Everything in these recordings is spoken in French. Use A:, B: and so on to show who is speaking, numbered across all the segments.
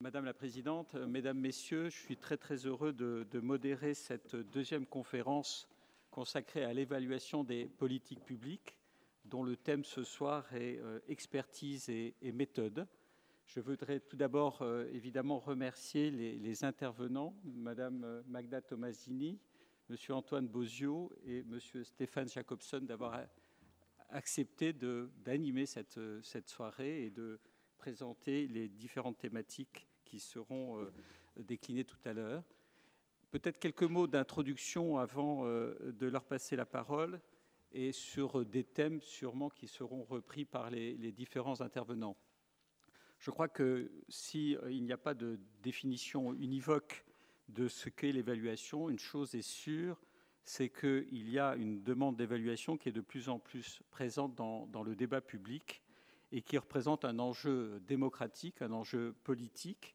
A: Madame la présidente, mesdames, messieurs, je suis très très heureux de, modérer cette deuxième conférence consacrée à l'évaluation des politiques publiques, dont le thème ce soir est euh, expertise et, méthode. Je voudrais tout d'abord euh, évidemment remercier les, intervenants, Madame euh, Magda Tomasini, Monsieur Antoine Bozio et Monsieur Stéphane Jacobson d'avoir accepté d'animer cette, cette soirée et de présenter les différentes thématiques qui seront euh, déclinées tout à l'heure. Peut-être quelques mots d'introduction avant euh, de leur passer la parole et sur des thèmes sûrement qui seront repris par les, différents intervenants. Je crois que s'il euh, n'y a pas de définition univoque de ce qu'est l'évaluation, une chose est sûre, c'est qu'il y a une demande d'évaluation qui est de plus en plus présente dans, le débat public et qui représente un enjeu démocratique, un enjeu politique,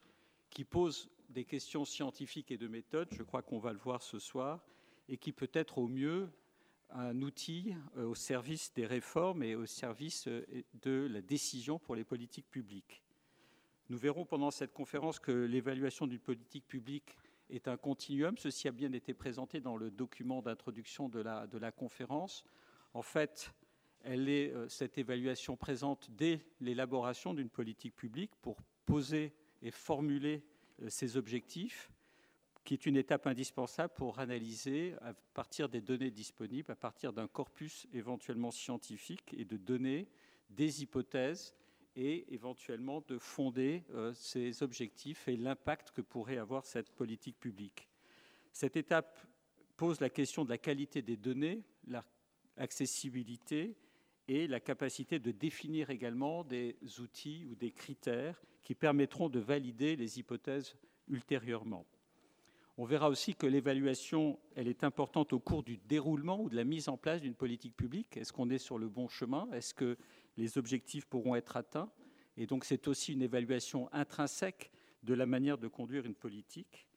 A: qui pose des questions scientifiques et de méthode, je crois qu'on va le voir ce soir, et qui peut être au mieux un outil euh, au service des réformes et au service euh, de la décision pour les politiques publiques. Nous verrons pendant cette conférence que l'évaluation d'une politique publique est un continuum. Ceci a bien été présenté dans le document d'introduction de la, conférence. En fait, euh, cette évaluation présente dès l'élaboration d'une politique publique pour poser et formuler euh, ces objectifs, qui est une étape indispensable pour analyser, à partir des données disponibles, à partir d'un corpus éventuellement scientifique et de données, des hypothèses et éventuellement de fonder euh, ces objectifs et l'impact que pourrait avoir cette politique publique. Cette étape pose la question de la qualité des données, l'accessibilité et la capacité de définir également des outils ou des critères qui permettront de valider les hypothèses ultérieurement. On verra aussi que l'évaluation, elle est importante au cours du déroulement ou de la mise en place d'une politique publique. Est-ce qu'on est sur le bon chemin? Est-ce que les objectifs pourront être atteints? Et donc c'est aussi une évaluation intrinsèque de la manière de conduire une politique.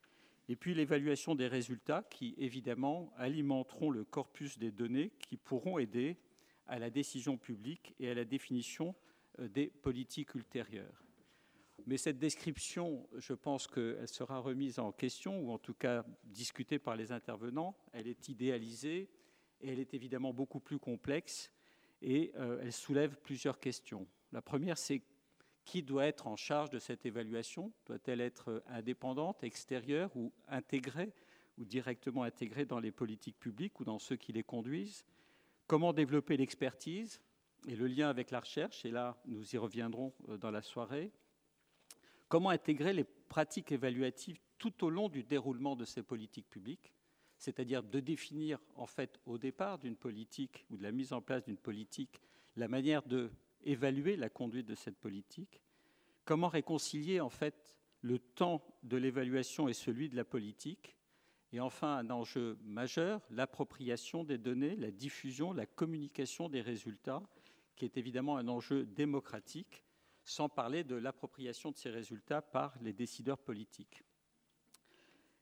A: Et puis l'évaluation des résultats qui, évidemment, alimenteront le corpus des données qui pourront aider à la décision publique et à la définition euh, des politiques ultérieures. Mais cette description, je pense qu'elle sera remise en question, ou en tout cas discutée par les intervenants. Elle est idéalisée et elle est évidemment beaucoup plus complexe et euh, elle soulève plusieurs questions. La première, c'est qui doit être en charge de cette évaluation? Doit-elle être indépendante, extérieure ou intégrée ou directement intégrée dans les politiques publiques ou dans ceux qui les conduisent? Comment développer l'expertise et le lien avec la recherche Et là, nous y reviendrons euh, dans la soirée. Comment intégrer les pratiques évaluatives tout au long du déroulement de ces politiques publiques C'est-à-dire de définir, en fait, au départ d'une politique ou de la mise en place d'une politique, la manière de évaluer la conduite de cette politique? Comment réconcilier, en fait, le temps de l'évaluation et celui de la politique et enfin, un enjeu majeur, l'appropriation des données, la diffusion, la communication des résultats, qui est évidemment un enjeu démocratique, sans parler de l'appropriation de ces résultats par les décideurs politiques.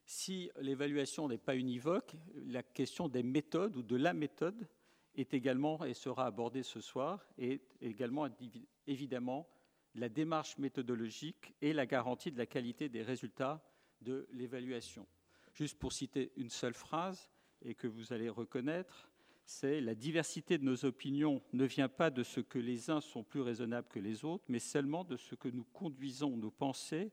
A: Si l'évaluation n'est pas univoque, la question des méthodes ou de la méthode est également et sera abordée ce soir, et également évidemment la démarche méthodologique et la garantie de la qualité des résultats de l'évaluation. Juste pour citer une seule phrase, et que vous allez reconnaître, c'est la diversité de nos opinions ne vient pas de ce que les uns sont plus raisonnables que les autres, mais seulement de ce que nous conduisons nos pensées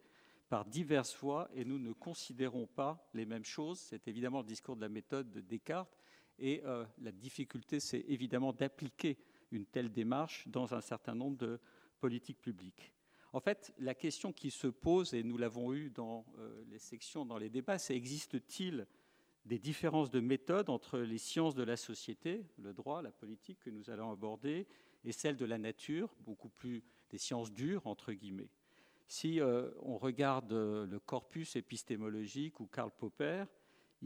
A: par diverses voies et nous ne considérons pas les mêmes choses. C'est évidemment le discours de la méthode de Descartes et euh, la difficulté, c'est évidemment d'appliquer une telle démarche dans un certain nombre de politiques publiques. En fait, la question qui se pose, et nous l'avons eu dans euh, les sections, dans les débats, c'est existe-t-il des différences de méthode entre les sciences de la société, le droit, la politique que nous allons aborder, et celles de la nature, beaucoup plus des sciences dures, entre guillemets? Si euh, on regarde euh, le corpus épistémologique ou Karl Popper,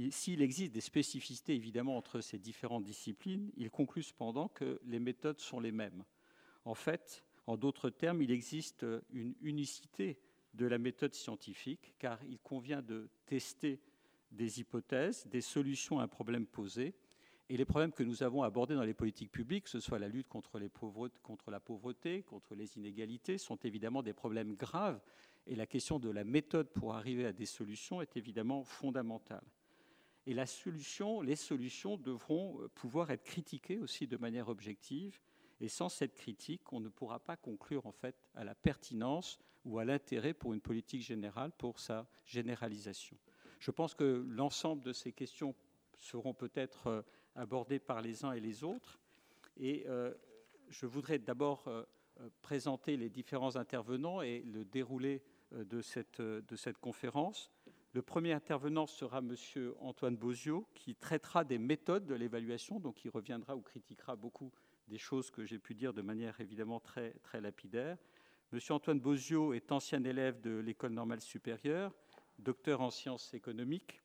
A: s'il existe des spécificités évidemment entre ces différentes disciplines, il conclut cependant que les méthodes sont les mêmes. En fait, en d'autres termes, il existe une unicité de la méthode scientifique, car il convient de tester des hypothèses, des solutions à un problème posé, Et les problèmes que nous avons abordés dans les politiques publiques, que ce soit la lutte contre, la pauvreté, contre les inégalités, sont évidemment des problèmes graves. Et la question de la méthode pour arriver à des solutions est évidemment fondamentale. Et les solutions devront pouvoir être critiquées aussi de manière objective. Et sans cette critique, on ne pourra pas conclure en fait à la pertinence ou à l'intérêt pour une politique générale, pour sa généralisation. Je pense que l'ensemble de ces questions seront peut-être euh, abordées par les uns et les autres. Et euh, je voudrais d'abord présenter les différents intervenants et le déroulé de cette, de cette conférence. Le premier intervenant sera M. Antoine Bozio, qui traitera des méthodes de l'évaluation, donc il reviendra ou critiquera beaucoup des choses que j'ai pu dire de manière évidemment très, très lapidaire. M. Antoine Bozio est ancien élève de l'École normale supérieure, docteur en sciences économiques.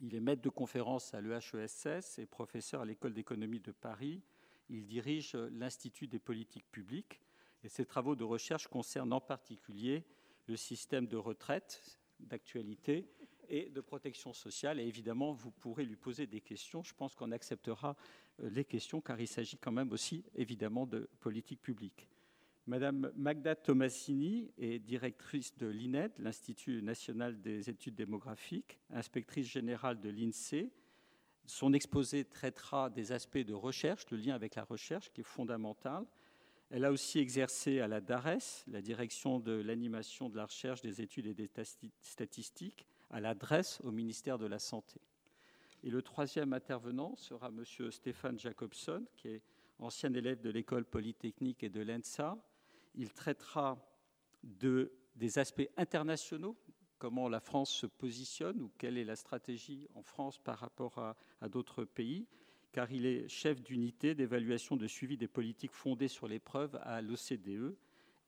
A: Il est maître de conférence à l'EHESS et professeur à l'École d'économie de Paris. Il dirige l'Institut des politiques publiques et ses travaux de recherche concernent en particulier le système de retraite, d'actualité et de protection sociale. Et évidemment, vous pourrez lui poser des questions. Je pense qu'on acceptera euh, les questions car il s'agit quand même aussi évidemment de politique publique. Madame Magda Tomasini est directrice de l'INED, l'Institut national des études démographiques, inspectrice générale de l'INSEE. Son exposé traitera des aspects de recherche, le lien avec la recherche qui est fondamental. Elle a aussi exercé à la DARES, la direction de l'animation de la recherche, des études et des statistiques, à l'adresse au ministère de la Santé. Et le troisième intervenant sera M. Stéphane Jacobson, qui est ancien élève de l'école polytechnique et de l'ENSA. Il traitera de, des aspects internationaux, comment la France se positionne ou quelle est la stratégie en France par rapport à, à d'autres pays car il est chef d'unité d'évaluation de suivi des politiques fondées sur les preuves à l'OCDE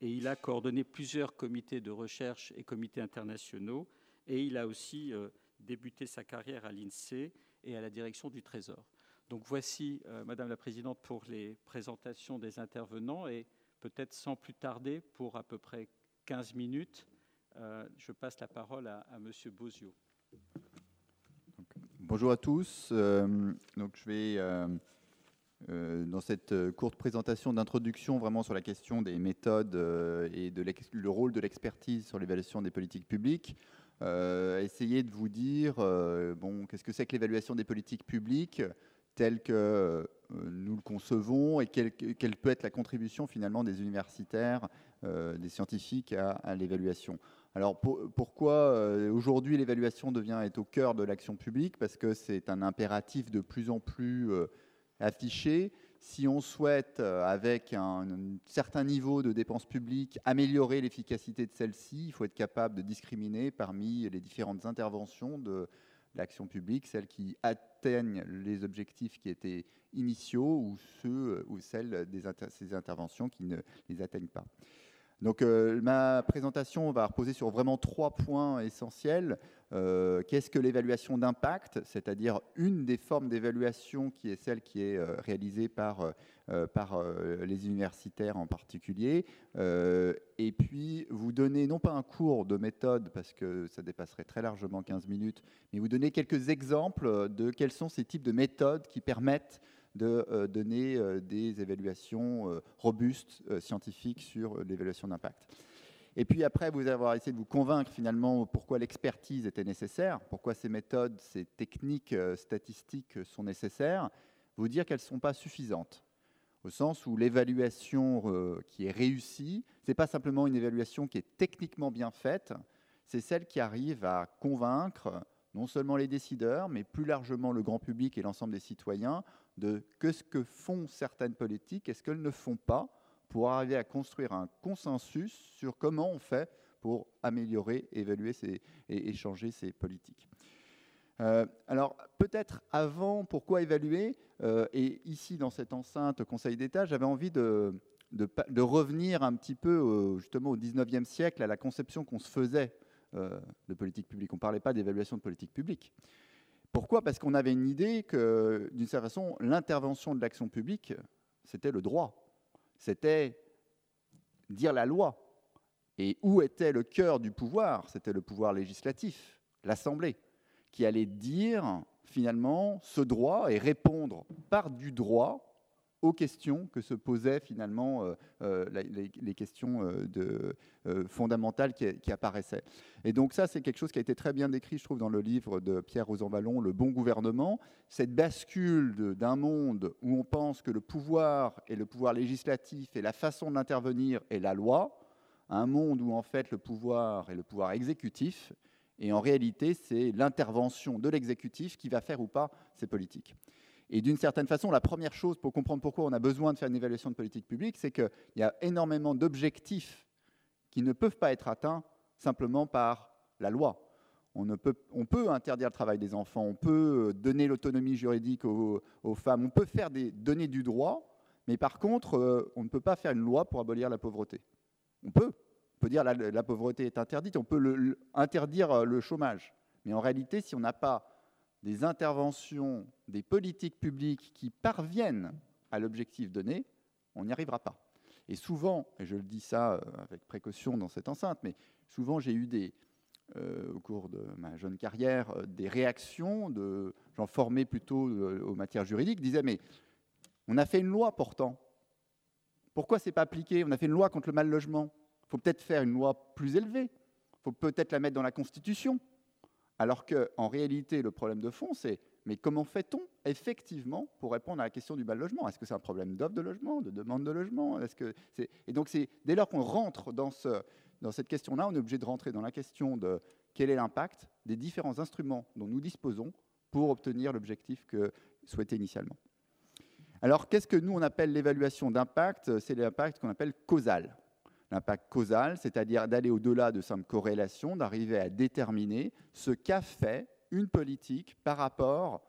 A: et il a coordonné plusieurs comités de recherche et comités internationaux et il a aussi euh, débuté sa carrière à l'INSEE et à la direction du Trésor. Donc voici, euh, Madame la Présidente, pour les présentations des intervenants et peut-être sans plus tarder, pour à peu près 15 minutes, euh, je passe la parole à, à Monsieur Bozio.
B: Bonjour à tous. Donc je vais, dans cette courte présentation d'introduction vraiment sur la question des méthodes et de le rôle de l'expertise sur l'évaluation des politiques publiques, essayer de vous dire bon, qu'est-ce que c'est que l'évaluation des politiques publiques telle que nous le concevons et quelle, quelle, peut être la contribution finalement des universitaires, des scientifiques à, l'évaluation? Alors pourquoi euh, aujourd'hui l'évaluation devient est au cœur de l'action publique? Parce que c'est un impératif de plus en plus euh, affiché. Si on souhaite, euh, avec un, certain niveau de dépenses publiques, améliorer l'efficacité de celle-ci, il faut être capable de discriminer parmi les différentes interventions de l'action publique, celles qui atteignent les objectifs qui étaient initiaux ou, ceux, ou celles des interventions qui ne les atteignent pas. Donc euh, ma présentation va reposer sur vraiment trois points essentiels. Euh, qu'est-ce que l'évaluation d'impact, c'est-à-dire une des formes d'évaluation qui est celle qui est euh, réalisée par, par les universitaires en particulier, et puis vous donner non pas un cours de méthode, parce que ça dépasserait très largement 15 minutes, mais vous donner quelques exemples de quels sont ces types de méthodes qui permettent de euh, donner euh, des évaluations euh, robustes, scientifiques sur l'évaluation d'impact. Et puis après, vous avoir essayé de vous convaincre finalement pourquoi l'expertise était nécessaire, pourquoi ces méthodes, ces techniques statistiques sont nécessaires, vous dire qu'elles ne sont pas suffisantes. Au sens où l'évaluation qui est réussie, ce n'est pas simplement une évaluation qui est techniquement bien faite, c'est celle qui arrive à convaincre non seulement les décideurs, mais plus largement le grand public et l'ensemble des citoyens de que ce que font certaines politiques et ce qu'elles ne font pas pour arriver à construire un consensus sur comment on fait pour améliorer, évaluer et échanger ces politiques. Euh, alors peut-être avant, pourquoi évaluer? Euh, Et ici, dans cette enceinte Conseil d'État, j'avais envie de, de, revenir un petit peu justement au 19e siècle à la conception qu'on se faisait euh, de politique publique. On ne parlait pas d'évaluation de politique publique. Pourquoi? Parce qu'on avait une idée que, d'une certaine façon, l'intervention de l'action publique, c'était le droit. C'était dire la loi. Et où était le cœur du pouvoir? C'était le pouvoir législatif, l'Assemblée, qui allait dire finalement ce droit et répondre par du droit aux questions que se posaient finalement euh, euh, les, questions euh, de, fondamentales qui, apparaissaient. Et donc ça, c'est quelque chose qui a été très bien décrit, je trouve, dans le livre de Pierre Rosanvallon, Le bon gouvernement, cette bascule d'un monde où on pense que le pouvoir et le pouvoir législatif et la façon d'intervenir est la loi, un monde où en fait le pouvoir est le pouvoir exécutif, et en réalité, c'est l'intervention de l'exécutif qui va faire ou pas ces politiques. Et d'une certaine façon, la première chose pour comprendre pourquoi on a besoin de faire une évaluation de politique publique, c'est qu'il y a énormément d'objectifs qui ne peuvent pas être atteints simplement par la loi. On, peut, interdire le travail des enfants, on peut donner l'autonomie juridique aux, femmes, on peut faire des, donner du droit, mais par contre, euh, on ne peut pas faire une loi pour abolir la pauvreté. On peut. On peut dire la, la pauvreté est interdite, on peut interdire euh, le chômage. Mais en réalité, si on n'a pas des interventions, des politiques publiques qui parviennent à l'objectif donné, on n'y arrivera pas. Et souvent, et je le dis ça euh, avec précaution dans cette enceinte, mais souvent j'ai eu des, euh, au cours de ma jeune carrière euh, des réactions de gens formés plutôt aux matières juridiques, disaient mais on a fait une loi pourtant. Pourquoi c'est pas appliqué? On a fait une loi contre le mal logement. Il faut peut-être faire une loi plus élevée. Il faut peut-être la mettre dans la Constitution. Alors qu'en réalité, le problème de fond, c'est mais comment fait-on effectivement pour répondre à la question du mal logement? Est-ce que c'est un problème d'offre de logement, de demande de logement? Et donc, c'est dès lors qu'on rentre dans, ce, dans cette question-là, on est obligé de rentrer dans la question de quel est l'impact des différents instruments dont nous disposons pour obtenir l'objectif que souhaitait initialement. Alors, qu'est-ce que nous, on appelle l'évaluation d'impact? C'est l'impact qu'on appelle causal. L'impact causal, c'est-à-dire d'aller au-delà de simple corrélation, d'arriver à déterminer ce qu'a fait une politique par rapport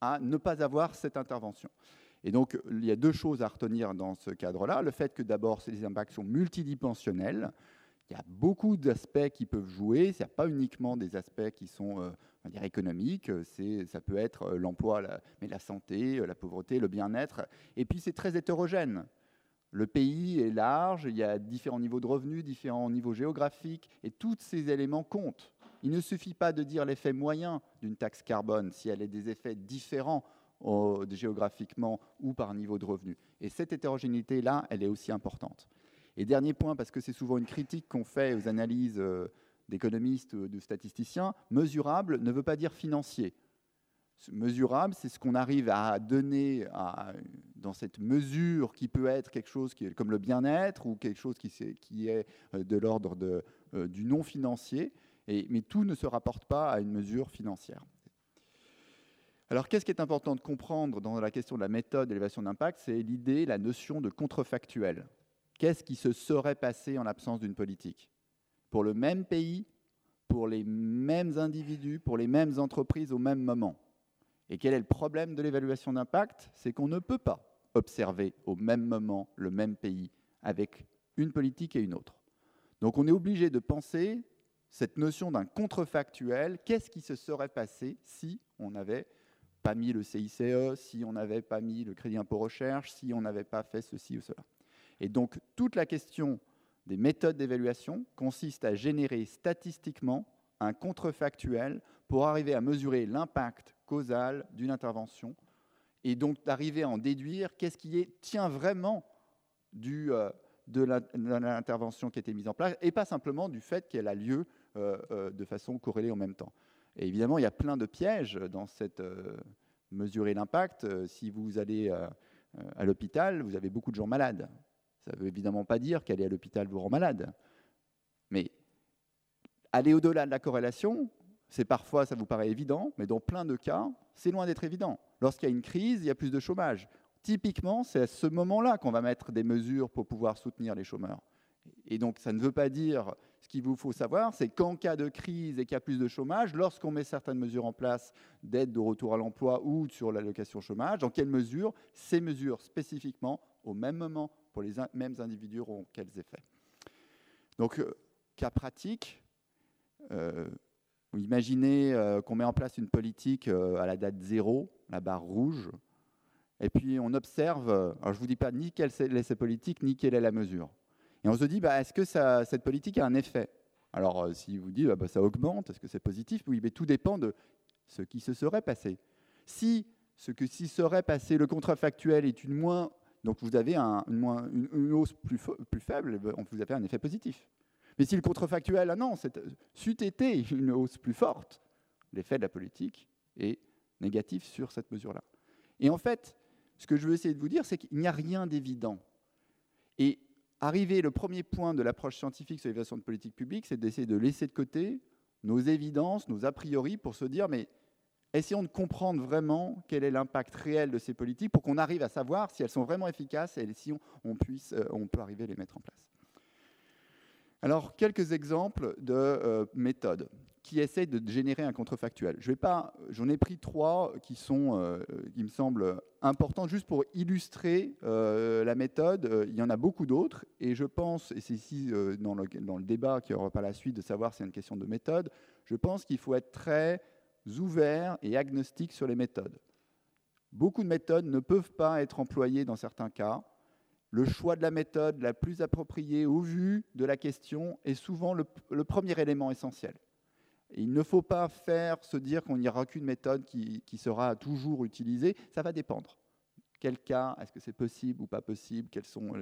B: à ne pas avoir cette intervention. Et donc, il y a deux choses à retenir dans ce cadre-là. Le fait que d'abord, ces impacts sont multidimensionnels. Il y a beaucoup d'aspects qui peuvent jouer. N'y a pas uniquement des aspects qui sont euh, on dire économiques. Ça peut être euh, l'emploi, mais la santé, euh, la pauvreté, le bien-être. Et puis, c'est très hétérogène. Le pays est large, il y a différents niveaux de revenus, différents niveaux géographiques, et tous ces éléments comptent. Il ne suffit pas de dire l'effet moyen d'une taxe carbone si elle a des effets différents géographiquement ou par niveau de revenus. Et cette hétérogénéité-là, elle est aussi importante. Et dernier point, parce que c'est souvent une critique qu'on fait aux analyses euh, d'économistes ou de statisticiens, mesurable ne veut pas dire financier mesurable, c'est ce qu'on arrive à donner dans cette mesure qui peut être quelque chose comme le bien-être ou quelque chose qui, qui est euh, de l'ordre euh, du non financier, mais tout ne se rapporte pas à une mesure financière. Alors qu'est-ce qui est important de comprendre dans la question de la méthode d'élévation d'impact? C'est l'idée, la notion de contrefactuel. Qu'est-ce qui se serait passé en l'absence d'une politique? Pour le même pays, pour les mêmes individus, pour les mêmes entreprises au même moment et quel est le problème de l'évaluation d'impact? C'est qu'on ne peut pas observer au même moment le même pays avec une politique et une autre. Donc on est obligé de penser cette notion d'un contrefactuel, qu'est-ce qui se serait passé si on n'avait pas mis le CICE, si on n'avait pas mis le crédit impôt recherche, si on n'avait pas fait ceci ou cela? Et donc toute la question des méthodes d'évaluation consiste à générer statistiquement un contrefactuel pour arriver à mesurer l'impact causal d'une intervention et donc d'arriver à en déduire qu'est-ce qui tient vraiment euh, de l'intervention qui a été mise en place et pas simplement du fait qu'elle a lieu de façon corrélée en même temps. Et évidemment, il y a plein de pièges dans cette mesurer l'impact. si vous allez à l'hôpital, vous avez beaucoup de gens malades. Ça ne veut évidemment pas dire qu'aller à l'hôpital vous rend malade. Mais aller au-delà de la corrélation, c'est parfois, ça vous paraît évident, mais dans plein de cas, c'est loin d'être évident. Lorsqu'il y a une crise, il y a plus de chômage. Typiquement, c'est à ce moment-là qu'on va mettre des mesures pour pouvoir soutenir les chômeurs. Et donc, ça ne veut pas dire, qu'il vous faut savoir, c'est qu'en cas de crise et qu'il y a plus de chômage, lorsqu'on met certaines mesures en place d'aide de retour à l'emploi ou sur l'allocation chômage, dans quelles mesures ces mesures spécifiquement, au même moment, pour les mêmes individus, auront quels effets? Donc, euh, cas pratique, euh, imaginez euh, qu'on met en place une politique à la date zéro, la barre rouge, et puis on observe, alors je ne vous dis pas ni quelle est cette politique, ni quelle est la mesure. Et on se dit, bah, est-ce que cette politique a un effet? Alors si vous dites, bah, ça augmente, est-ce que c'est positif? Oui, mais tout dépend de ce qui se serait passé. Si ce que s'y serait passé, le contrefactuel est une moins, donc vous avez une, hausse plus, plus faible, eh ben, vous avez un effet positif. Mais si le contrefactuel, ah non, c'eût été une hausse plus forte, l'effet de la politique est négatif sur cette mesure-là. Et en fait, ce que je veux essayer de vous dire, c'est qu'il n'y a rien d'évident. Et arriver, le premier point de l'approche scientifique sur l'évaluation de politique publique, c'est d'essayer de laisser de côté nos évidences, nos a priori, pour se dire, mais essayons de comprendre vraiment quel est l'impact réel de ces politiques pour qu'on arrive à savoir si elles sont vraiment efficaces et si on, puisse, euh, on peut arriver à les mettre en place. Alors, quelques exemples de euh, méthodes qui essaient de générer un contrefactuel. Je j'en ai pris trois qui sont, euh, me semblent importants juste pour illustrer la méthode. Il y en a beaucoup d'autres et je pense, et c'est ici dans le, dans, le, débat qui aura pas la suite de savoir si c'est une question de méthode, je pense qu'il faut être très ouverts et agnostiques sur les méthodes. Beaucoup de méthodes ne peuvent pas être employées dans certains cas. Le choix de la méthode la plus appropriée au vu de la question est souvent le, premier élément essentiel. Il ne faut pas se dire qu'on n'y aura qu'une méthode qui, sera toujours utilisée. Ça va dépendre. Quel cas Est-ce que c'est possible ou pas possible Quels sont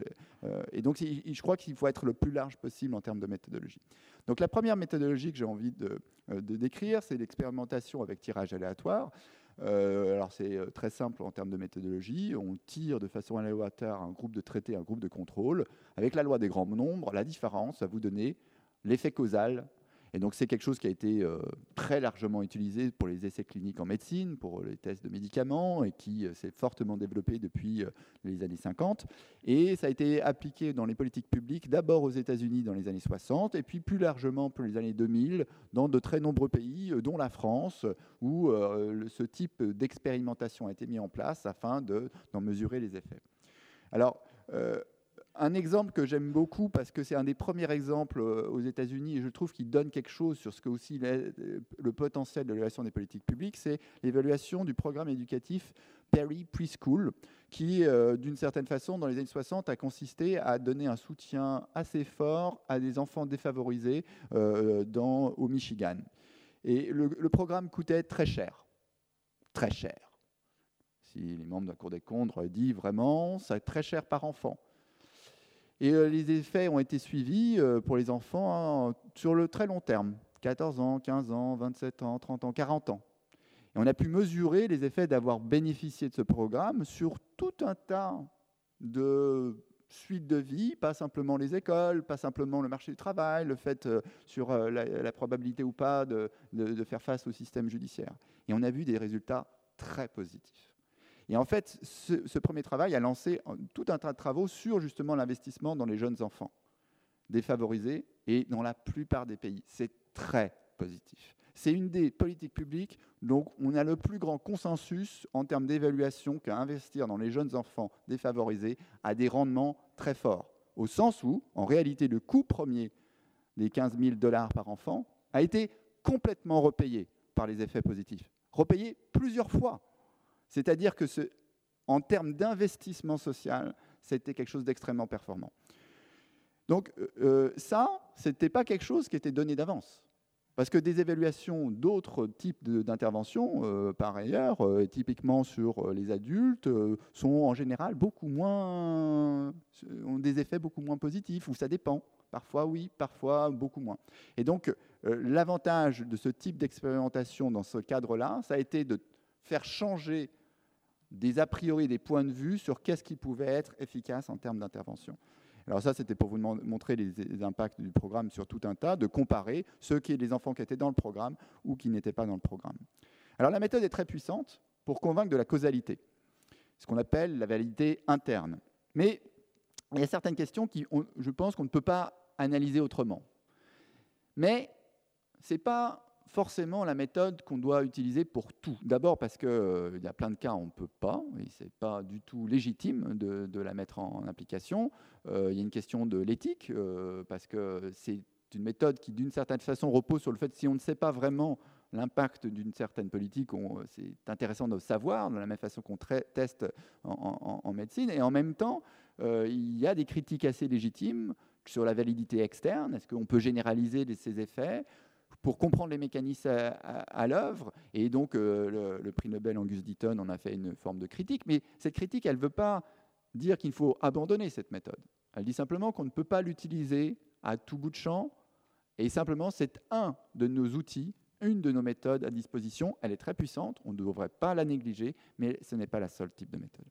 B: euh, Et donc, je crois qu'il faut être le plus large possible en termes de méthodologie. Donc, la première méthodologie que j'ai envie de, euh, décrire, c'est l'expérimentation avec tirage aléatoire. Euh, alors, c'est très simple en termes de méthodologie. On tire de façon aléatoire un groupe de traités, un groupe de contrôle. Avec la loi des grands nombres, la différence va vous donner l'effet causal et donc c'est quelque chose qui a été euh, très largement utilisé pour les essais cliniques en médecine, pour les tests de médicaments, et qui euh, s'est fortement développé depuis euh, les années 50. Et ça a été appliqué dans les politiques publiques, d'abord aux États-Unis dans les années 60, et puis plus largement pour les années 2000, dans de très nombreux pays, dont la France, où ce type d'expérimentation a été mis en place afin d'en mesurer les effets. Alors, un exemple que j'aime beaucoup parce que c'est un des premiers exemples euh, aux États-Unis et je trouve qu'il donne quelque chose sur ce que aussi le potentiel de l'évaluation des politiques publiques, c'est l'évaluation du programme éducatif Perry Preschool, qui, euh, d'une certaine façon, dans les années 60, a consisté à donner un soutien assez fort à des enfants défavorisés euh, au Michigan. Et le, programme coûtait très cher, très cher. Si les membres de la Cour des comptes disent vraiment, c'est très cher par enfant. Et euh, les effets ont été suivis euh, pour les enfants hein, sur le très long terme, 14 ans, 15 ans, 27 ans, 30 ans, 40 ans. Et on a pu mesurer les effets d'avoir bénéficié de ce programme sur tout un tas de suites de vie, pas simplement les écoles, pas simplement le marché du travail, le fait euh, sur la, probabilité ou pas de, de faire face au système judiciaire. Et on a vu des résultats très positifs. Et en fait, ce, premier travail a lancé tout un tas de travaux sur justement l'investissement dans les jeunes enfants défavorisés et dans la plupart des pays. C'est très positif. C'est une des politiques publiques dont on a le plus grand consensus en termes d'évaluation qu'à investir dans les jeunes enfants défavorisés a des rendements très forts. Au sens où, en réalité, le coût premier des 15 000 dollars par enfant a été complètement repayé par les effets positifs. Repayé plusieurs fois. C'est-à-dire que ce, en termes d'investissement social, c'était quelque chose d'extrêmement performant. Donc euh, euh, ça, ce n'était pas quelque chose qui était donné d'avance. Parce que des évaluations d'autres types d'interventions, euh, par ailleurs, typiquement sur les adultes, sont en général beaucoup moins, ont des effets beaucoup moins positifs, ou ça dépend. Parfois oui, parfois beaucoup moins. Et donc, l'avantage de ce type d'expérimentation dans ce cadre-là, ça a été de faire changer des a priori, des points de vue sur qu'est-ce qui pouvait être efficace en termes d'intervention. Alors ça, c'était pour vous montrer les, impacts du programme sur tout un tas, de comparer ceux qui les enfants qui étaient dans le programme ou qui n'étaient pas dans le programme. Alors la méthode est très puissante pour convaincre de la causalité, ce qu'on appelle la validité interne. Mais il y a certaines questions qui, je pense, qu'on ne peut pas analyser autrement. Mais ce n'est pas forcément la méthode qu'on doit utiliser pour tout. D'abord parce qu'il euh, y a plein de cas où on ne peut pas, et ce n'est pas du tout légitime de, la mettre en, application. Euh, il y a une question de l'éthique, euh, parce que c'est une méthode qui, d'une certaine façon, repose sur le fait que si on ne sait pas vraiment l'impact d'une certaine politique, c'est intéressant de savoir, de la même façon qu'on teste en, en, médecine. Et en même temps, il y a des critiques assez légitimes sur la validité externe. Est-ce qu'on peut généraliser ces effets? Pour comprendre les mécanismes à, l'œuvre. Et donc, le, le, prix Nobel Angus Deaton en a fait une forme de critique. Mais cette critique, elle ne veut pas dire qu'il faut abandonner cette méthode. Elle dit simplement qu'on ne peut pas l'utiliser à tout bout de champ. Et simplement, c'est un de nos outils, une de nos méthodes à disposition. Elle est très puissante, on ne devrait pas la négliger, mais ce n'est pas la seule type de méthode.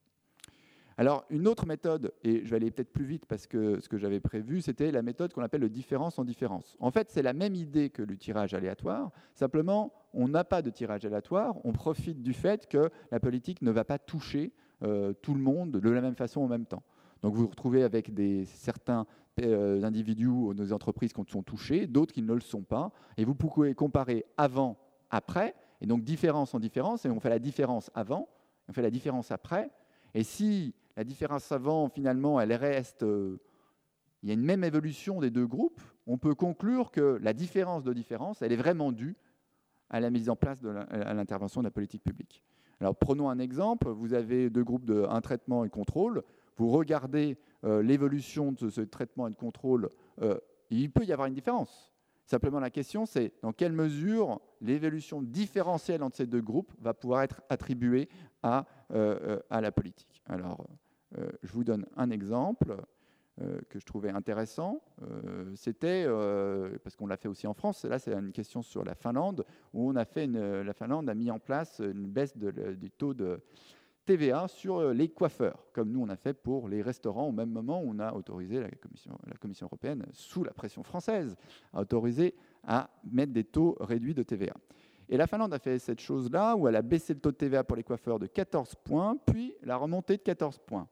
B: Alors, une autre méthode, et je vais aller peut-être plus vite parce que ce que j'avais prévu, c'était la méthode qu'on appelle le différence en différence. En fait, c'est la même idée que le tirage aléatoire, simplement, on n'a pas de tirage aléatoire, on profite du fait que la politique ne va pas toucher euh, tout le monde de la même façon en même temps. Donc vous vous retrouvez avec des, certains euh, individus ou nos entreprises qui sont touchés, d'autres qui ne le sont pas, et vous pouvez comparer avant, après, et donc différence en différence, et on fait la différence avant, on fait la différence après, et si la différence avant, finalement, elle reste, euh, il y a une même évolution des deux groupes, on peut conclure que la différence de différence, elle est vraiment due à la mise en place de l'intervention de la politique publique. Alors prenons un exemple, vous avez deux groupes de un traitement et contrôle, vous regardez euh, l'évolution de ce traitement et de contrôle, euh, il peut y avoir une différence. Simplement la question c'est dans quelle mesure l'évolution différentielle entre ces deux groupes va pouvoir être attribuée à, à la politique. Je vous donne un exemple euh, que je trouvais intéressant. Euh, c'était, parce qu'on l'a fait aussi en France, là c'est une question sur la Finlande, où on a fait la Finlande a mis en place une baisse du taux de TVA sur les coiffeurs, comme nous on a fait pour les restaurants au même moment où on a autorisé la Commission, la Commission européenne, sous la pression française, a autorisé à mettre des taux réduits de TVA. Et la Finlande a fait cette chose-là, où elle a baissé le taux de TVA pour les coiffeurs de 14 points, puis la remontée de 14 points.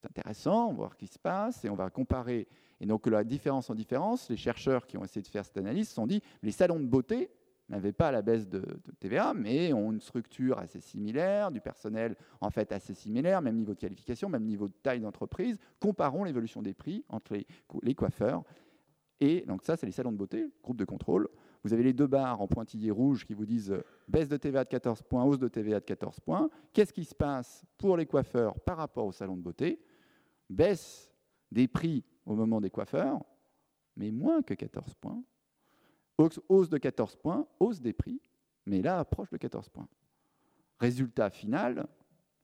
B: C'est intéressant, on va voir ce qui se passe, et on va comparer. Et donc la différence en différence, les chercheurs qui ont essayé de faire cette analyse se sont dit, les salons de beauté n'avaient pas la baisse de, TVA, mais ont une structure assez similaire, du personnel en fait assez similaire, même niveau de qualification, même niveau de taille d'entreprise. Comparons l'évolution des prix entre les, les coiffeurs. Et donc ça, c'est les salons de beauté, groupe de contrôle. Vous avez les deux barres en pointillés rouge qui vous disent euh, baisse de TVA de 14 points, hausse de TVA de 14 points. Qu'est-ce qui se passe pour les coiffeurs par rapport au salon de beauté? Baisse des prix au moment des coiffeurs, mais moins que 14 points. Hausse de 14 points, hausse des prix, mais là, approche de 14 points. Résultat final,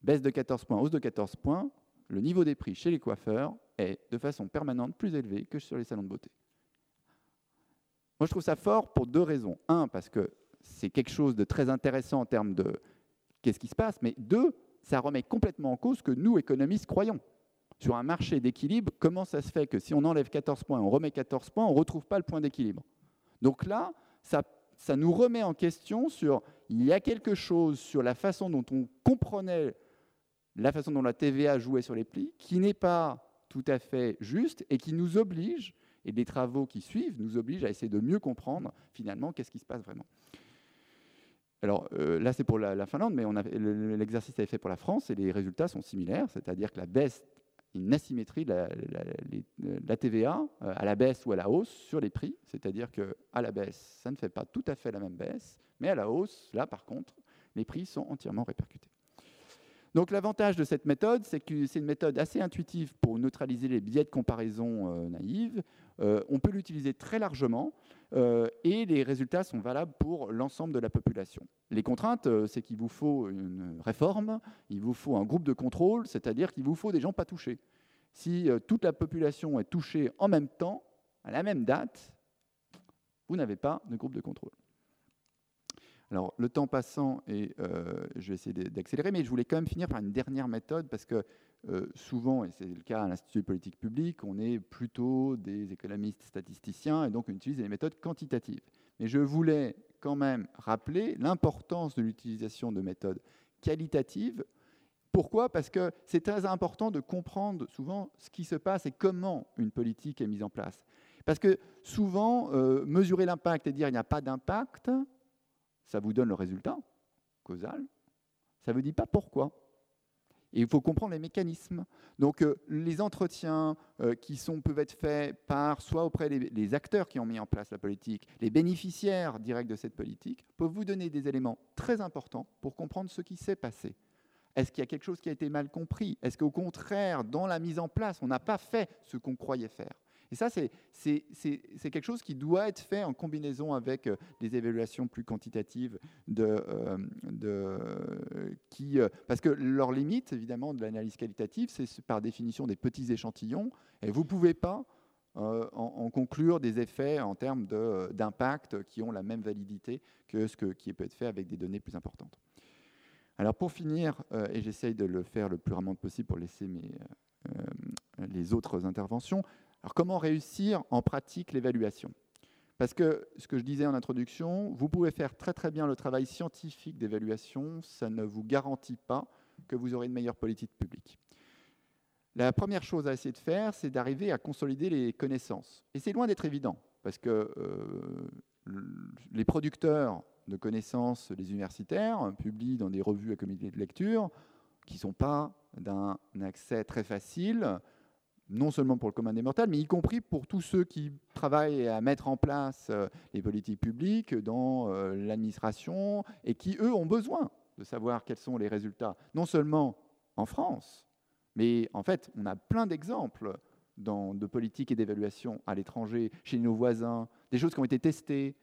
B: baisse de 14 points, hausse de 14 points, le niveau des prix chez les coiffeurs est de façon permanente plus élevé que sur les salons de beauté. Moi, je trouve ça fort pour deux raisons. Un, parce que c'est quelque chose de très intéressant en termes de qu'est-ce qui se passe, mais deux, ça remet complètement en cause ce que nous, économistes, croyons. Sur un marché d'équilibre, comment ça se fait que si on enlève 14 points, on remet 14 points, on ne retrouve pas le point d'équilibre? Donc là, ça, nous remet en question sur, il y a quelque chose sur la façon dont on comprenait la façon dont la TVA jouait sur les plis, qui n'est pas tout à fait juste et qui nous oblige et les travaux qui suivent nous obligent à essayer de mieux comprendre finalement qu'est-ce qui se passe vraiment. Alors euh, là, c'est pour la, Finlande, mais l'exercice a été fait pour la France et les résultats sont similaires, c'est-à-dire que la baisse, une asymétrie de la, TVA euh, à la baisse ou à la hausse sur les prix, c'est-à-dire qu'à la baisse, ça ne fait pas tout à fait la même baisse, mais à la hausse, là par contre, les prix sont entièrement répercutés. Donc l'avantage de cette méthode, c'est que c'est une méthode assez intuitive pour neutraliser les biais de comparaison euh, naïves. Euh, on peut l'utiliser très largement euh, et les résultats sont valables pour l'ensemble de la population. Les contraintes, c'est qu'il vous faut une réforme, il vous faut un groupe de contrôle, c'est-à-dire qu'il vous faut des gens pas touchés. Si toute la population est touchée en même temps, à la même date, vous n'avez pas de groupe de contrôle. Alors, le temps passant, et euh, je vais essayer d'accélérer, mais je voulais quand même finir par une dernière méthode, parce que euh, souvent, et c'est le cas à l'Institut de politique publique, on est plutôt des économistes statisticiens, et donc on utilise des méthodes quantitatives. Mais je voulais quand même rappeler l'importance de l'utilisation de méthodes qualitatives. Pourquoi? Parce que c'est très important de comprendre souvent ce qui se passe et comment une politique est mise en place. Parce que souvent, euh, mesurer l'impact et dire il n'y a pas d'impact, ça vous donne le résultat causal, ça ne vous dit pas pourquoi. Et il faut comprendre les mécanismes. Donc euh, les entretiens euh, qui peuvent être faits par soit auprès des acteurs qui ont mis en place la politique, les bénéficiaires directs de cette politique, peuvent vous donner des éléments très importants pour comprendre ce qui s'est passé. Est-ce qu'il y a quelque chose qui a été mal compris? Est-ce qu'au contraire, dans la mise en place, on n'a pas fait ce qu'on croyait faire? Et ça, c'est quelque chose qui doit être fait en combinaison avec euh, des évaluations plus quantitatives, de, qui, parce que leur limite, évidemment, de l'analyse qualitative, c'est par définition des petits échantillons, et vous ne pouvez pas en, conclure des effets en termes d'impact qui ont la même validité que ce qui peut être fait avec des données plus importantes. Alors pour finir, euh, et j'essaye de le faire le plus rapidement possible pour laisser euh, les autres interventions, alors comment réussir en pratique l'évaluation? Parce que ce que je disais en introduction, vous pouvez faire très très bien le travail scientifique d'évaluation, ça ne vous garantit pas que vous aurez une meilleure politique publique. La première chose à essayer de faire, c'est d'arriver à consolider les connaissances. Et c'est loin d'être évident, parce que euh, les producteurs de connaissances, les universitaires, publient dans des revues à comité de lecture qui ne sont pas d'un accès très facile, non seulement pour le commun des mortels, mais y compris pour tous ceux qui travaillent à mettre en place euh, les politiques publiques dans euh, l'administration et qui, eux, ont besoin de savoir quels sont les résultats, non seulement en France, mais en fait, on a plein d'exemples de politiques et d'évaluation à l'étranger, chez nos voisins, des choses qui ont été testées,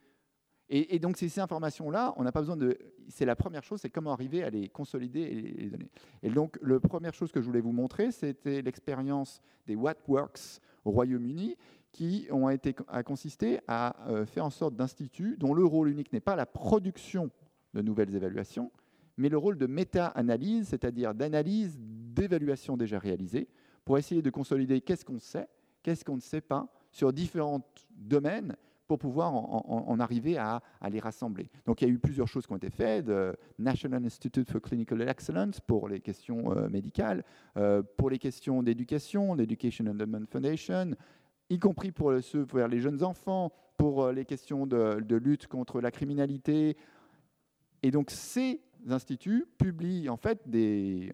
B: et, donc ces, informations-là, on n'a pas besoin de... C'est la première chose, c'est comment arriver à les consolider et les donner. Et donc la première chose que je voulais vous montrer, c'était l'expérience des What Works au Royaume-Uni, qui ont été, a consisté à euh, faire en sorte d'instituts dont le rôle unique n'est pas la production de nouvelles évaluations, mais le rôle de méta-analyse, c'est-à-dire d'analyse d'évaluations déjà réalisées, pour essayer de consolider qu'est-ce qu'on sait, qu'est-ce qu'on ne sait pas sur différents domaines pour pouvoir en, arriver à, les rassembler. Donc il y a eu plusieurs choses qui ont été faites, de National Institute for Clinical Excellence pour les questions euh, médicales, euh, pour les questions d'éducation, l'Education Endowment Foundation, y compris pour les jeunes enfants, pour euh, les questions de, lutte contre la criminalité. Et donc ces instituts publient en fait des,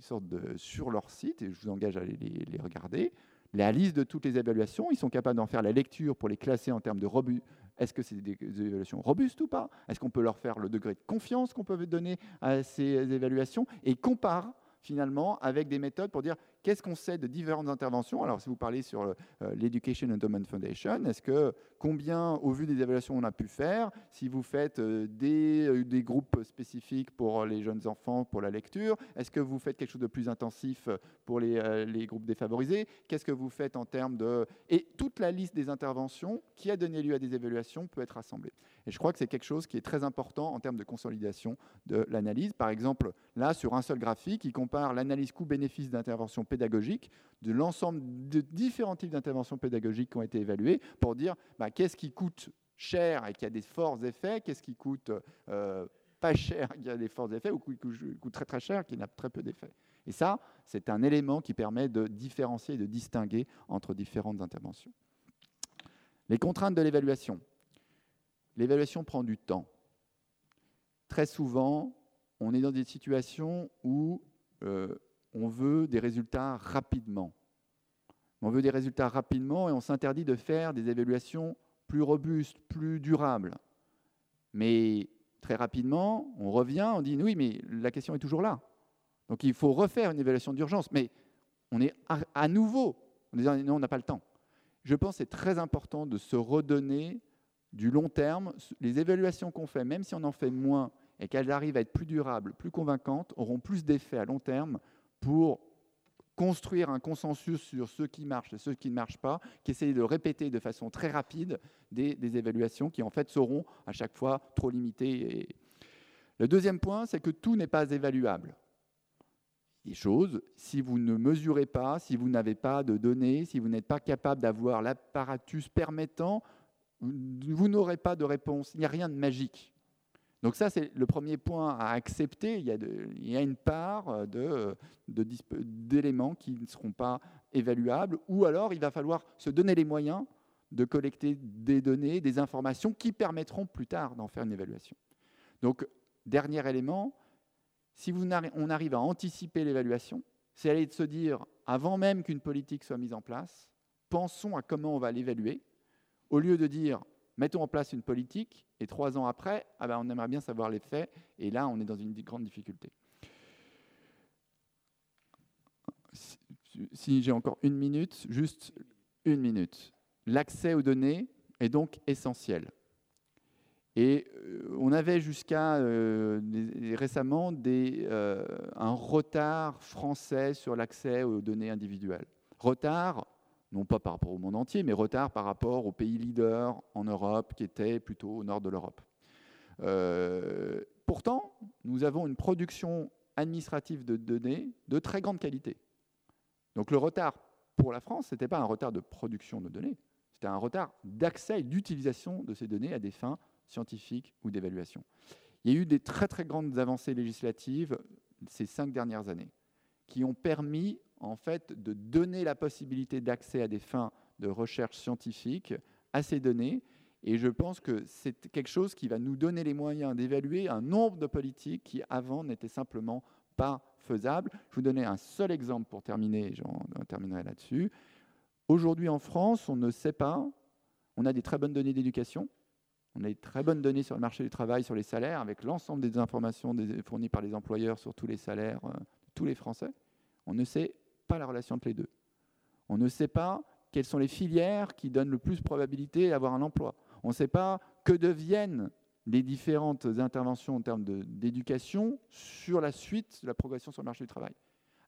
B: sortes de sur leur site, et je vous engage à les regarder, la liste de toutes les évaluations. Ils sont capables d'en faire la lecture pour les classer en termes de robust. Est-ce que c'est des évaluations robustes ou pas? Est-ce qu'on peut leur faire le degré de confiance qu'on peut donner à ces évaluations? Et ils comparent finalement avec des méthodes pour dire Qu'est-ce qu'on sait de différentes interventions? Alors, si vous parlez sur euh, l'Education Endowment Foundation, est-ce que combien, au vu des évaluations on a pu faire, si vous faites euh, des, euh, des, groupes spécifiques pour les jeunes enfants, pour la lecture, est-ce que vous faites quelque chose de plus intensif pour les, les groupes défavorisés? Qu'est-ce que vous faites en termes de... Et toute la liste des interventions qui a donné lieu à des évaluations peut être rassemblée. Et je crois que c'est quelque chose qui est très important en termes de consolidation de l'analyse. Par exemple, là, sur un seul graphique, il compare l'analyse coût-bénéfice d'intervention pédagogique de l'ensemble de différents types d'interventions pédagogiques qui ont été évaluées pour dire bah, qu'est-ce qui coûte cher et qui a des forts effets, qu'est-ce qui coûte euh, pas cher qui a des forts effets ou qui coûte très très cher qui n'a très peu d'effets. Et ça, c'est un élément qui permet de différencier et de distinguer entre différentes interventions. Les contraintes de l'évaluation. L'évaluation prend du temps. Très souvent, on est dans des situations où euh, on veut des résultats rapidement. On veut des résultats rapidement et on s'interdit de faire des évaluations plus robustes, plus durables. Mais très rapidement, on revient, on dit oui, mais la question est toujours là. Donc il faut refaire une évaluation d'urgence. Mais on est à, nouveau en disant non, on n'a pas le temps. Je pense que c'est très important de se redonner du long terme. Les évaluations qu'on fait, même si on en fait moins et qu'elles arrivent à être plus durables, plus convaincantes, auront plus d'effet à long terme pour construire un consensus sur ce qui marche et ce qui ne marche pas, qui essaye de répéter de façon très rapide des, évaluations qui en fait seront à chaque fois trop limitées. Le deuxième point, c'est que tout n'est pas évaluable. Les choses, si vous ne mesurez pas, si vous n'avez pas de données, si vous n'êtes pas capable d'avoir l'apparatus permettant, vous n'aurez pas de réponse. Il n'y a rien de magique. Donc ça, c'est le premier point à accepter. Il y a, une part d'éléments qui ne seront pas évaluables, ou alors il va falloir se donner les moyens de collecter des données, des informations qui permettront plus tard d'en faire une évaluation. Donc, dernier élément, si on arrive à anticiper l'évaluation, c'est aller de se dire, avant même qu'une politique soit mise en place, pensons à comment on va l'évaluer, au lieu de dire mettons en place une politique et trois ans après, ah ben, on aimerait bien savoir les faits et là on est dans une grande difficulté. Si, j'ai encore une minute, juste Une minute. L'accès aux données est donc essentiel. Et euh, on avait jusqu'à euh, récemment des, euh, un retard français sur l'accès aux données individuelles. Retard, non pas par rapport au monde entier, mais retard par rapport aux pays leaders en Europe qui étaient plutôt au nord de l'Europe. pourtant, nous avons une production administrative de données de très grande qualité. Donc le retard pour la France, ce n'était pas un retard de production de données, c'était un retard d'accès et d'utilisation de ces données à des fins scientifiques ou d'évaluation. Il y a eu des très très grandes avancées législatives ces cinq dernières années qui ont permis en fait de donner la possibilité d'accès à des fins de recherche scientifique à ces données. Et je pense que c'est quelque chose qui va nous donner les moyens d'évaluer un nombre de politiques qui avant n'étaient simplement pas faisables. Je vous donner un seul exemple pour terminer, j'en terminerai là-dessus. Aujourd'hui en France, on ne sait pas, on a des très bonnes données d'éducation, on a des très bonnes données sur le marché du travail, sur les salaires, avec l'ensemble des informations fournies par les employeurs sur tous les salaires euh, de tous les Français. On ne sait pas la relation entre les deux. On ne sait pas quelles sont les filières qui donnent le plus de probabilité d'avoir un emploi. On ne sait pas que deviennent les différentes interventions en termes d'éducation sur la suite de la progression sur le marché du travail.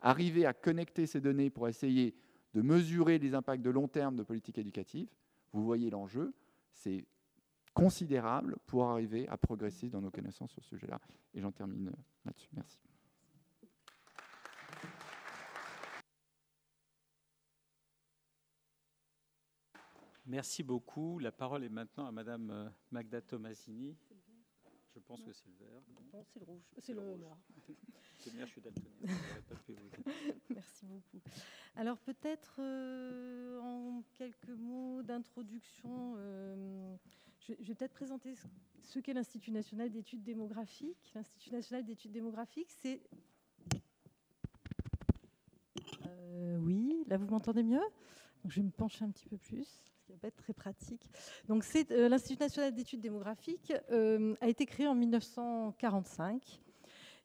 B: Arriver à connecter ces données pour essayer de mesurer les impacts de long terme de politique éducative, vous voyez l'enjeu, c'est considérable pour arriver à progresser dans nos connaissances sur ce sujet-là. Et j'en termine là-dessus. Merci.
A: Merci beaucoup. La parole est maintenant à Madame euh, Magda Tomasini. Je pense que c'est le vert.
C: Non, c'est le rouge. C'est le noir.
A: c'est bien, je suis
C: Merci beaucoup. Alors peut-être euh, en quelques mots d'introduction, euh, je, vais peut-être présenter ce, qu'est l'Institut national d'études démographiques. L'Institut national d'études démographiques, c'est... Euh, oui, là vous m'entendez mieux? Je vais me pencher un petit peu plus, qui va être très pratique. Donc euh, l'Institut national d'études démographiques euh, a été créé en 1945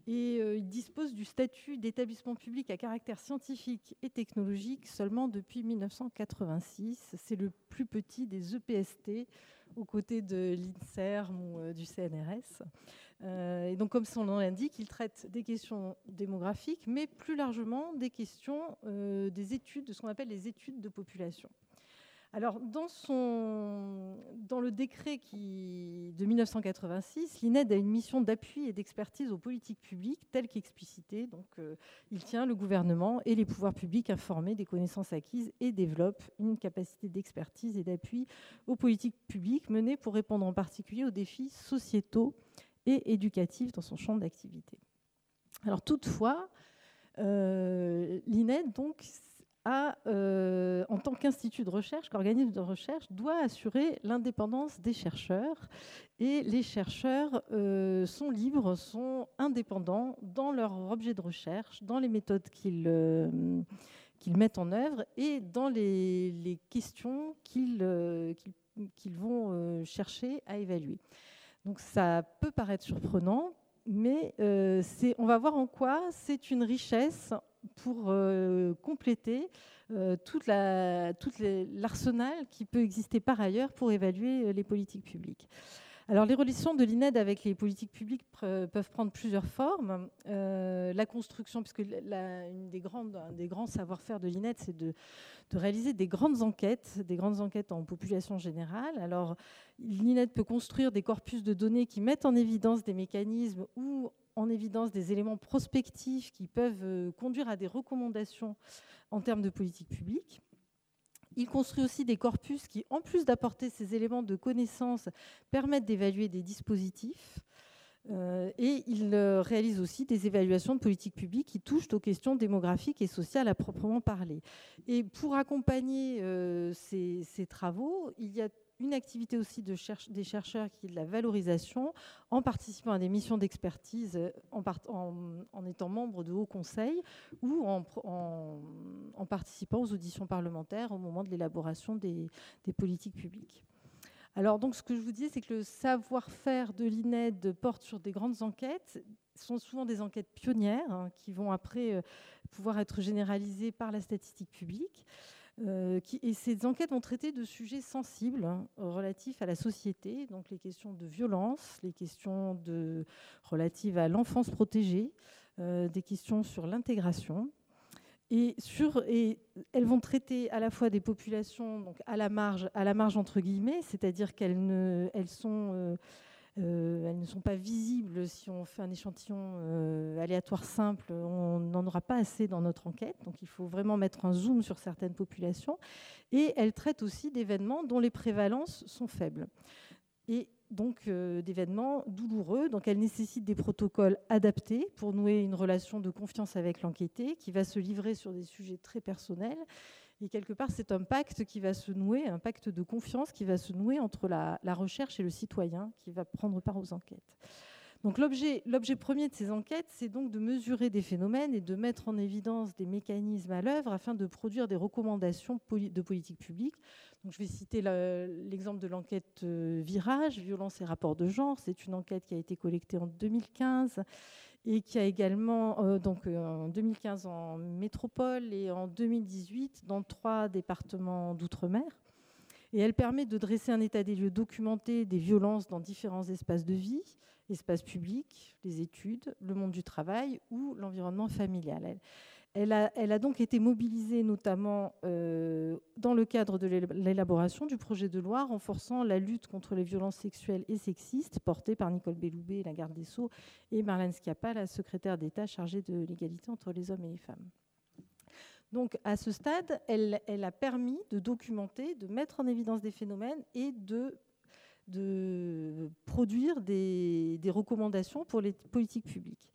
C: et il dispose du statut d'établissement public à caractère scientifique et technologique seulement depuis 1986. C'est le plus petit des EPST aux côtés de l'INSERM ou euh, du CNRS. Euh, et donc, comme son nom l'indique, il traite des questions démographiques, mais plus largement des questions euh, des études, de ce qu'on appelle les études de population. Alors, dans, son, le décret de 1986, l'INED a une mission d'appui et d'expertise aux politiques publiques telle qu'explicitée. Donc, euh, il tient le gouvernement et les pouvoirs publics informés des connaissances acquises et développe une capacité d'expertise et d'appui aux politiques publiques menées pour répondre en particulier aux défis sociétaux et éducatifs dans son champ d'activité. Alors, toutefois, euh, l'INED donc euh, en tant qu'institut de recherche, qu'organisme de recherche, doit assurer l'indépendance des chercheurs. Et les chercheurs euh, sont libres, sont indépendants dans leur objet de recherche, dans les méthodes qu'ils euh, mettent en œuvre et dans les, questions qu'ils vont chercher à évaluer. Donc ça peut paraître surprenant, mais on va voir en quoi c'est une richesse pour euh, compléter euh, tout l'arsenal qui peut exister par ailleurs pour évaluer euh, les politiques publiques. Alors, les relations de l'INED avec les politiques publiques peuvent prendre plusieurs formes. la construction, puisque une des grandes, un des grands savoir-faire de l'INED, c'est de, de, réaliser des grandes enquêtes, des grandes enquêtes en population générale. Alors, l'INED peut construire des corpus de données qui mettent en évidence des mécanismes ou en évidence des éléments prospectifs qui peuvent euh, conduire à des recommandations en termes de politique publique. Il construit aussi des corpus qui, en plus d'apporter ces éléments de connaissance, permettent d'évaluer des dispositifs. Euh, et il euh, réalise aussi des évaluations de politique publique qui touchent aux questions démographiques et sociales à proprement parler. Et pour accompagner ces, ces, travaux, il y a une activité aussi de des chercheurs qui est de la valorisation, en participant à des missions d'expertise, en, en, étant membre de hauts conseils ou en, participant aux auditions parlementaires au moment de l'élaboration des, politiques publiques. Alors, donc, ce que je vous dis, c'est que le savoir-faire de l'INED porte sur des grandes enquêtes, ce sont souvent des enquêtes pionnières hein, qui vont après euh, pouvoir être généralisées par la statistique publique. Qui, et ces enquêtes vont traiter de sujets sensibles hein, relatifs à la société, donc les questions de violence, les questions relatives à l'enfance protégée, des questions sur l'intégration. Et, elles vont traiter à la fois des populations donc à la marge, à la marge entre guillemets, c'est-à-dire qu'elles sont euh, elles ne sont pas visibles si on fait un échantillon euh, aléatoire simple. On n'en aura pas assez dans notre enquête. Donc il faut vraiment mettre un zoom sur certaines populations. Et elles traitent aussi d'événements dont les prévalences sont faibles. Et donc euh, d'événements douloureux. Donc elles nécessitent des protocoles adaptés pour nouer une relation de confiance avec l'enquêté qui va se livrer sur des sujets très personnels et quelque part, c'est un pacte qui va se nouer, un pacte de confiance qui va se nouer entre la, recherche et le citoyen qui va prendre part aux enquêtes. Donc l'objet, premier de ces enquêtes, c'est donc de mesurer des phénomènes et de mettre en évidence des mécanismes à l'œuvre afin de produire des recommandations de politique publique. Donc je vais citer l'exemple de l'enquête euh, Virage, violence et rapports de genre. C'est une enquête qui a été collectée en 2015 et qui a également, euh, donc euh, en 2015 en métropole et en 2018 dans trois départements d'outre-mer. Et elle permet de dresser un état des lieux documenté des violences dans différents espaces de vie, espaces publics, les études, le monde du travail ou l'environnement familial. A, donc été mobilisée notamment euh, dans le cadre de l'élaboration du projet de loi renforçant la lutte contre les violences sexuelles et sexistes portée par Nicole Belloubet, la garde des Sceaux, et Marlène Schiappa, la secrétaire d'État chargée de l'égalité entre les hommes et les femmes. Donc à ce stade, elle, a permis de documenter, de mettre en évidence des phénomènes et de, produire des recommandations pour les politiques publiques.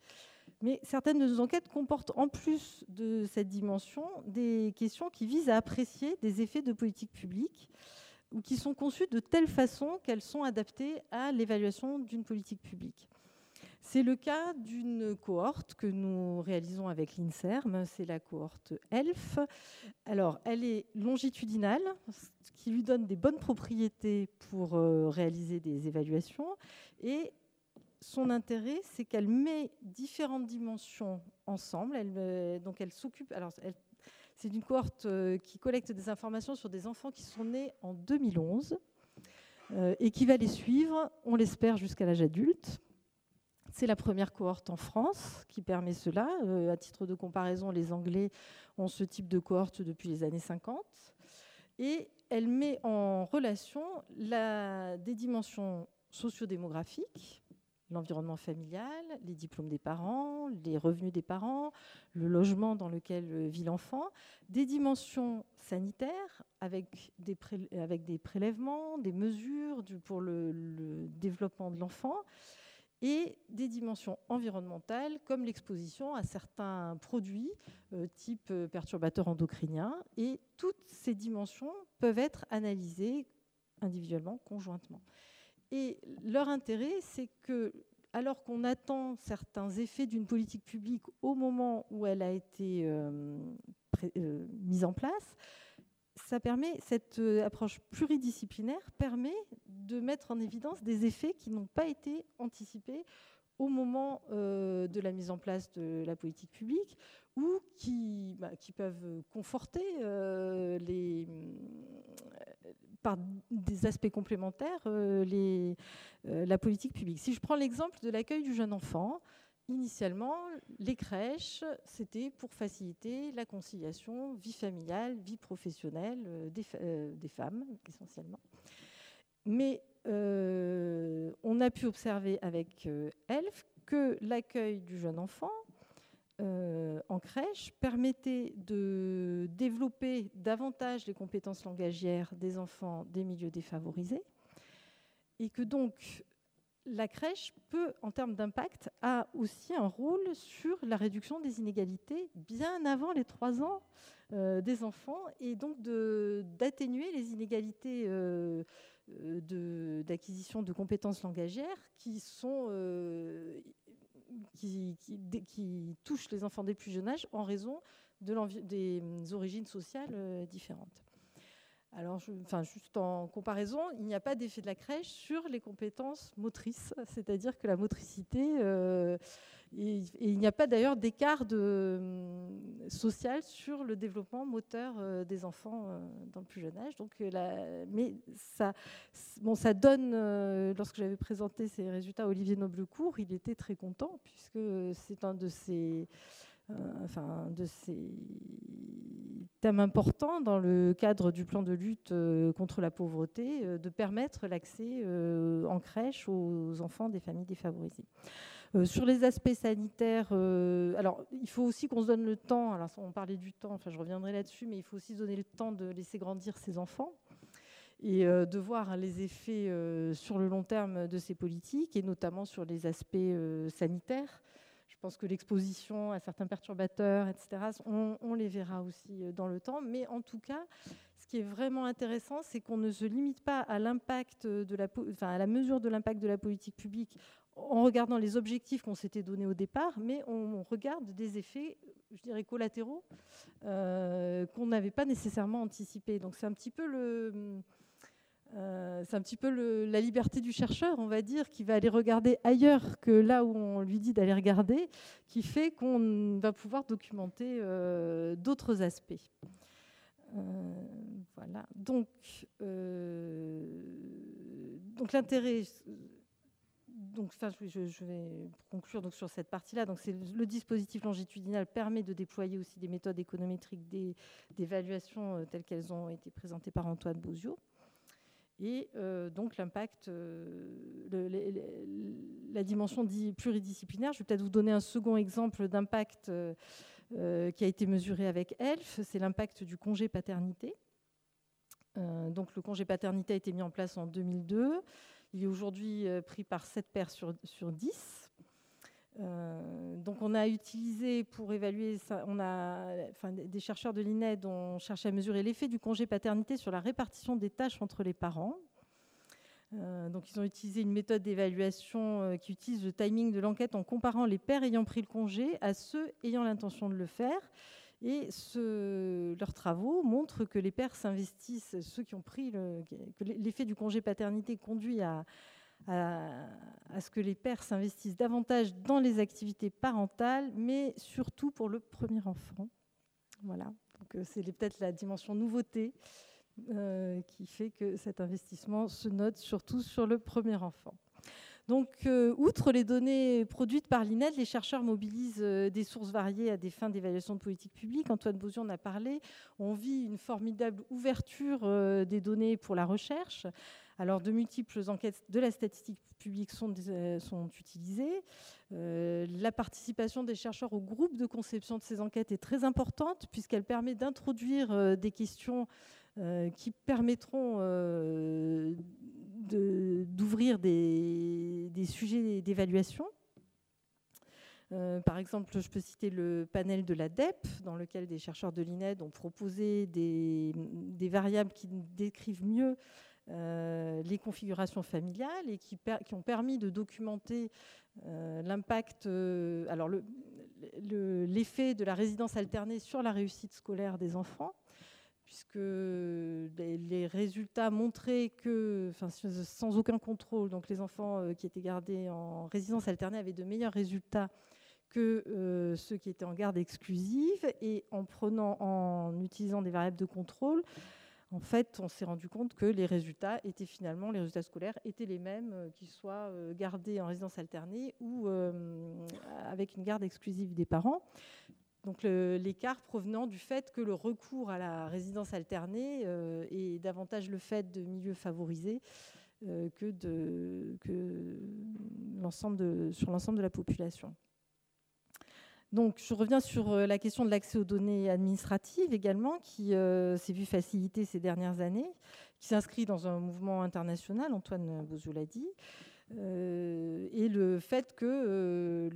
C: Mais certaines de nos enquêtes comportent en plus de cette dimension des questions qui visent à apprécier des effets de politique publique ou qui sont conçues de telle façon qu'elles sont adaptées à l'évaluation d'une politique publique. C'est le cas d'une cohorte que nous réalisons avec l'INSERM, c'est la cohorte ELF. Alors, elle est longitudinale, ce qui lui donne des bonnes propriétés pour euh, réaliser des évaluations, et son intérêt, c'est qu'elle met différentes dimensions ensemble. Euh, donc elle s'occupe. C'est une cohorte euh, qui collecte des informations sur des enfants qui sont nés en 2011 euh, et qui va les suivre, on l'espère, jusqu'à l'âge adulte. C'est la première cohorte en France qui permet cela. à titre de comparaison, les Anglais ont ce type de cohorte depuis les années 50. Et elle met en relation la, des dimensions sociodémographiques, l'environnement familial, les diplômes des parents, les revenus des parents, le logement dans lequel euh, vit l'enfant, des dimensions sanitaires avec des, prélèvements, des mesures pour le, développement de l'enfant et des dimensions environnementales comme l'exposition à certains produits euh, type euh, perturbateurs endocriniens. Et toutes ces dimensions peuvent être analysées individuellement, conjointement. Et leur intérêt, c'est que, alors qu'on attend certains effets d'une politique publique au moment où elle a été euh, euh, mise en place, ça permet, cette euh, approche pluridisciplinaire permet de mettre en évidence des effets qui n'ont pas été anticipés au moment de la mise en place de la politique publique ou qui, bah, qui peuvent conforter les, par des aspects complémentaires euh, euh, la politique publique. Si je prends l'exemple de l'accueil du jeune enfant, initialement, les crèches, c'était pour faciliter la conciliation vie familiale, vie professionnelle euh, des, femmes, essentiellement. Mais on a pu observer avec ELF que l'accueil du jeune enfant euh, en crèche permettait de développer davantage les compétences langagières des enfants des milieux défavorisés et que donc la crèche peut, en termes d'impact, a aussi un rôle sur la réduction des inégalités bien avant les trois ans euh, des enfants et donc d'atténuer les inégalités euh, d'acquisition de, compétences langagières qui sont qui, qui, touche les enfants des plus jeunes âge en raison de des hum, origines sociales euh, différentes. Alors, enfin, juste en comparaison, il n'y a pas d'effet de la crèche sur les compétences motrices, c'est-à-dire que la motricité, euh, Et, il n'y a pas d'ailleurs d'écart de, social sur le développement moteur des enfants dans le plus jeune âge. Donc, mais ça, donne, lorsque j'avais présenté ces résultats à Olivier Noblecourt, il était très content puisque c'est un de ces euh, thèmes importants dans le cadre du plan de lutte euh, contre la pauvreté, euh, de permettre l'accès en crèche aux enfants des familles défavorisées. Sur les aspects sanitaires, alors il faut aussi qu'on se donne le temps, on parlait du temps, enfin je reviendrai là-dessus, mais il faut aussi donner le temps de laisser grandir ces enfants et de voir les effets sur le long terme de ces politiques, et notamment sur les aspects sanitaires. Je pense que l'exposition à certains perturbateurs, etc., on, les verra aussi euh, dans le temps. Mais en tout cas, ce qui est vraiment intéressant, c'est qu'on ne se limite pas à l'impact de la, enfin, à la mesure de l'impact de la politique publique en regardant les objectifs qu'on s'était donnés au départ, mais on, regarde des effets, je dirais, collatéraux euh, qu'on n'avait pas nécessairement anticipés. Donc c'est un petit peu le euh, c'est un petit peu la liberté du chercheur, on va dire, qui va aller regarder ailleurs que là où on lui dit d'aller regarder, qui fait qu'on va pouvoir documenter euh, d'autres aspects. Voilà. Donc l'intérêt. Donc, je, vais conclure donc, sur cette partie-là. Donc, c'est le dispositif longitudinal permet de déployer aussi des méthodes économétriques d'évaluation telles qu'elles ont été présentées par Antoine Bozio et euh, donc l'impact, euh, la dimension pluridisciplinaire. Je vais peut-être vous donner un second exemple d'impact euh, qui a été mesuré avec ELF, c'est l'impact du congé paternité. donc le congé paternité a été mis en place en 2002. Il est aujourd'hui pris par 7 pères sur, sur 10. Euh, donc on a utilisé pour évaluer des chercheurs de l'INED ont cherché à mesurer l'effet du congé paternité sur la répartition des tâches entre les parents. Euh, donc ils ont utilisé une méthode d'évaluation euh, qui utilise le timing de l'enquête en comparant les pères ayant pris le congé à ceux ayant l'intention de le faire. Et ce, leurs travaux montrent que les pères s'investissent, ceux qui ont pris le, que l'effet du congé paternité conduit à, ce que les pères s'investissent davantage dans les activités parentales, mais surtout pour le premier enfant. Voilà. Donc euh, c'est peut-être la dimension nouveauté euh, qui fait que cet investissement se note surtout sur le premier enfant. Donc, euh, outre les données produites par l'INED, les chercheurs mobilisent des sources variées à des fins d'évaluation de politique publique. Antoine Bozion en a parlé. On vit une formidable ouverture des données pour la recherche. Alors, de multiples enquêtes de la statistique publique sont, euh, utilisées. Euh, la participation des chercheurs au groupe de conception de ces enquêtes est très importante puisqu'elle permet d'introduire euh, des questions qui permettront d'ouvrir des, sujets d'évaluation. par exemple, je peux citer le panel de la DEP, dans lequel des chercheurs de l'INED ont proposé des, variables qui décrivent mieux euh, les configurations familiales et qui, ont permis de documenter euh, l'impact, euh, alors l'effet de la résidence alternée sur la réussite scolaire des enfants, puisque les, résultats montraient que, sans aucun contrôle, donc les enfants qui étaient gardés en résidence alternée avaient de meilleurs résultats que ceux qui étaient en garde exclusive, et en prenant, en utilisant des variables de contrôle, en fait, on s'est rendu compte que les résultats étaient finalement, les résultats scolaires étaient les mêmes, euh, qu'ils soient euh, gardés en résidence alternée ou euh, avec une garde exclusive des parents. Donc l'écart provenant du fait que le recours à la résidence alternée est davantage le fait de milieux favorisés que, de, que sur l'ensemble de la population. Donc, je reviens sur euh, la question de l'accès aux données administratives également, qui euh, s'est vu faciliter ces dernières années, qui s'inscrit dans un mouvement international, Antoine Bozio l'a dit, euh, et le fait que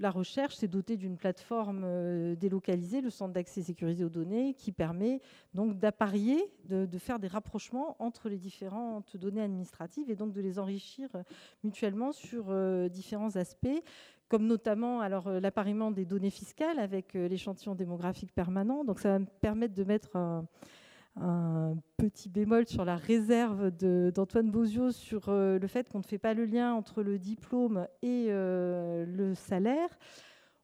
C: la recherche s'est dotée d'une plateforme délocalisée, le Centre d'accès sécurisé aux données, qui permet donc d'apparier, de, faire des rapprochements entre les différentes données administratives et donc de les enrichir mutuellement sur différents aspects comme notamment alors euh, l'appariement des données fiscales avec euh, l'échantillon démographique permanent. Donc ça va me permettre de mettre un petit bémol sur la réserve d'Antoine Bozio sur le fait qu'on ne fait pas le lien entre le diplôme et le salaire.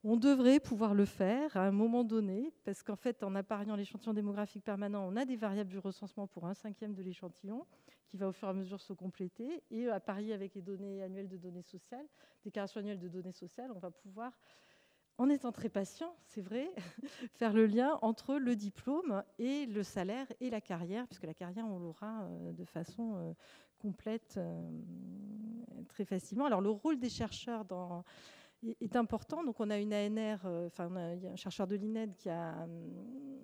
C: On devrait pouvoir le faire à un moment donné, parce qu'en fait, en appariant l'échantillon démographique permanent, on a des variables du recensement pour un cinquième de l'échantillon, qui va au fur et à mesure se compléter. Et à parier avec les données annuelles de données sociales, déclaration annuelle de données sociales, on va pouvoir, en étant très patient, c'est vrai, faire le lien entre le diplôme et le salaire et la carrière, puisque la carrière, on l'aura euh, de façon euh, complète euh, très facilement. Alors le rôle des chercheurs est important. Donc on a une ANR, enfin a un chercheur de l'INED qui a, hum,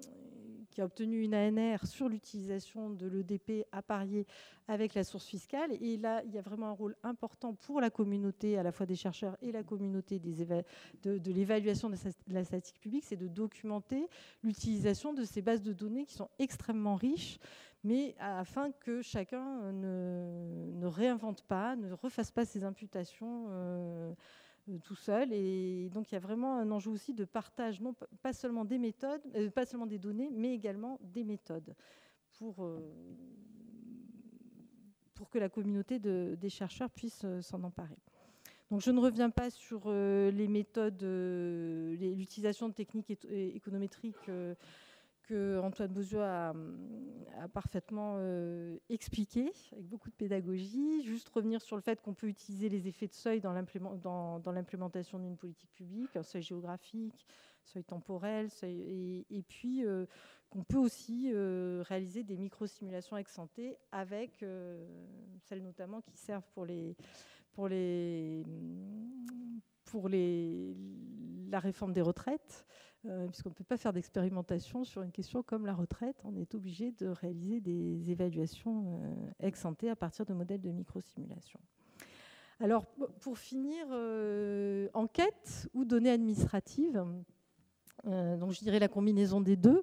C: qui a obtenu une ANR sur l'utilisation de l'EDP à parier avec la source fiscale. Et là, il y a vraiment un rôle important pour la communauté, à la fois des chercheurs et la communauté de, l'évaluation de la statistique publique, c'est de documenter l'utilisation de ces bases de données qui sont extrêmement riches, mais afin que chacun ne, réinvente pas, ne refasse pas ses imputations. Euh, tout seul. Et donc il y a vraiment un enjeu aussi de partage, non pas seulement des méthodes, euh, pas seulement des données, mais également des méthodes pour, euh, pour que la communauté de, des chercheurs puisse s'en emparer. Donc je ne reviens pas sur les méthodes, l'utilisation de techniques économétriques que Antoine Bozio a, parfaitement euh, expliqué avec beaucoup de pédagogie. Juste revenir sur le fait qu'on peut utiliser les effets de seuil dans l'implémentation d'une politique publique, un seuil géographique, seuil temporel, et, puis euh, qu'on peut aussi euh, réaliser des micro-simulations ex santé avec celles notamment qui servent pour les, la réforme des retraites euh, puisqu'on ne peut pas faire d'expérimentation sur une question comme la retraite. On est obligé de réaliser des évaluations euh, ex ante à partir de modèles de micro-simulation. Alors, pour finir, euh, enquête ou données administratives donc je dirais la combinaison des deux.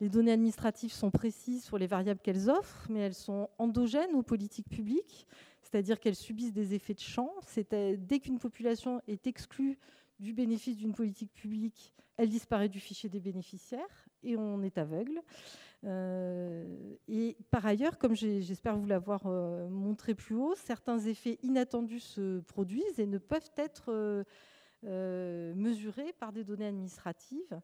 C: Les données administratives sont précises sur les variables qu'elles offrent, mais elles sont endogènes aux politiques publiques, c'est-à-dire qu'elles subissent des effets de champ. Dès qu'une population est exclue du bénéfice d'une politique publique, elle disparaît du fichier des bénéficiaires et on est aveugle. Euh, et par ailleurs, comme j'espère vous l'avoir euh, montré plus haut, certains effets inattendus se produisent et ne peuvent être euh, mesurés par des données administratives.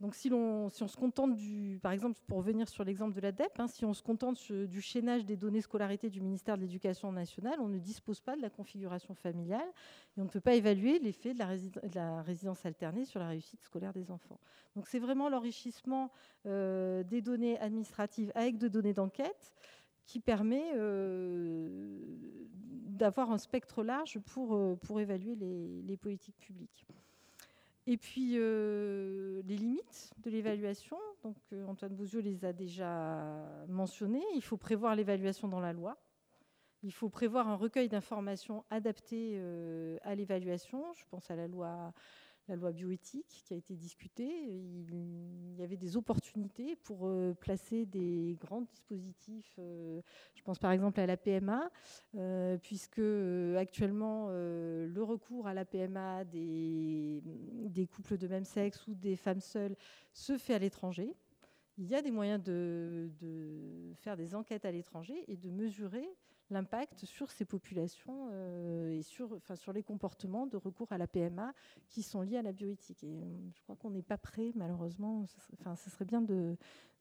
C: Donc si, on, se contente du, par exemple, pour revenir sur l'exemple de la DEP, hein, si on se contente du chaînage des données scolarité du ministère de l'Éducation nationale, on ne dispose pas de la configuration familiale et on ne peut pas évaluer l'effet de, la, résidence alternée sur la réussite scolaire des enfants. Donc c'est vraiment l'enrichissement euh, des données administratives avec de données d'enquête qui permet euh, d'avoir un spectre large pour, euh, évaluer les politiques publiques. Et puis, euh, les limites de l'évaluation. Donc, euh, Antoine Bouzio les a déjà mentionnées. Il faut prévoir l'évaluation dans la loi. Il faut prévoir un recueil d'informations adapté euh, à l'évaluation. Je pense à la loi la loi bioéthique qui a été discutée. Il y avait des opportunités pour euh, placer des grands dispositifs. Euh, je pense par exemple à la PMA, euh, puisque actuellement le recours à la PMA des, couples de même sexe ou des femmes seules se fait à l'étranger. Il y a des moyens de faire des enquêtes à l'étranger et de mesurer l'impact sur ces populations euh, et sur, enfin, sur les comportements de recours à la PMA qui sont liés à la bioéthique. Et euh, je crois qu'on n'est pas prêt, malheureusement. Enfin, ce serait bien de,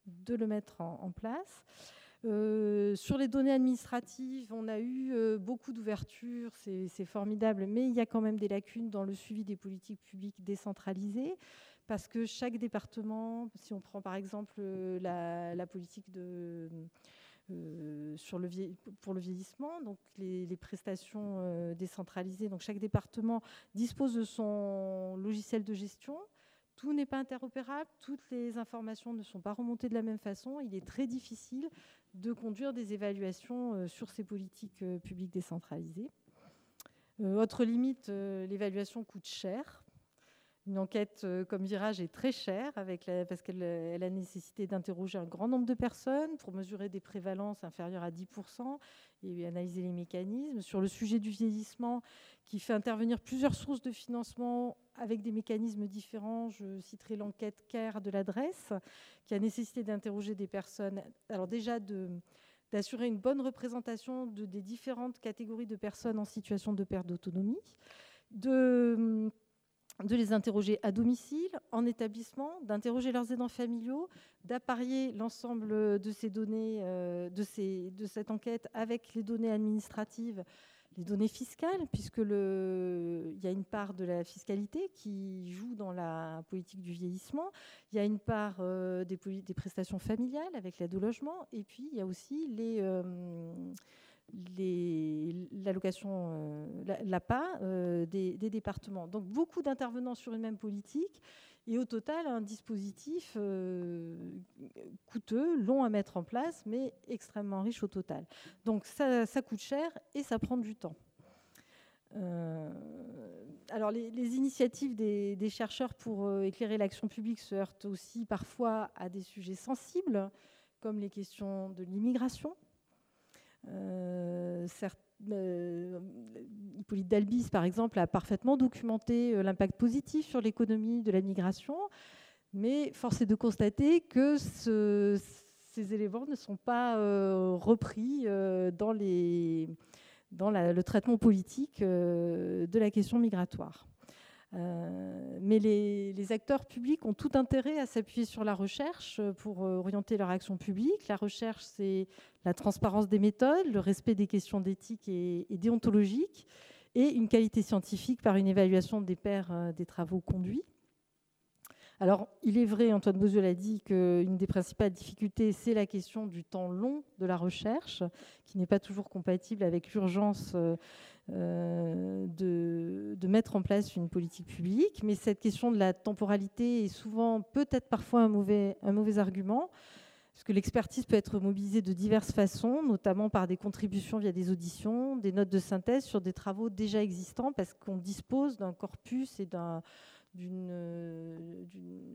C: de le mettre en, place. Euh, sur les données administratives, on a eu beaucoup d'ouverture, c'est formidable, mais il y a quand même des lacunes dans le suivi des politiques publiques décentralisées, parce que chaque département, si on prend par exemple la politique de euh, sur le pour le vieillissement, donc les, prestations euh, décentralisées. Donc chaque département dispose de son logiciel de gestion. Tout n'est pas interopérable, toutes les informations ne sont pas remontées de la même façon. Il est très difficile de conduire des évaluations euh, sur ces politiques publiques décentralisées. autre limite, l'évaluation coûte cher. Une enquête comme Virage est très chère parce qu'elle a nécessité d'interroger un grand nombre de personnes pour mesurer des prévalences inférieures à 10% et analyser les mécanismes. Sur le sujet du vieillissement, qui fait intervenir plusieurs sources de financement avec des mécanismes différents, je citerai l'enquête CARE de l'adresse, qui a nécessité d'interroger des personnes, alors déjà d'assurer une bonne représentation de, des différentes catégories de personnes en situation de perte d'autonomie, de de les interroger à domicile, en établissement, d'interroger leurs aidants familiaux, d'apparier l'ensemble de ces données, euh, de, cette enquête avec les données administratives, les données fiscales, puisque y a une part de la fiscalité qui joue dans la politique du vieillissement, il y a une part euh, des, des, prestations familiales avec l'aide au logement, et puis il y a aussi les... Euh, l'allocation, euh, l'APA euh, des, départements. Donc beaucoup d'intervenants sur une même politique et au total un dispositif euh, coûteux, long à mettre en place, mais extrêmement riche au total. Donc ça, coûte cher et ça prend du temps. alors les, initiatives des, chercheurs pour éclairer l'action publique se heurtent aussi parfois à des sujets sensibles, comme les questions de l'immigration, euh, euh, Hippolyte Dalbis, par exemple, a parfaitement documenté euh, l'impact positif sur l'économie de la migration, mais force est de constater que ces éléments ne sont pas repris dans, le traitement politique de la question migratoire. Euh, mais les, acteurs publics ont tout intérêt à s'appuyer sur la recherche pour euh, orienter leur action publique. La recherche, c'est la transparence des méthodes, le respect des questions d'éthique et, déontologique, et une qualité scientifique par une évaluation des pairs euh, des travaux conduits. Alors, il est vrai, Antoine Bozieux l'a dit, qu'une des principales difficultés, c'est la question du temps long de la recherche, qui n'est pas toujours compatible avec l'urgence euh, de, mettre en place une politique publique. Mais cette question de la temporalité est souvent, peut-être parfois, un mauvais, argument, parce que l'expertise peut être mobilisée de diverses façons, notamment par des contributions via des auditions, des notes de synthèse sur des travaux déjà existants, parce qu'on dispose d'un corpus et d'un d'une,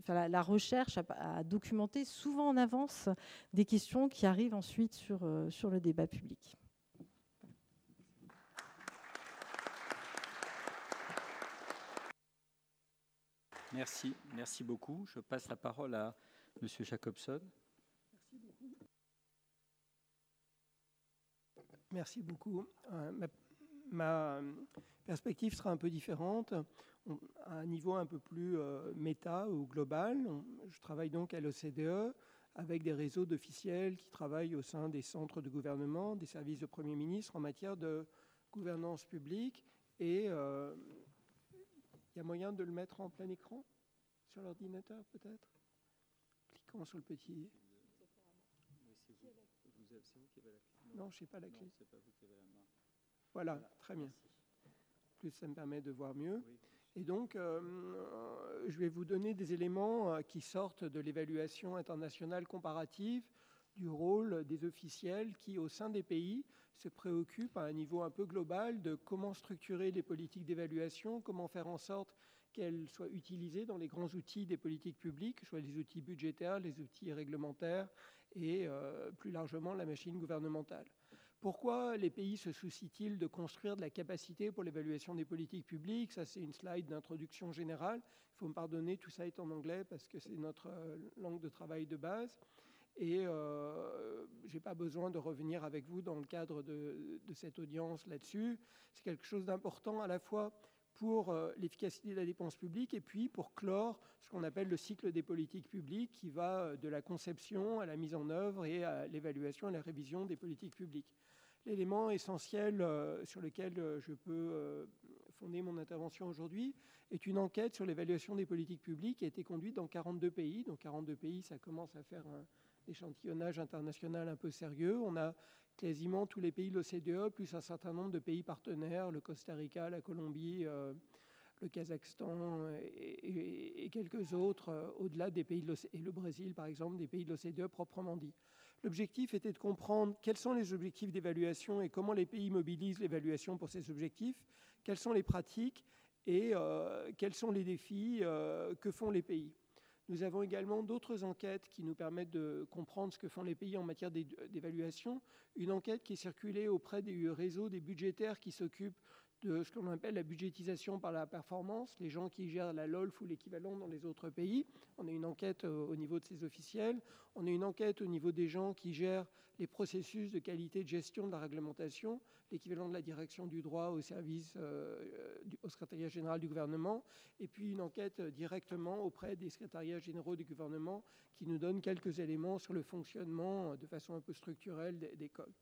C: la, recherche a, documenté souvent en avance des questions qui arrivent ensuite sur, euh, sur le débat public.
A: Merci, merci beaucoup. Je passe la parole à Monsieur Jacobson.
D: Merci beaucoup. Euh, ma, perspective sera un peu différente, à un niveau un peu plus euh, méta ou global. Je travaille donc à l'OCDE avec des réseaux d'officiels qui travaillent au sein des centres de gouvernement, des services de Premier ministre en matière de gouvernance publique et euh, il y a moyen de le mettre en plein écran Sur l'ordinateur, peut-être? Cliquons sur le petit. Non, je n'ai pas la clé. Voilà, très bien. Plus ça me permet de voir mieux. Et donc, euh, je vais vous donner des éléments euh, qui sortent de l'évaluation internationale comparative du rôle des officiels qui, au sein des pays, se préoccupent à un niveau un peu global de comment structurer les politiques d'évaluation, comment faire en sorte qu'elles soient utilisées dans les grands outils des politiques publiques, soit les outils budgétaires, les outils réglementaires et euh, plus largement la machine gouvernementale. Pourquoi les pays se soucient-ils de construire de la capacité pour l'évaluation des politiques publiques? Ça, c'est une slide d'introduction générale. Il faut me pardonner, tout ça est en anglais parce que c'est notre euh, langue de travail de base. Et euh, je n'ai pas besoin de revenir avec vous dans le cadre de, cette audience là-dessus. C'est quelque chose d'important à la fois pour euh, l'efficacité de la dépense publique et puis pour clore ce qu'on appelle le cycle des politiques publiques qui va euh, de la conception à la mise en œuvre et à l'évaluation et la révision des politiques publiques. L'élément essentiel sur lequel je peux fonder mon intervention aujourd'hui est une enquête sur l'évaluation des politiques publiques qui a été conduite dans 42 pays. Donc 42 pays, ça commence à faire un, échantillonnage international un peu sérieux. On a quasiment tous les pays de l'OCDE, plus un certain nombre de pays partenaires, le Costa Rica, la Colombie, euh, le Kazakhstan et, quelques autres, euh, au-delà des pays de et le Brésil par exemple, des pays de l'OCDE proprement dit. L'objectif était de comprendre quels sont les objectifs d'évaluation et comment les pays mobilisent l'évaluation pour ces objectifs, quelles sont les pratiques et quels sont les défis que font les pays. Nous avons également d'autres enquêtes qui nous permettent de comprendre ce que font les pays en matière d'évaluation. Une enquête qui est circulée auprès du réseau des budgétaires qui s'occupent de ce qu'on appelle la budgétisation par la performance, les gens qui gèrent la LOLF ou l'équivalent dans les autres pays. On a une enquête euh, au niveau de ces officiels. On a une enquête au niveau des gens qui gèrent les processus de qualité de gestion de la réglementation, l'équivalent de la direction du droit au service euh, au secrétariat général du gouvernement. Et puis une enquête directement auprès des secrétariats généraux du gouvernement qui nous donne quelques éléments sur le fonctionnement euh, de façon un peu structurelle des codes.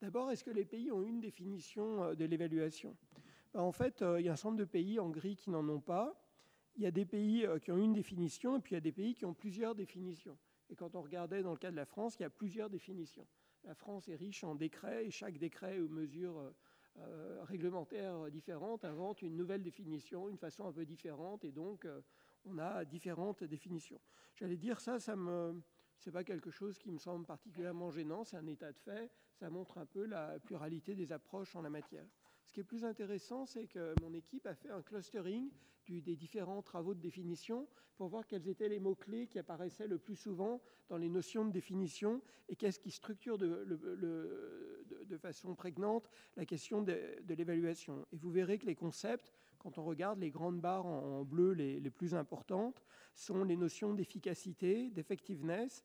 D: D'abord, est-ce que les pays ont une définition euh, de l'évaluation? Ben, En fait, euh, il y a un certain nombre de pays en gris qui n'en ont pas. Il y a des pays euh, qui ont une définition et puis il y a des pays qui ont plusieurs définitions. Et quand on regardait dans le cas de la France, il y a plusieurs définitions. La France est riche en décrets et chaque décret ou mesure réglementaire différente invente une nouvelle définition, une façon un peu différente et donc on a différentes définitions. J'allais dire ça, ça me pas quelque chose qui me semble particulièrement gênant, c'est un état de fait, ça montre un peu la pluralité des approches en la matière. Ce qui est plus intéressant, c'est que mon équipe a fait un clustering des différents travaux de définition pour voir quels étaient les mots-clés qui apparaissaient le plus souvent dans les notions de définition et qu'est-ce qui structure de, façon prégnante la question de, l'évaluation. Et vous verrez que les concepts, quand on regarde les grandes barres en, bleu les plus importantes, sont les notions d'efficacité, d'effectiveness,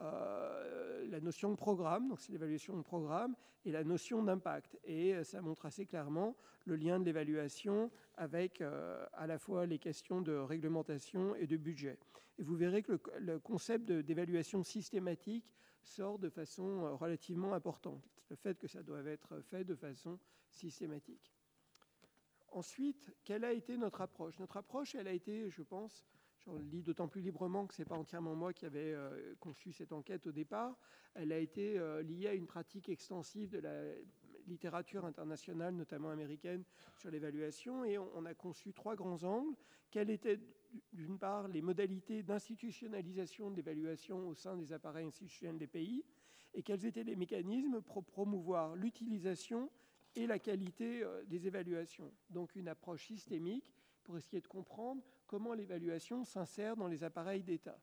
D: euh, la notion de programme, donc c'est l'évaluation de programme, et la notion d'impact. Et euh, ça montre assez clairement le lien de l'évaluation avec euh, à la fois les questions de réglementation et de budget. Et vous verrez que le, concept d'évaluation systématique sort de façon relativement importante, le fait que ça doit être fait de façon systématique. Ensuite, quelle a été notre approche? Notre approche, elle a été, je pense, je le lis d'autant plus librement que ce n'est pas entièrement moi qui avais euh, conçu cette enquête au départ. Elle a été euh, liée à une pratique extensive de la littérature internationale, notamment américaine, sur l'évaluation. Et on, a conçu trois grands angles. Quelles étaient, d'une part, les modalités d'institutionnalisation de l'évaluation au sein des appareils institutionnels des pays et quels étaient les mécanismes pour promouvoir l'utilisation et la qualité euh, des évaluations. Donc une approche systémique pour essayer de comprendre comment l'évaluation s'insère dans les appareils d'État.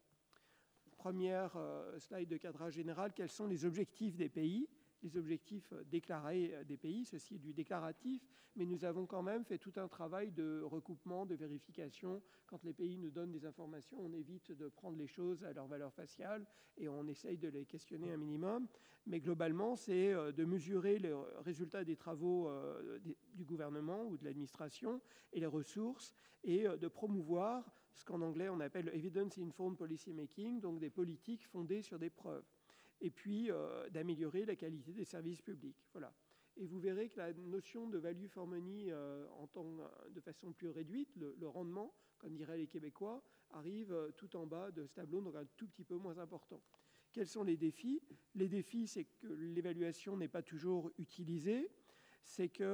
D: Première euh, slide de cadrage général, quels sont les objectifs des pays les objectifs déclarés des pays, ceci est du déclaratif, mais nous avons quand même fait tout un travail de recoupement, de vérification. Quand les pays nous donnent des informations, on évite de prendre les choses à leur valeur faciale et on essaye de les questionner un minimum. Mais globalement, c'est euh, de mesurer les résultats des travaux euh, du gouvernement ou de l'administration et les ressources et euh, de promouvoir ce qu'en anglais on appelle evidence informed policy making, donc des politiques fondées sur des preuves et puis euh, d'améliorer la qualité des services publics. Voilà. Et vous verrez que la notion de value for money euh, en de façon plus réduite, le, rendement, comme diraient les Québécois, arrive euh, tout en bas de ce tableau, donc un tout petit peu moins important. Quels sont les défis? Les défis, c'est que l'évaluation n'est pas toujours utilisée, c'est qu'il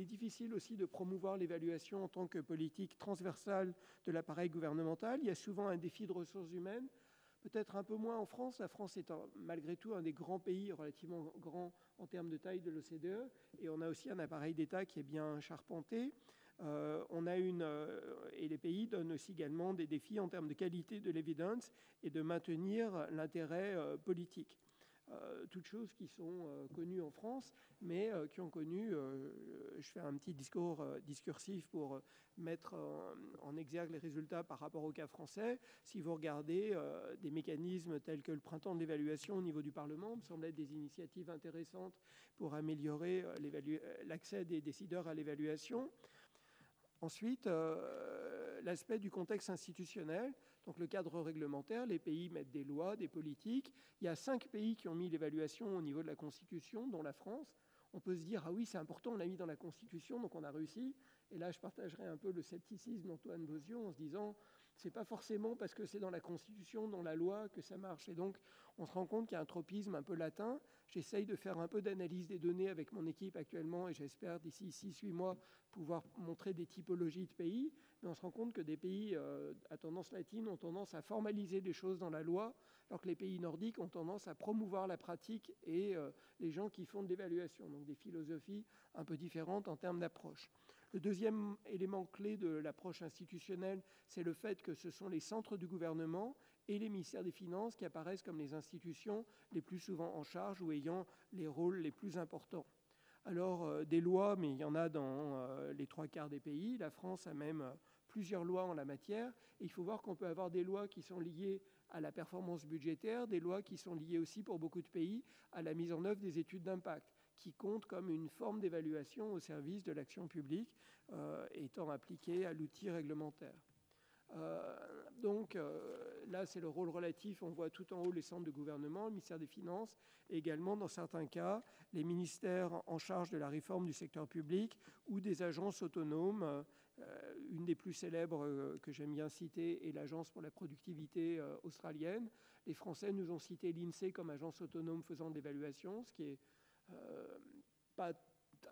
D: est difficile aussi de promouvoir l'évaluation en tant que politique transversale de l'appareil gouvernemental. Il y a souvent un défi de ressources humaines peut-être un peu moins en France. La France est malgré tout un des grands pays relativement grands en termes de taille de l'OCDE, et on a aussi un appareil d'État qui est bien charpenté. Euh, on a une, euh, et les pays donnent aussi également des défis en termes de qualité de l'évidence et de maintenir l'intérêt euh, politique. Euh, toutes choses qui sont euh, connues en France, mais euh, qui ont connu, je fais un petit discours discursif pour mettre en, exergue les résultats par rapport au cas français. Si vous regardez des mécanismes tels que le printemps de l'évaluation au niveau du Parlement, me semble être des initiatives intéressantes pour améliorer l'accès des décideurs à l'évaluation. Ensuite, l'aspect du contexte institutionnel. Donc le cadre réglementaire, les pays mettent des lois, des politiques. Il y a cinq pays qui ont mis l'évaluation au niveau de la Constitution, dont la France. On peut se dire, ah oui, c'est important, on l'a mis dans la Constitution, donc on a réussi. Et là, je partagerai un peu le scepticisme d'Antoine Bozio en se disant, c'est pas forcément parce que c'est dans la Constitution, dans la loi, que ça marche. Et donc, on se rend compte qu'il y a un tropisme un peu latin. J'essaye de faire un peu d'analyse des données avec mon équipe actuellement, et j'espère d'ici 6-8 mois pouvoir montrer des typologies de pays. Mais on se rend compte que des pays euh, à tendance latine ont tendance à formaliser des choses dans la loi, alors que les pays nordiques ont tendance à promouvoir la pratique et euh, les gens qui font de l'évaluation. Donc des philosophies un peu différentes en termes d'approche. Le deuxième élément clé de l'approche institutionnelle, c'est le fait que ce sont les centres du gouvernement et les ministères des Finances qui apparaissent comme les institutions les plus souvent en charge ou ayant les rôles les plus importants. Alors, euh, des lois, mais il y en a dans euh, les trois quarts des pays. La France a même euh, plusieurs lois en la matière. Et il faut voir qu'on peut avoir des lois qui sont liées à la performance budgétaire, des lois qui sont liées aussi pour beaucoup de pays à la mise en œuvre des études d'impact, qui comptent comme une forme d'évaluation au service de l'action publique étant appliquée à l'outil réglementaire. Euh, donc euh, là, c'est le rôle relatif. On voit tout en haut les centres de gouvernement, le ministère des Finances, et également, dans certains cas, les ministères en charge de la réforme du secteur public ou des agences autonomes. Euh, une des plus célèbres que j'aime bien citer est l'Agence pour la productivité australienne. Les Français nous ont cité l'INSEE comme agence autonome faisant de l'évaluation, ce qui est pas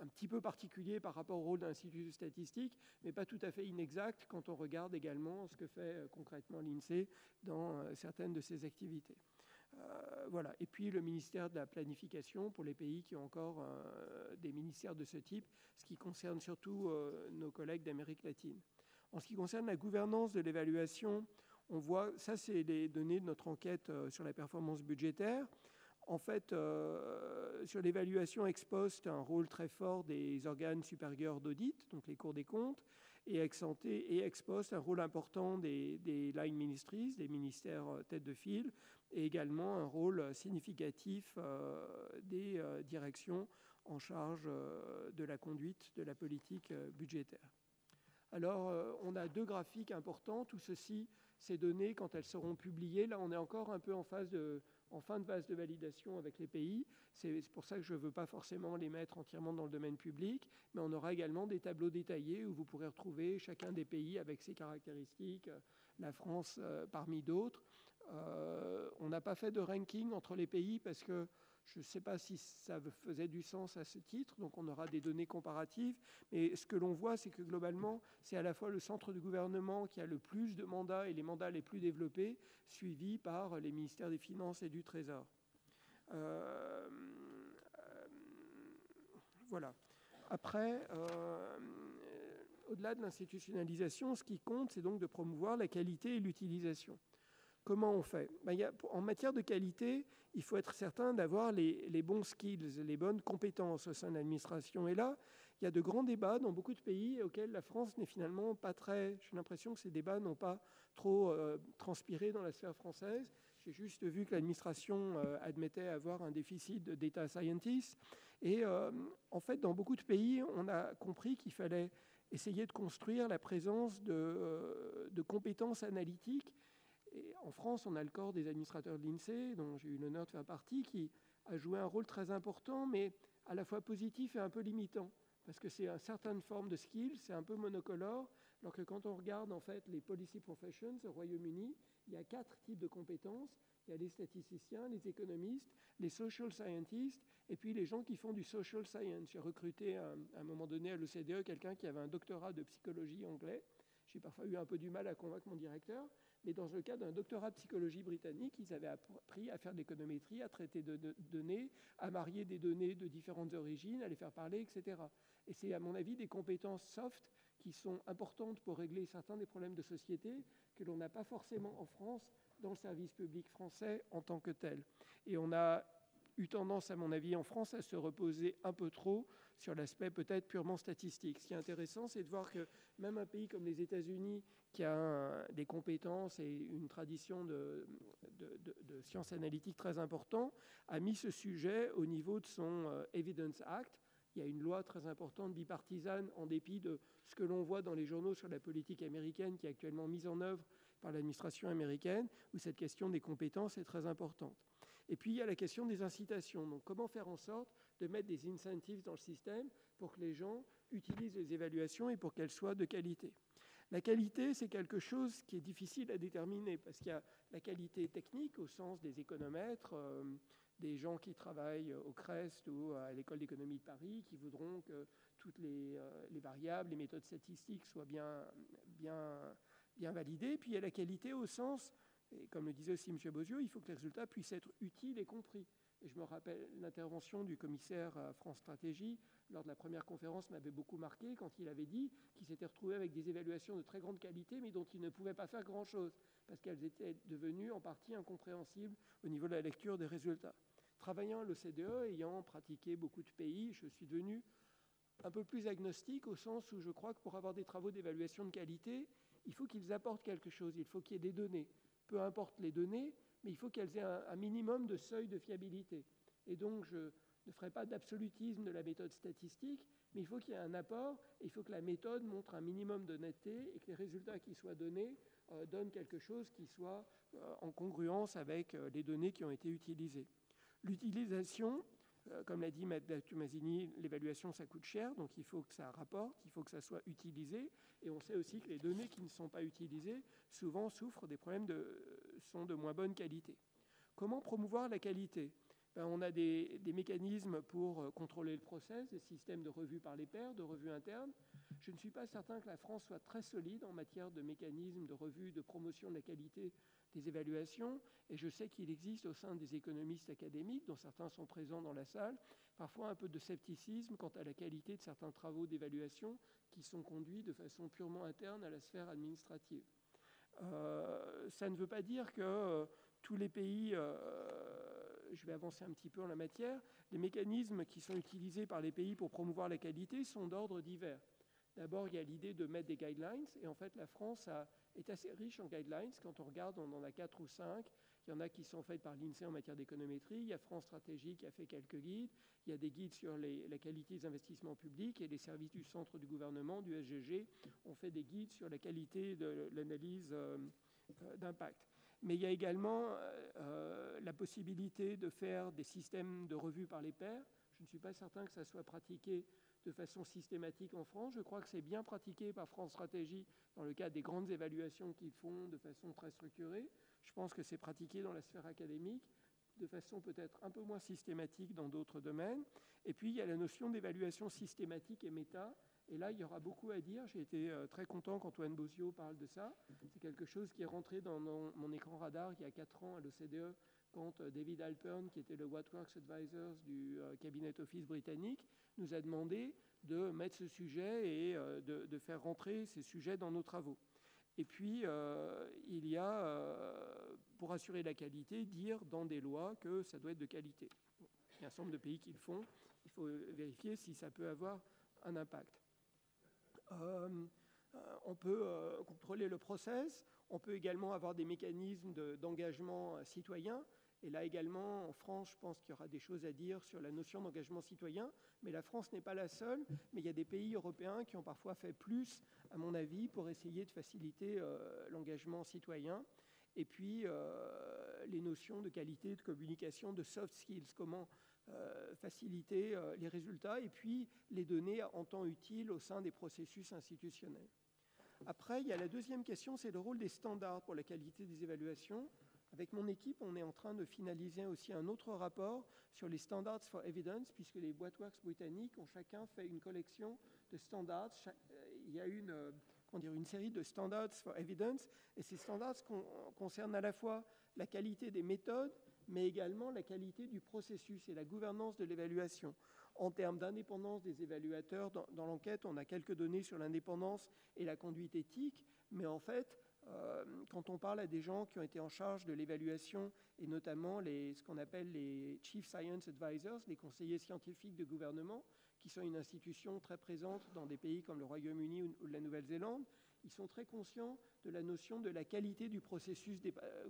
D: un petit peu particulier par rapport au rôle d'un institut statistique, mais pas tout à fait inexact quand on regarde également ce que fait euh, concrètement l'INSEE dans euh, certaines de ses activités. Euh, voilà. Et puis le ministère de la planification pour les pays qui ont encore des ministères de ce type, ce qui concerne surtout nos collègues d'Amérique latine. En ce qui concerne la gouvernance de l'évaluation, on voit, ça c'est les données de notre enquête sur la performance budgétaire. En fait, euh, sur l'évaluation ex post, un rôle très fort des organes supérieurs d'audit, donc les cours des comptes, et ex ante post, un rôle important des, line ministries, des ministères euh, tête de file, et également un rôle significatif euh, des directions en charge de la conduite de la politique budgétaire. Alors, on a deux graphiques importants. Tout ceci, ces données, quand elles seront publiées, là, on est encore un peu en phase de en fin de phase de validation avec les pays. C'est pour ça que je ne veux pas forcément les mettre entièrement dans le domaine public, mais on aura également des tableaux détaillés où vous pourrez retrouver chacun des pays avec ses caractéristiques, la France euh, parmi d'autres. Euh, on n'a pas fait de ranking entre les pays parce que je ne sais pas si ça faisait du sens à ce titre, donc on aura des données comparatives. Mais ce que l'on voit, c'est que globalement, c'est à la fois le centre du gouvernement qui a le plus de mandats et les mandats les plus développés, suivi par les ministères des Finances et du Trésor. Euh, euh, voilà. Après, euh, au-delà de l'institutionnalisation, ce qui compte, c'est donc de promouvoir la qualité et l'utilisation. Comment on fait ben, En matière de qualité, il faut être certain d'avoir les, bons skills, les bonnes compétences au sein de l'administration. Et là, il y a de grands débats dans beaucoup de pays auxquels la France n'est finalement pas très... J'ai l'impression que ces débats n'ont pas trop euh, transpiré dans la sphère française. J'ai juste vu que l'administration euh, admettait avoir un déficit de data scientists. Et euh, en fait, dans beaucoup de pays, on a compris qu'il fallait essayer de construire la présence de, de compétences analytiques en France, on a le corps des administrateurs de l'INSEE, dont j'ai eu l'honneur de faire partie, qui a joué un rôle très important, mais à la fois positif et un peu limitant, parce que c'est une certaine forme de skill, c'est un peu monocolore, alors que quand on regarde en fait les policy professions au Royaume-Uni, il y a quatre types de compétences. Il y a les statisticiens, les économistes, les social scientists, et puis les gens qui font du social science. J'ai recruté à un moment donné à l'OCDE quelqu'un qui avait un doctorat de psychologie anglais. J'ai parfois eu un peu du mal à convaincre mon directeur, mais dans le cadre d'un doctorat de psychologie britannique, ils avaient appris à faire de l'économétrie, à traiter de, données, à marier des données de différentes origines, à les faire parler, etc. Et c'est, à mon avis, des compétences soft qui sont importantes pour régler certains des problèmes de société que l'on n'a pas forcément en France dans le service public français en tant que tel. Et on a eu tendance, à mon avis, en France, à se reposer un peu trop sur l'aspect peut-être purement statistique. Ce qui est intéressant, c'est de voir que même un pays comme les États-Unis, qui a des compétences et une tradition de, de, sciences analytiques très importante, a mis ce sujet au niveau de son euh, Evidence Act. Il y a une loi très importante bipartisane, en dépit de ce que l'on voit dans les journaux sur la politique américaine qui est actuellement mise en œuvre par l'administration américaine, où cette question des compétences est très importante. Et puis il y a la question des incitations. Donc comment faire en sorte de mettre des incentives dans le système pour que les gens utilisent les évaluations et pour qu'elles soient de qualité. La qualité, c'est quelque chose qui est difficile à déterminer parce qu'il y a la qualité technique au sens des économètres, euh, des gens qui travaillent au CREST ou à l'école d'économie de Paris, qui voudront que toutes les, euh, les, variables, les méthodes statistiques soient bien, bien, bien validées. Puis il y a la qualité au sens et comme le disait aussi M. Bozio, il faut que les résultats puissent être utiles et compris. Je me rappelle l'intervention du commissaire France Stratégie lors de la première conférence m'avait beaucoup marqué quand il avait dit qu'il s'était retrouvé avec des évaluations de très grande qualité, mais dont il ne pouvait pas faire grand-chose, parce qu'elles étaient devenues en partie incompréhensibles au niveau de la lecture des résultats. Travaillant à l'OCDE, ayant pratiqué beaucoup de pays, je suis devenu un peu plus agnostique au sens où je crois que pour avoir des travaux d'évaluation de qualité, il faut qu'ils apportent quelque chose, il faut qu'il y ait des données. Peu importe les données, mais il faut qu'elles aient un, minimum de seuil de fiabilité. Et donc, je ne ferai pas d'absolutisme de la méthode statistique, mais il faut qu'il y ait un apport, et il faut que la méthode montre un minimum de netteté et que les résultats qui soient donnés euh, donnent quelque chose qui soit euh, en congruence avec euh, les données qui ont été utilisées. L'utilisation, comme l'a dit Mme Tumazini, l'évaluation, ça coûte cher, donc il faut que ça rapporte, il faut que ça soit utilisé. Et on sait aussi que les données qui ne sont pas utilisées, souvent souffrent des problèmes de, sont de moins bonne qualité. Comment promouvoir la qualité? Ben, On a des, mécanismes pour euh, contrôler le process, des systèmes de revue par les pairs, de revue interne. Je ne suis pas certain que la France soit très solide en matière de mécanismes de revue, de promotion de la qualité des évaluations, et je sais qu'il existe au sein des économistes académiques, dont certains sont présents dans la salle, parfois un peu de scepticisme quant à la qualité de certains travaux d'évaluation qui sont conduits de façon purement interne à la sphère administrative. Euh, ça ne veut pas dire que euh, tous les pays, euh, je vais avancer un petit peu en la matière, les mécanismes qui sont utilisés par les pays pour promouvoir la qualité sont d'ordre divers. D'abord, il y a l'idée de mettre des guidelines, et en fait, la France est assez riche en guidelines. Quand on regarde, on en a quatre ou cinq. Il y en a qui sont faits par l'INSEE en matière d'économétrie. Il y a France Stratégie qui a fait quelques guides. Il y a des guides sur la qualité des investissements publics et les services du centre du gouvernement, du SGG, ont fait des guides sur la qualité de l'analyse euh, euh, d'impact. Mais il y a également euh, la possibilité de faire des systèmes de revue par les pairs. Je ne suis pas certain que ça soit pratiqué de façon systématique en France. Je crois que c'est bien pratiqué par France Stratégie dans le cadre des grandes évaluations qu'ils font de façon très structurée. Je pense que c'est pratiqué dans la sphère académique de façon peut-être un peu moins systématique dans d'autres domaines. Et puis, il y a la notion d'évaluation systématique et méta. Et là, il y aura beaucoup à dire. J'ai été euh, très content qu'Antoine Bozio parle de ça. C'est quelque chose qui est rentré dans mon, écran radar il y a quatre ans à l'OCDE quand euh, David Alpern, qui était le Works Advisors du euh, Cabinet Office britannique, nous a demandé de mettre ce sujet et de, faire rentrer ces sujets dans nos travaux. Et puis, il y a, pour assurer la qualité, dire dans des lois que ça doit être de qualité. Il y a un certain nombre de pays qui le font. Il faut vérifier si ça peut avoir un impact. on peut contrôler le process. On peut également avoir des mécanismes d'engagement citoyen. Et là également, en France, je pense qu'il y aura des choses à dire sur la notion d'engagement citoyen. Mais la France n'est pas la seule. Mais il y a des pays européens qui ont parfois fait plus, à mon avis, pour essayer de faciliter euh, l'engagement citoyen. Et puis, euh, les notions de qualité, de communication, de soft skills, comment euh, faciliter les résultats, et puis les données en temps utile au sein des processus institutionnels. Après, il y a la deuxième question, c'est le rôle des standards pour la qualité des évaluations. Avec mon équipe, on est en train de finaliser aussi un autre rapport sur les standards for evidence, puisque les boîtes-works britanniques ont chacun fait une collection de standards. Il y a une, euh, dire, une série de standards for evidence, et ces standards concernent à la fois la qualité des méthodes, mais également la qualité du processus et la gouvernance de l'évaluation. En termes d'indépendance des évaluateurs, dans, dans l'enquête, on a quelques données sur l'indépendance et la conduite éthique, mais en fait, euh, quand on parle à des gens qui ont été en charge de l'évaluation, et notamment les, ce qu'on appelle les Chief Science Advisors, les conseillers scientifiques de gouvernement, qui sont une institution très présente dans des pays comme le Royaume-Uni ou, la Nouvelle-Zélande, ils sont très conscients de la notion de la qualité du processus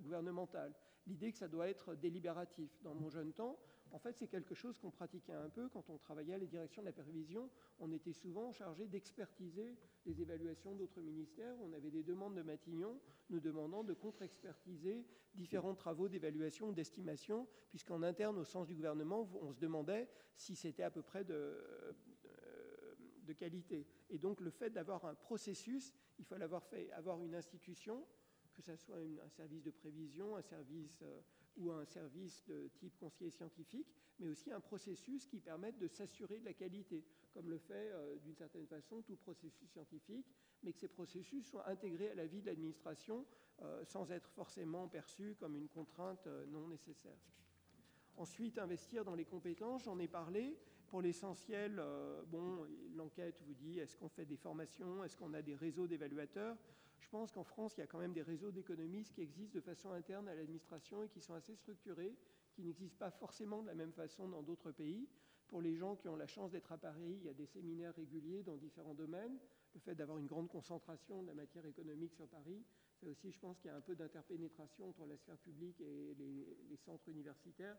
D: gouvernemental, l'idée que ça doit être délibératif. Dans mon jeune temps, en fait, c'est quelque chose qu'on pratiquait un peu quand on travaillait à la direction de la prévision. On était souvent chargé d'expertiser les évaluations d'autres ministères. On avait des demandes de Matignon nous demandant de contre-expertiser différents travaux d'évaluation d'estimation, puisqu'en interne, au sens du gouvernement, on se demandait si c'était à peu près de, de, qualité. Et donc, le fait d'avoir un processus, il faut l'avoir fait, avoir une institution, que ce soit un service de prévision, un service euh, ou un service de type conseiller scientifique, mais aussi un processus qui permette de s'assurer de la qualité, comme le fait euh, d'une certaine façon tout processus scientifique, mais que ces processus soient intégrés à la vie de l'administration euh, sans être forcément perçus comme une contrainte euh, non nécessaire. Ensuite, investir dans les compétences, j'en ai parlé. Pour l'essentiel, bon, l'enquête vous dit est-ce qu'on fait des formations, est-ce qu'on a des réseaux d'évaluateurs? Je pense qu'en France, il y a quand même des réseaux d'économistes qui existent de façon interne à l'administration et qui sont assez structurés, qui n'existent pas forcément de la même façon dans d'autres pays. Pour les gens qui ont la chance d'être à Paris, il y a des séminaires réguliers dans différents domaines. Le fait d'avoir une grande concentration de la matière économique sur Paris fait aussi, je pense, qu'il y a un peu d'interpénétration entre la sphère publique et les, les centres universitaires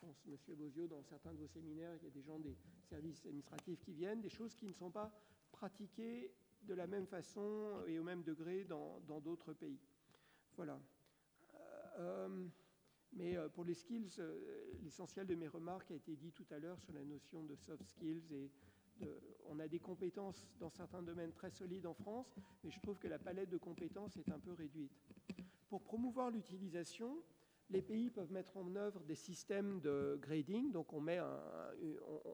D: je pense, Monsieur Bozio, dans certains de vos séminaires, il y a des gens des services administratifs qui viennent, des choses qui ne sont pas pratiquées de la même façon et au même degré dans d'autres pays. Voilà. Euh, mais euh, pour les skills, euh, l'essentiel de mes remarques a été dit tout à l'heure sur la notion de soft skills et on a des compétences dans certains domaines très solides en France, mais je trouve que la palette de compétences est un peu réduite. Pour promouvoir l'utilisation, les pays peuvent mettre en œuvre des systèmes de grading, donc on met,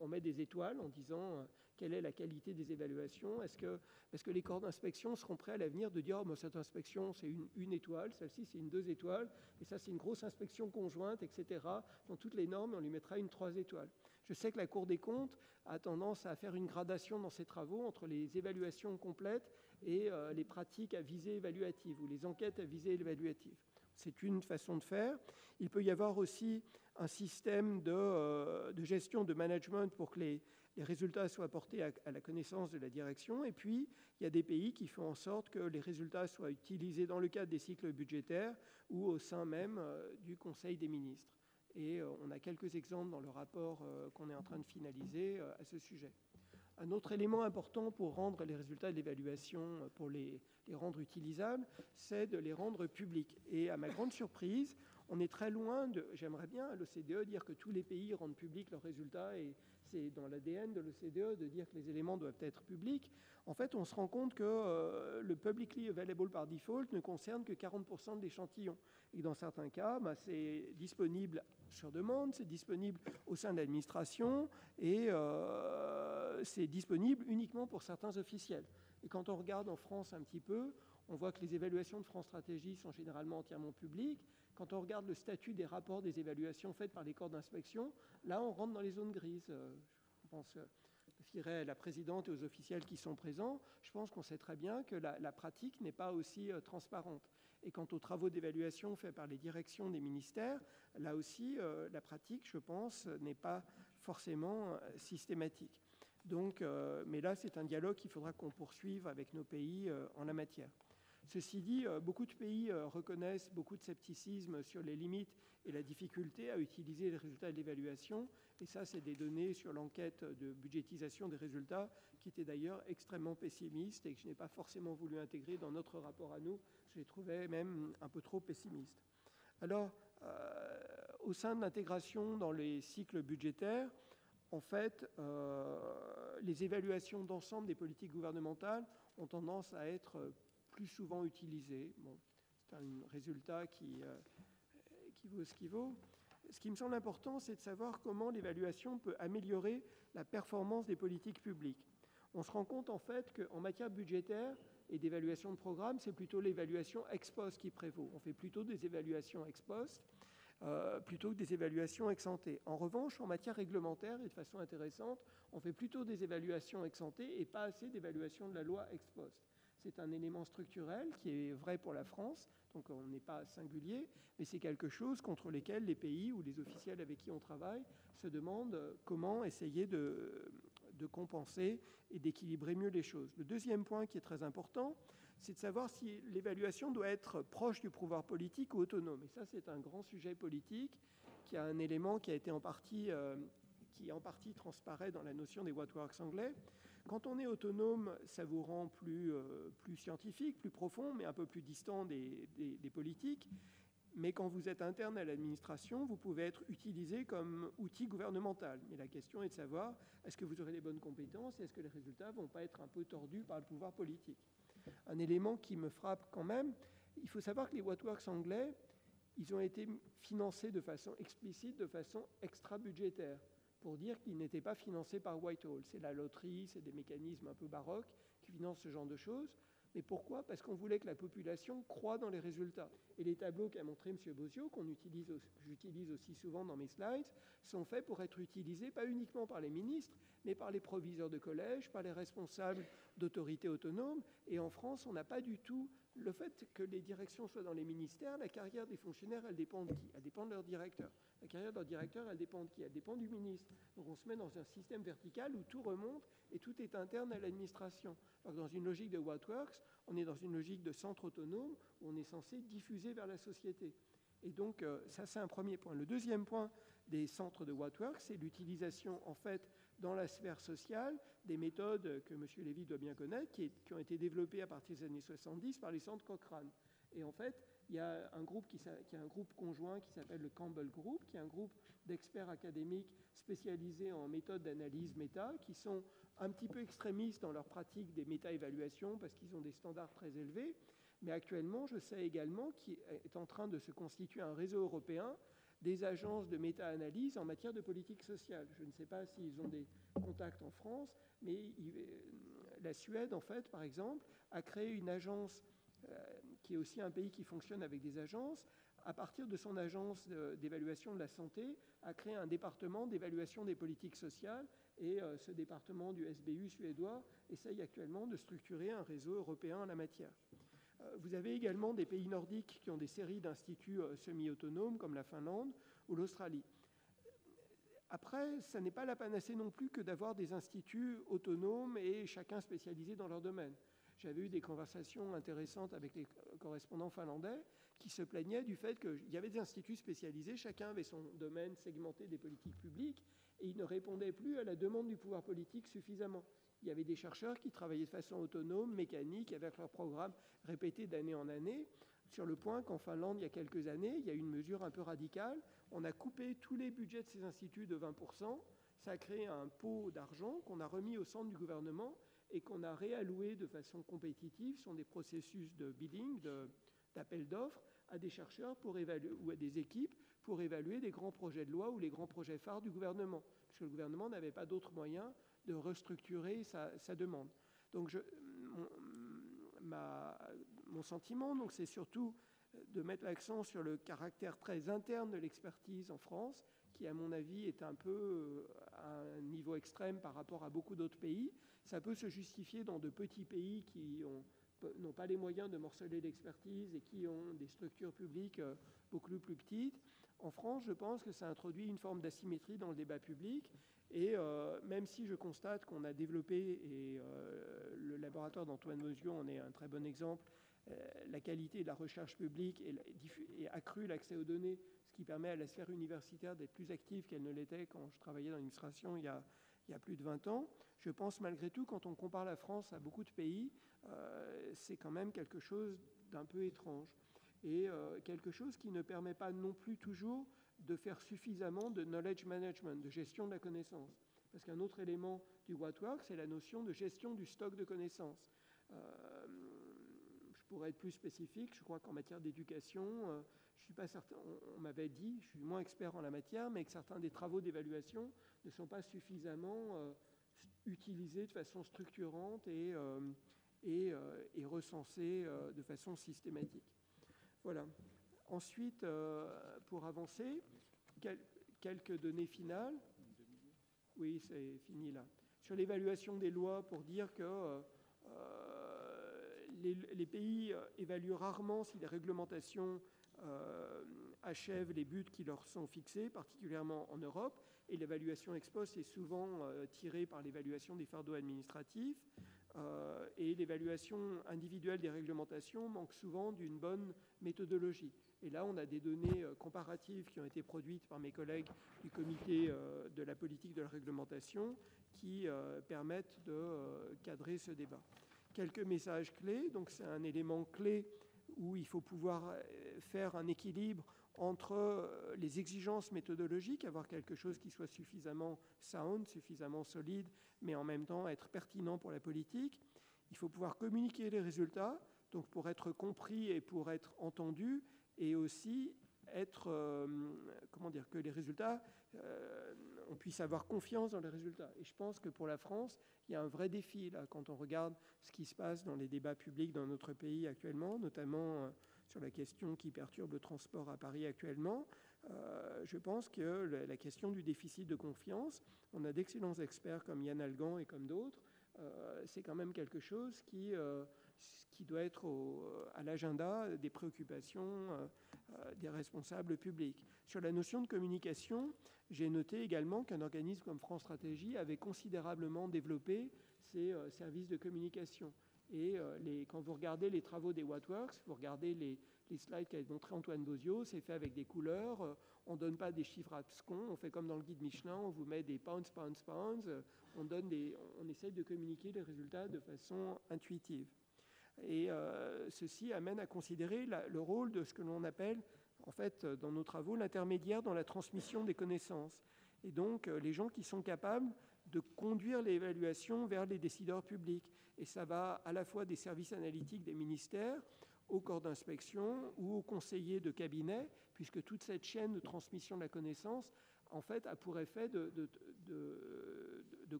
D: on, met des étoiles en disant euh, quelle est la qualité des évaluations. Est-ce que, est que les corps d'inspection seront prêts à l'avenir de dire oh, cette inspection c'est une, une, étoile, celle-ci c'est une deux étoiles, et ça c'est une grosse inspection conjointe, etc. Dans toutes les normes, on lui mettra une trois étoiles. Je sais que la Cour des comptes a tendance à faire une gradation dans ses travaux entre les évaluations complètes et euh, les pratiques à visée évaluative ou les enquêtes à visée évaluative. C'est une façon de faire. Il peut y avoir aussi un système de, euh, gestion, de management pour que les, résultats soient portés à, la connaissance de la direction. Et puis, il y a des pays qui font en sorte que les résultats soient utilisés dans le cadre des cycles budgétaires ou au sein même euh, du Conseil des ministres. Et euh, on a quelques exemples dans le rapport qu'on est en train de finaliser à ce sujet. Un autre élément important pour rendre les résultats de l'évaluation, pour les, rendre utilisables, c'est de les rendre publics. Et à ma grande surprise, on est très loin de, j'aimerais bien à l'OCDE dire que tous les pays rendent publics leurs résultats et c'est dans l'ADN de l'OCDE de dire que les éléments doivent être publics. En fait, on se rend compte que euh, le publicly available par default ne concerne que 40% de l'échantillon. Et dans certains cas, bah, c'est disponible sur demande, c'est disponible au sein de l'administration et euh, c'est disponible uniquement pour certains officiels. Et quand on regarde en France un petit peu, on voit que les évaluations de France Stratégie sont généralement entièrement publiques. Quand on regarde le statut des rapports des évaluations faites par les corps d'inspection, là, on rentre dans les zones grises. Euh, je pense à la présidente et aux officiels qui sont présents. Je pense qu'on sait très bien que la, pratique n'est pas aussi euh, transparente. Et quant aux travaux d'évaluation faits par les directions des ministères, là aussi, euh, la pratique, je pense, n'est pas forcément systématique. Donc, mais là, c'est un dialogue qu'il faudra qu'on poursuive avec nos pays en la matière. Ceci dit, euh, beaucoup de pays euh, reconnaissent beaucoup de scepticisme sur les limites et la difficulté à utiliser les résultats de l'évaluation. Et ça, c'est des données sur l'enquête de budgétisation des résultats qui étaient d'ailleurs extrêmement pessimistes et que je n'ai pas forcément voulu intégrer dans notre rapport à nous. Je les trouvais même un peu trop pessimistes. Alors, euh, au sein de l'intégration dans les cycles budgétaires, en fait, les évaluations d'ensemble des politiques gouvernementales ont tendance à être plus souvent utilisé. Bon, c'est un résultat qui, euh, qui vaut ce qu'il vaut. Ce qui me semble important, c'est de savoir comment l'évaluation peut améliorer la performance des politiques publiques. On se rend compte en fait qu'en matière budgétaire et d'évaluation de programme, c'est plutôt l'évaluation ex post qui prévaut. On fait plutôt des évaluations ex post euh, plutôt que des évaluations ex ante. En revanche, en matière réglementaire, et de façon intéressante, on fait plutôt des évaluations ex et pas assez d'évaluation de la loi ex post. C'est un élément structurel qui est vrai pour la France, donc on n'est pas singulier, mais c'est quelque chose contre lequel les pays ou les officiels avec qui on travaille se demandent comment essayer de compenser et d'équilibrer mieux les choses. Le deuxième point qui est très important, c'est de savoir si l'évaluation doit être proche du pouvoir politique ou autonome. Et ça, c'est un grand sujet politique qui a un élément qui a été en partie, euh, qui en partie transparaît dans la notion des what works anglais. Quand on est autonome, ça vous rend plus, euh, plus scientifique, plus profond, mais un peu plus distant des, politiques. Mais quand vous êtes interne à l'administration, vous pouvez être utilisé comme outil gouvernemental. Mais la question est de savoir, est-ce que vous aurez les bonnes compétences et est-ce que les résultats ne vont pas être un peu tordus par le pouvoir politique? Un élément qui me frappe quand même, il faut savoir que les Whatworks anglais, ils ont été financés de façon explicite, de façon extra-budgétaire pour dire qu'il n'était pas financé par Whitehall. C'est la loterie, c'est des mécanismes un peu baroques qui financent ce genre de choses. Mais pourquoi? Parce qu'on voulait que la population croit dans les résultats. Et les tableaux qu'a montré M. Bozio, qu'on utilise, j'utilise aussi souvent dans mes slides, sont faits pour être utilisés pas uniquement par les ministres, mais par les proviseurs de collège, par les responsables d'autorités autonomes. Et en France, on n'a pas du tout le fait que les directions soient dans les ministères. La carrière des fonctionnaires, elle dépend de qui? Elle dépend de leur directeur. La carrière leur directeur, elle dépend de qui? Elle dépend du ministre. Donc on se met dans un système vertical où tout remonte et tout est interne à l'administration. Dans une logique de Whatworks, on est dans une logique de centre autonome où on est censé diffuser vers la société. Et donc euh, ça c'est un premier point. Le deuxième point des centres de Whatworks, c'est l'utilisation en fait dans la sphère sociale des méthodes que M. Lévy doit bien connaître, qui, qui, ont été développées à partir des années 70 par les centres Cochrane. Et en fait, il y a un groupe, qui, qui un groupe conjoint qui s'appelle le Campbell Group, qui est un groupe d'experts académiques spécialisés en méthodes d'analyse méta, qui sont un petit peu extrémistes dans leur pratique des méta-évaluations parce qu'ils ont des standards très élevés. Mais actuellement, je sais également qu'il est en train de se constituer un réseau européen des agences de méta-analyse en matière de politique sociale. Je ne sais pas s'ils ont des contacts en France, mais la Suède, en fait, par exemple, a créé une agence euh, qui est aussi un pays qui fonctionne avec des agences, à partir de son agence d'évaluation de la santé, a créé un département d'évaluation des politiques sociales et euh, ce département du SBU suédois essaye actuellement de structurer un réseau européen en la matière. Euh, vous avez également des pays nordiques qui ont des séries d'instituts euh, semi-autonomes comme la Finlande ou l'Australie. Après, ça n'est pas la panacée non plus que d'avoir des instituts autonomes et chacun spécialisé dans leur domaine. J'avais eu des conversations intéressantes avec les correspondants finlandais qui se plaignaient du fait qu'il y avait des instituts spécialisés, chacun avait son domaine segmenté des politiques publiques, et ils ne répondaient plus à la demande du pouvoir politique suffisamment. Il y avait des chercheurs qui travaillaient de façon autonome, mécanique, avec leurs programmes répétés d'année en année, sur le point qu'en Finlande, il y a quelques années, il y a eu une mesure un peu radicale. On a coupé tous les budgets de ces instituts de 20%. Ça a créé un pot d'argent qu'on a remis au centre du gouvernement et qu'on a réalloué de façon compétitive sur des processus de bidding, d'appel d'offres, à des chercheurs pour évaluer, ou à des équipes pour évaluer les grands projets de loi ou les grands projets phares du gouvernement, puisque le gouvernement n'avait pas d'autre moyen de restructurer sa, demande. Donc mon, mon sentiment, c'est surtout de mettre l'accent sur le caractère très interne de l'expertise en France, qui, à mon avis, est un peu à un niveau extrême par rapport à beaucoup d'autres pays. Ça peut se justifier dans de petits pays qui n'ont pas les moyens de morceler l'expertise et qui ont des structures publiques euh, beaucoup plus petites. En France, je pense que ça introduit une forme d'asymétrie dans le débat public. Et euh, même si je constate qu'on a développé, et euh, le laboratoire d'Antoine Mosio en est un très bon exemple, la qualité de la recherche publique et, accru l'accès aux données, qui permet à la sphère universitaire d'être plus active qu'elle ne l'était quand je travaillais dans l'administration il y a plus de 20 ans. Je pense malgré tout, quand on compare la France à beaucoup de pays, euh, c'est quand même quelque chose d'un peu étrange. Et euh, quelque chose qui ne permet pas non plus toujours de faire suffisamment de knowledge management, de gestion de la connaissance. Parce qu'un autre élément du Work, c'est la notion de gestion du stock de connaissances. Euh, je pourrais être plus spécifique, je crois qu'en matière d'éducation, suis pas certain, on, m'avait dit, je suis moins expert en la matière, mais que certains des travaux d'évaluation ne sont pas suffisamment euh, utilisés de façon structurante et, euh, euh, recensés de façon systématique. Voilà. Ensuite, pour avancer, quelques données finales. Oui, c'est fini là. Sur l'évaluation des lois, pour dire que les, pays évaluent rarement si les réglementations euh, achèvent les buts qui leur sont fixés, particulièrement en Europe, et l'évaluation ex post est souvent euh, tirée par l'évaluation des fardeaux administratifs, euh, et l'évaluation individuelle des réglementations manque souvent d'une bonne méthodologie. Et là, on a des données comparatives qui ont été produites par mes collègues du comité de la politique de la réglementation qui permettent de cadrer ce débat. Quelques messages clés, donc c'est un élément clé où il faut pouvoir euh, faire un équilibre entre euh, les exigences méthodologiques, avoir quelque chose qui soit suffisamment sound, suffisamment solide, mais en même temps être pertinent pour la politique. Il faut pouvoir communiquer les résultats, donc pour être compris et pour être entendu, et aussi être, comment dire, que les résultats, on puisse avoir confiance dans les résultats. Et je pense que pour la France, il y a un vrai défi là quand on regarde ce qui se passe dans les débats publics dans notre pays actuellement, notamment sur la question qui perturbe le transport à Paris actuellement. Euh, je pense que la question du déficit de confiance, on a d'excellents experts comme Yann Algan et comme d'autres, euh, c'est quand même quelque chose qui, euh, qui doit être à l'agenda des préoccupations des responsables publics. Sur la notion de communication, j'ai noté également qu'un organisme comme France Stratégie avait considérablement développé ses services de communication. Et les, quand vous regardez les travaux des Wattworks, vous regardez les, les slides qu'a montré Antoine Bozio, c'est fait avec des couleurs. Euh, on ne donne pas des chiffres abscons. On fait comme dans le guide Michelin, on vous met des pounds, pounds, pounds. On, donne des, on essaye de communiquer les résultats de façon intuitive. Et euh, ceci amène à considérer le rôle de ce que l'on appelle, en fait, dans nos travaux, l'intermédiaire dans la transmission des connaissances. Et donc, euh, les gens qui sont capables de conduire l'évaluation vers les décideurs publics. Et ça va à la fois des services analytiques des ministères, au corps d'inspection ou aux conseillers de cabinet, puisque toute cette chaîne de transmission de la connaissance, en fait, a pour effet de,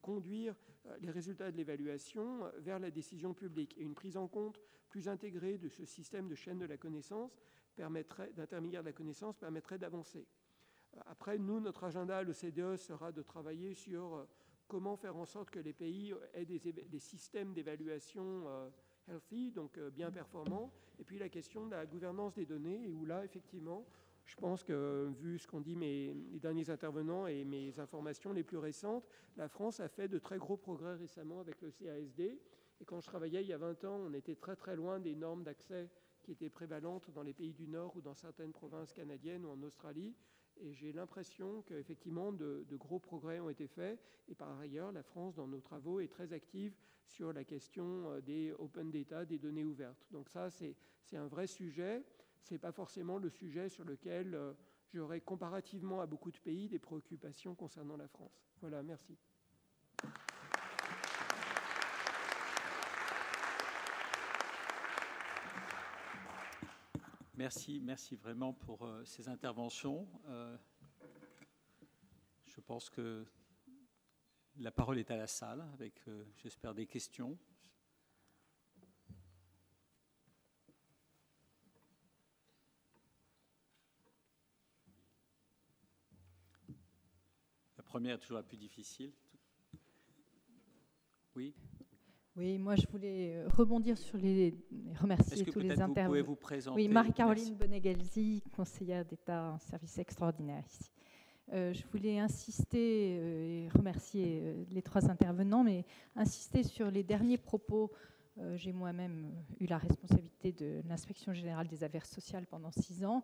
D: conduire euh, les résultats de l'évaluation vers la décision publique. Et une prise en compte plus intégrée de ce système de chaîne de la connaissance, permettrait, d'intermédiaire la connaissance, permettrait d'avancer. Après, nous, notre agenda à l'OCDE sera de travailler sur euh, comment faire en sorte que les pays aient des, systèmes d'évaluation euh, healthy, donc euh, bien performant. Et puis la question de la gouvernance des données, où là, effectivement, je pense que, vu ce qu'ont dit mes, derniers intervenants et mes informations les plus récentes, la France a fait de très gros progrès récemment avec le CASD. Et quand je travaillais il y a 20 ans, on était très très loin des normes d'accès qui étaient prévalentes dans les pays du Nord ou dans certaines provinces canadiennes ou en Australie. Et j'ai l'impression qu'effectivement, de, de, gros progrès ont été faits. Et par ailleurs, la France, dans nos travaux, est très active sur la question euh, des open data, des données ouvertes. Donc ça, c'est un vrai sujet. Ce n'est pas forcément le sujet sur lequel euh, j'aurais, comparativement à beaucoup de pays, des préoccupations concernant la France. Voilà, merci.
A: Merci, merci vraiment pour euh, ces interventions. je pense que la parole est à la salle avec, euh, j'espère, des questions. Première est toujours la plus difficile. Oui.
E: Oui, moi je voulais euh, rebondir sur les remercier tous les intervenants.
A: Vous vous présenter?
E: Oui, Marie-Caroline Bonegalzi, conseillère d'État en service extraordinaire ici. Euh, je voulais insister euh, et remercier euh, les trois intervenants, mais insister sur les derniers propos. J'ai moi-même eu la responsabilité de l'inspection générale des affaires sociales pendant six ans.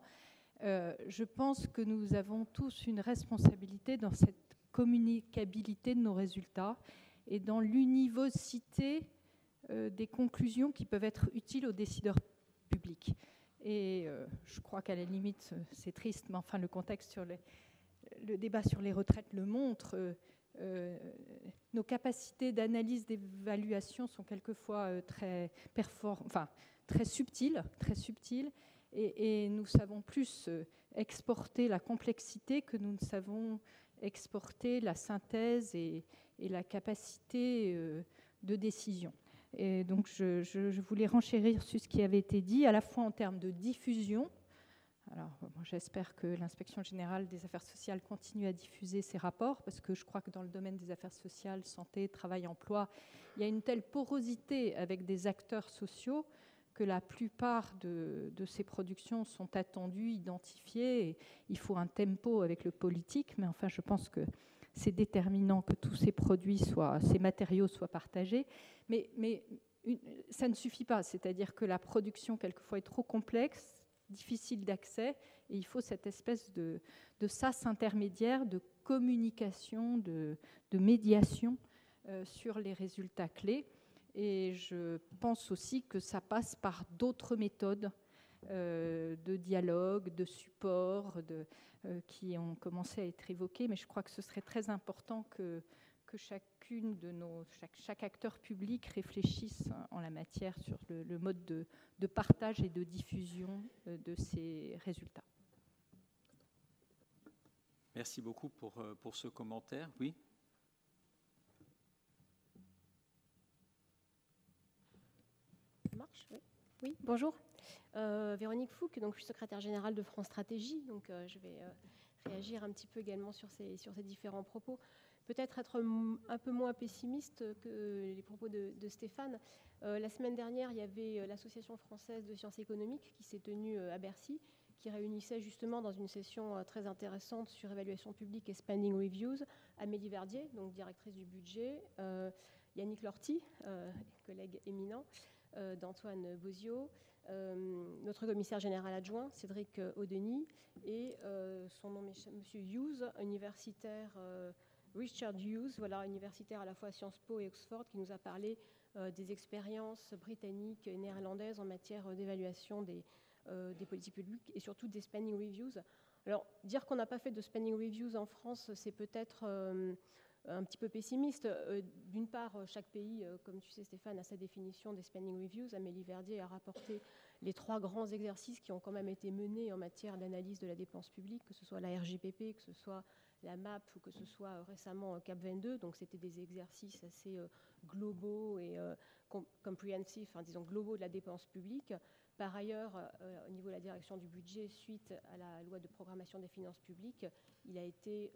E: je pense que nous avons tous une responsabilité dans cette communicabilité de nos résultats et dans l'univocité des conclusions qui peuvent être utiles aux décideurs publics. Et je crois qu'à la limite, c'est triste, mais enfin, le contexte sur les, le débat sur les retraites le montre, euh, euh, nos capacités d'analyse, d'évaluation sont quelquefois euh, très, enfin, très subtiles, très subtiles et, nous savons plus exporter la complexité que nous ne savons exporter la synthèse et, la capacité de décision. Et donc je, je, voulais renchérir sur ce qui avait été dit, à la fois en termes de diffusion, alors, j'espère que l'inspection générale des affaires sociales continue à diffuser ces rapports, parce que je crois que dans le domaine des affaires sociales, santé, travail, emploi, il y a une telle porosité avec des acteurs sociaux que la plupart de, ces productions sont attendues, identifiées. Il faut un tempo avec le politique, mais enfin, je pense que c'est déterminant que tous ces produits soient, ces matériaux soient partagés. Mais, ça ne suffit pas, c'est-à-dire que la production quelquefois est trop complexe difficile d'accès. Et il faut cette espèce de, de sas intermédiaire de communication, de, de médiation euh, sur les résultats clés. Et je pense aussi que ça passe par d'autres méthodes euh, de dialogue, de support, euh, qui ont commencé à être évoquées. Mais je crois que ce serait très important que, que chacune de nos, chaque, chaque, acteur public réfléchisse en la matière sur le, mode de, de, partage et de diffusion euh, de ces résultats.
A: Merci beaucoup pour, pour ce commentaire. Oui
F: oui. bonjour. Véronique Fouque, donc, je suis secrétaire générale de France Stratégie. Donc, je vais réagir un petit peu également sur ces, différents propos peut-être être un peu moins pessimiste que les propos de, Stéphane. Euh, la semaine dernière, il y avait euh, l'Association française de sciences économiques qui s'est tenue euh, à Bercy, qui réunissait justement dans une session très intéressante sur évaluation publique et spending reviews Amélie Verdier, donc directrice du budget, Yannick Lorty, collègue éminent, d'Antoine Bozio, notre commissaire général adjoint, Cédric Audeny, et son nom est M. Hughes, universitaire Richard Hughes, voilà, universitaire à la fois Sciences Po et Oxford, qui nous a parlé euh, des expériences britanniques et néerlandaises en matière euh, d'évaluation des, euh, des, politiques publiques et surtout des spending reviews. Alors, dire qu'on n'a pas fait de spending reviews en France, c'est peut-être un petit peu pessimiste. D'une part, chaque pays, comme tu sais Stéphane, a sa définition des spending reviews. Amélie Verdier a rapporté les trois grands exercices qui ont quand même été menés en matière d'analyse de la dépense publique, que ce soit la RGPP, que ce soit la MAP ou que ce soit euh, récemment euh, CAP 22. Donc c'était des exercices assez euh, globaux et compréhensifs, enfin, disons globaux de la dépense publique. Par ailleurs, au niveau de la direction du budget, suite à la loi de programmation des finances publiques, il a été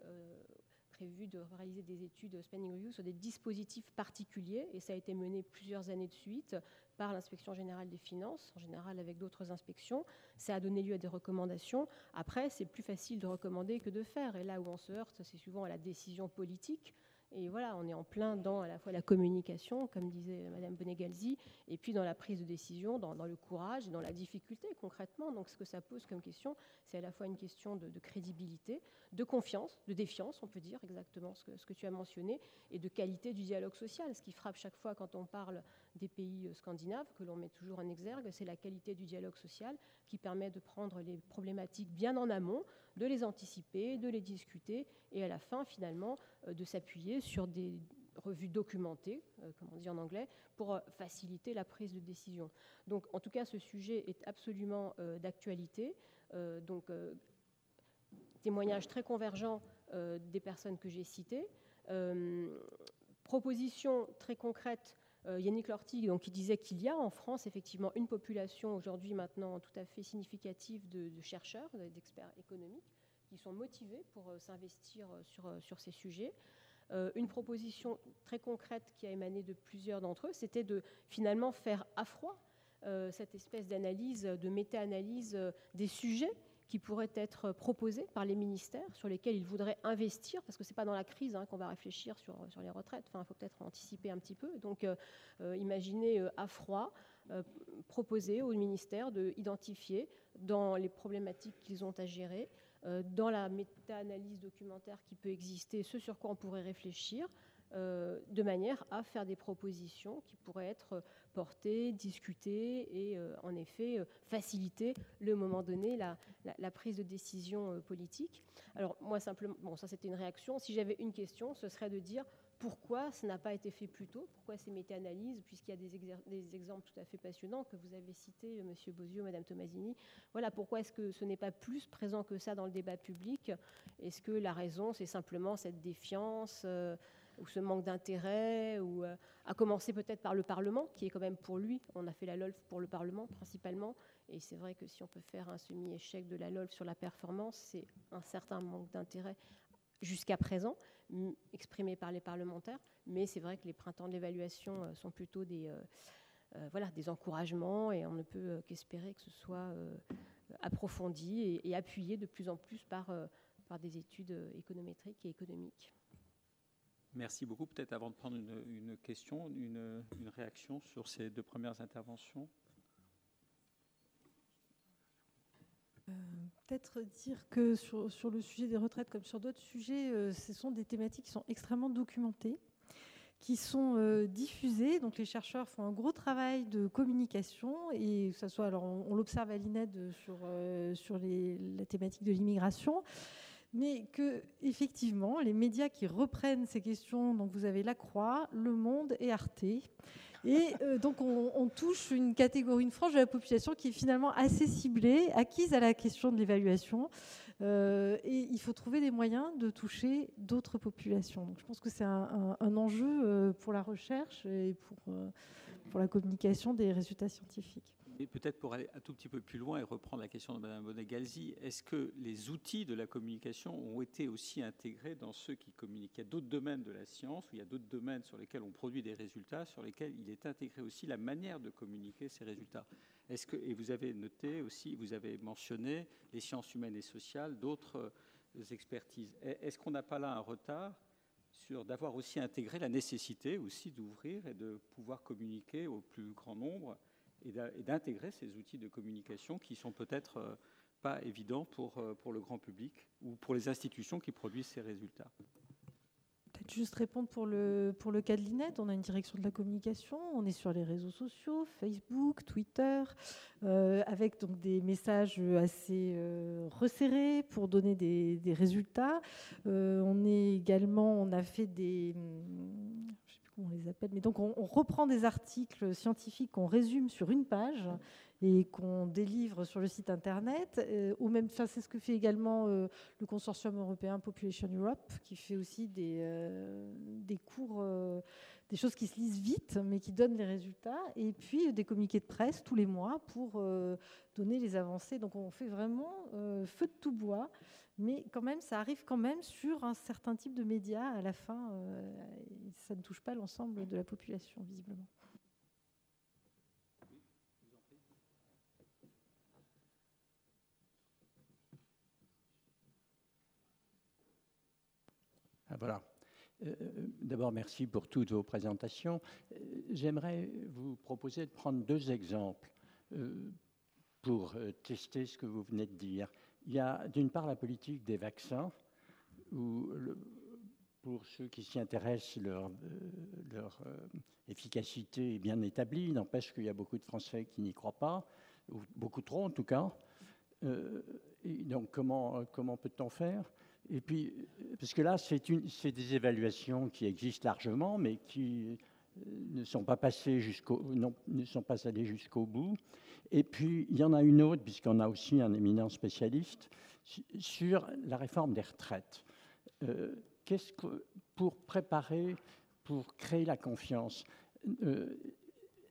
F: prévu de réaliser des études spending review sur des dispositifs particuliers et ça a été mené plusieurs années de suite par l'inspection générale des finances, en général avec d'autres inspections. Ça a donné lieu à des recommandations. Après, c'est plus facile de recommander que de faire. Et là où on se heurte, c'est souvent à la décision politique. Et voilà, on est en plein dans à la fois la communication, comme disait Madame Benegalzi, et puis dans la prise de décision, dans, le courage et dans la difficulté concrètement. Donc ce que ça pose comme question, c'est à la fois une question de, crédibilité, de confiance, de défiance, on peut dire exactement ce que tu as mentionné, et de qualité du dialogue social. Ce qui frappe chaque fois quand on parle des pays euh, scandinaves, que l'on met toujours en exergue, c'est la qualité du dialogue social qui permet de prendre les problématiques bien en amont, de les anticiper, de les discuter, et à la fin, finalement, euh, de s'appuyer sur des revues documentées, euh, comme on dit en anglais, pour faciliter la prise de décision. Donc, en tout cas, ce sujet est absolument d'actualité. donc, témoignage très convergent des personnes que j'ai citées. propositions très concrètes Yannick Lortig, donc, qui disait qu'il y a en France effectivement une population aujourd'hui maintenant tout à fait significative de, chercheurs, d'experts économiques, qui sont motivés pour euh, s'investir euh, sur, sur ces sujets. une proposition très concrète qui a émané de plusieurs d'entre eux, c'était de finalement faire à froid cette espèce d'analyse, de méta-analyse des sujets qui pourraient être proposés par les ministères sur lesquels ils voudraient investir, parce que ce n'est pas dans la crise hein, qu'on va réfléchir sur, les retraites, il faut peut-être anticiper un petit peu. Donc euh, euh, imaginez euh, à froid, proposer au ministère d'identifier dans les problématiques qu'ils ont à gérer, dans la méta-analyse documentaire qui peut exister, ce sur quoi on pourrait réfléchir, de manière à faire des propositions qui pourraient être porter, discuter et euh, en effet euh, faciliter le moment donné la, prise de décision euh, politique. Alors moi simplement, bon ça c'était une réaction, si j'avais une question, ce serait de dire pourquoi ça n'a pas été fait plus tôt, pourquoi ces méta-analyses, puisqu'il y a des, exemples tout à fait passionnants que vous avez cités, Monsieur Bozio, Madame Tomasini. Voilà, pourquoi est-ce que ce n'est pas plus présent que ça dans le débat public? Est-ce que la raison, c'est simplement cette défiance ou ce manque d'intérêt, ou euh, à commencer peut-être par le Parlement, qui est quand même pour lui, on a fait la LOLF pour le Parlement principalement, et c'est vrai que si on peut faire un semi-échec de la LOLF sur la performance, c'est un certain manque d'intérêt jusqu'à présent, exprimé par les parlementaires, mais c'est vrai que les printemps de l'évaluation euh, sont plutôt des, euh, voilà, des encouragements, et on ne peut qu'espérer que ce soit approfondi et, et, appuyé de plus en plus par, par des études économétriques et économiques.
A: Merci beaucoup. Peut-être avant de prendre une, question, une, réaction sur ces deux premières interventions.
C: Euh, peut-être dire que sur, le sujet des retraites, comme sur d'autres sujets, euh, ce sont des thématiques qui sont extrêmement documentées, qui sont euh, diffusées. Donc les chercheurs font un gros travail de communication, et que ce soit, alors on, l'observe à l'INED sur, la thématique de l'immigration mais que effectivement les médias qui reprennent ces questions, donc vous avez La Croix, Le Monde et Arte, Et euh, donc on, touche une catégorie, une frange de la population qui est finalement assez ciblée, acquise à la question de l'évaluation. Euh, et il faut trouver des moyens de toucher d'autres populations. Donc je pense que c'est un, enjeu pour la recherche et pour, pour la communication des résultats scientifiques.
A: Peut-être pour aller un tout petit peu plus loin et reprendre la question de Mme Bonnet-Galzi, est-ce que les outils de la communication ont été aussi intégrés dans ceux qui communiquent Il y a d'autres domaines de la science, ou il y a d'autres domaines sur lesquels on produit des résultats, sur lesquels il est intégré aussi la manière de communiquer ces résultats. Et vous avez noté aussi, vous avez mentionné les sciences humaines et sociales, d'autres euh, expertises. Est-ce qu'on n'a pas là un retard sur d'avoir aussi intégré la nécessité aussi d'ouvrir et de pouvoir communiquer au plus grand nombre et d'intégrer ces outils de communication qui sont peut-être euh, pas évidents pour, euh, pour le grand public ou pour les institutions qui produisent ces résultats.
C: Peut-être juste répondre pour le, pour le cas de l'INET. On a une direction de la communication, on est sur les réseaux sociaux, Facebook, Twitter, euh, avec donc des messages assez resserrés pour donner des, résultats. on est également, on a fait des, on les appelle, mais donc on, reprend des articles scientifiques qu'on résume sur une page et qu'on délivre sur le site internet, euh, même ça c'est ce que fait également euh, le consortium européen Population Europe, qui fait aussi des, euh, des cours, des choses qui se lisent vite, mais qui donnent les résultats, et puis des communiqués de presse tous les mois pour donner les avancées. Donc on fait vraiment feu de tout bois mais quand même, ça arrive quand même sur un certain type de médias à la fin. Euh, ça ne touche pas l'ensemble de la population, visiblement.
G: Ah, voilà. Euh, d'abord, merci pour toutes vos présentations. Euh, j'aimerais vous proposer de prendre deux exemples pour tester ce que vous venez de dire. Il y a d'une part la politique des vaccins, où pour ceux qui s'y intéressent, leur, euh, euh, efficacité est bien établie. N'empêche qu'il y a beaucoup de Français qui n'y croient pas, ou beaucoup trop en tout cas. Euh, et donc comment peut-on faire? Et puis, parce que là, c'est des évaluations qui existent largement, mais qui ne sont pas passées jusqu'au, ne sont pas allées jusqu'au bout. Et puis, il y en a une autre, puisqu'on a aussi un éminent spécialiste, sur la réforme des retraites. Euh, qu'est-ce que, pour préparer, pour créer la confiance, euh,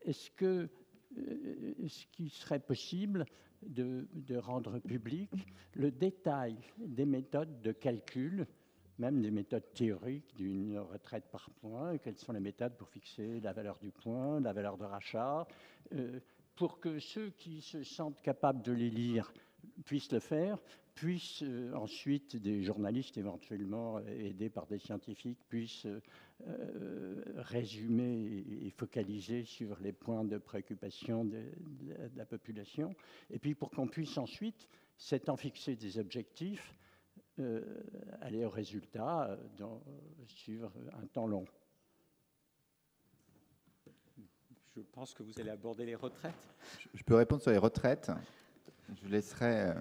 G: est-ce que euh, ce qu'il serait possible de, rendre public le détail des méthodes de calcul, même des méthodes théoriques d'une retraite par point, quelles sont les méthodes pour fixer la valeur du point, la valeur de rachat, pour que ceux qui se sentent capables de les lire puissent le faire, puissent euh, ensuite, des journalistes éventuellement aidés par des scientifiques, puissent euh, résumer et, focaliser sur les points de préoccupation de, la population. Et puis pour qu'on puisse ensuite, s'étant fixé des objectifs, euh, aller au résultat dans, sur un temps long.
A: Je pense que vous allez aborder les retraites.
B: Je, peux répondre sur les retraites. Je laisserai euh,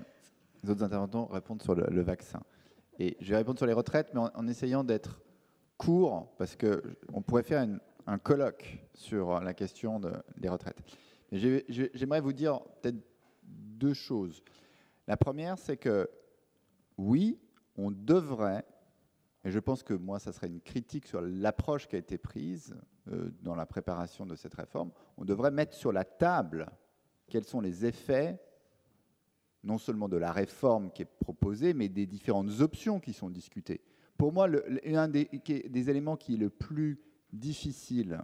B: les autres intervenants répondre sur le, vaccin. Et je vais répondre sur les retraites, mais en, essayant d'être court, parce qu'on pourrait faire un colloque sur la question des retraites. J'aimerais vous dire peut-être deux choses. La première, c'est que oui, on devrait et je pense que moi, ça serait une critique sur l'approche qui a été prise euh, dans la préparation de cette réforme. On devrait mettre sur la table quels sont les effets, non seulement de la réforme qui est proposée, mais des différentes options qui sont discutées. Pour moi, l'un des, des éléments qui est le plus difficile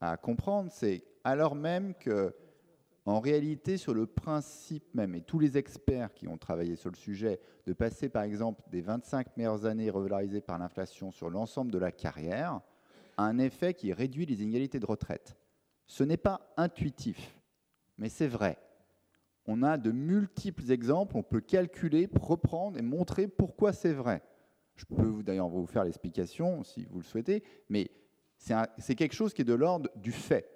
B: à comprendre, c'est alors même que en réalité, sur le principe même, et tous les experts qui ont travaillé sur le sujet, de passer par exemple des 25 meilleures années revalorisées par l'inflation sur l'ensemble de la carrière, a un effet qui réduit les inégalités de retraite. Ce n'est pas intuitif, mais c'est vrai. On a de multiples exemples, on peut calculer, reprendre et montrer pourquoi c'est vrai. Je peux d'ailleurs vous faire l'explication si vous le souhaitez, mais c'est quelque chose qui est de l'ordre du fait.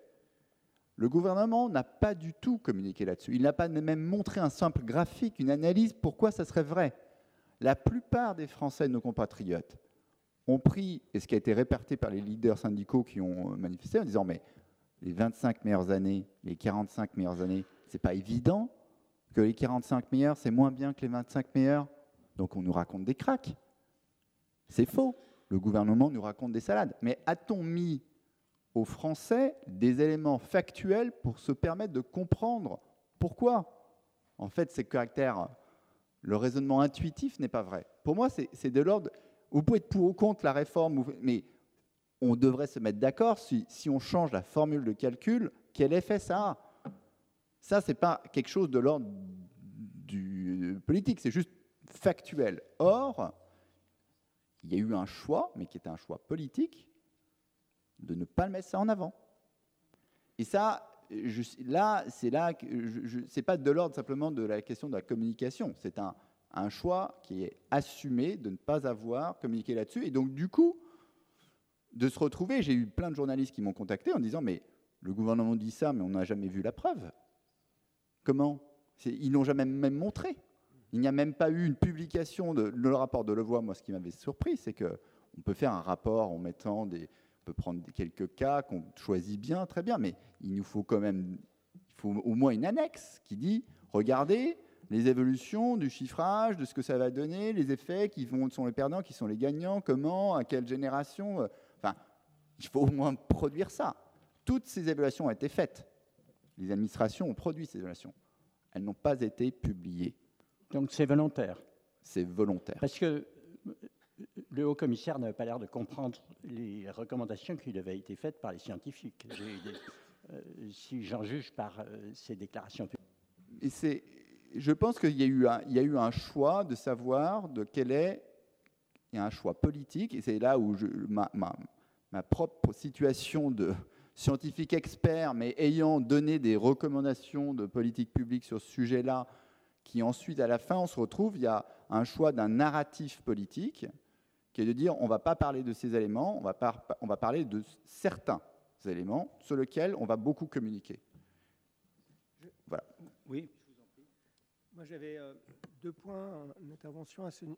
B: Le gouvernement n'a pas du tout communiqué là-dessus. Il n'a pas même montré un simple graphique, une analyse pourquoi ça serait vrai. La plupart des Français, nos compatriotes, ont pris, et ce qui a été réparti par les leaders syndicaux qui ont manifesté, en disant mais les 25 meilleures années, les 45 meilleures années, c'est pas évident que les 45 meilleures, c'est moins bien que les 25 meilleures. Donc on nous raconte des cracks. C'est faux. Le gouvernement nous raconte des salades. Mais a-t-on mis aux Français des éléments factuels pour se permettre de comprendre pourquoi? En fait, ces caractères, le raisonnement intuitif n'est pas vrai. Pour moi, c'est de l'ordre. Vous pouvez être pour ou contre la réforme, mais on devrait se mettre d'accord si, on change la formule de calcul, quel effet ça a? Ça, c'est pas quelque chose de l'ordre du politique, c'est juste factuel. Or, il y a eu un choix, mais qui était un choix politique, de ne pas mettre ça en avant. Et ça, je, là, c'est là que c'est pas de l'ordre simplement de la question de la communication. C'est un, un, choix qui est assumé de ne pas avoir communiqué là-dessus. Et donc, du coup, de se retrouver, j'ai eu plein de journalistes qui m'ont contacté en disant mais le gouvernement dit ça, mais on n'a jamais vu la preuve. Comment? Ils n'ont jamais même montré. Il n'y a même pas eu une publication de, le rapport de Levoix. Moi, ce qui m'avait surpris, c'est que on peut faire un rapport en mettant des, on peut prendre quelques cas qu'on choisit bien, très bien, mais il nous faut quand même, il faut au moins une annexe qui dit, regardez les évolutions du chiffrage, de ce que ça va donner, les effets qui sont les perdants, qui sont les gagnants, comment, à quelle génération. Euh, enfin, il faut au moins produire ça. Toutes ces évaluations ont été faites. Les administrations ont produit ces évaluations. Elles n'ont pas été publiées.
G: Donc c'est volontaire.
B: C'est volontaire.
G: Parce que le haut commissaire n'avait pas l'air de comprendre les recommandations qui lui avaient été faites par les scientifiques. Euh, si j'en juge par euh, ces déclarations.
B: Et c'est, je pense qu'il y, a eu un, il y a eu un choix de savoir de quel est, il y a un choix politique, et c'est là où je, ma, ma, ma propre situation de scientifique expert, mais ayant donné des recommandations de politique publique sur ce sujet-là, qui ensuite, à la fin, on se retrouve, il y a un choix d'un narratif politique, qui est de dire on ne va pas parler de ces éléments, on va, parler de certains éléments sur lesquels on va beaucoup communiquer.
D: Voilà. Oui, je vous en prie. Moi, j'avais euh, deux points d'intervention. Je ne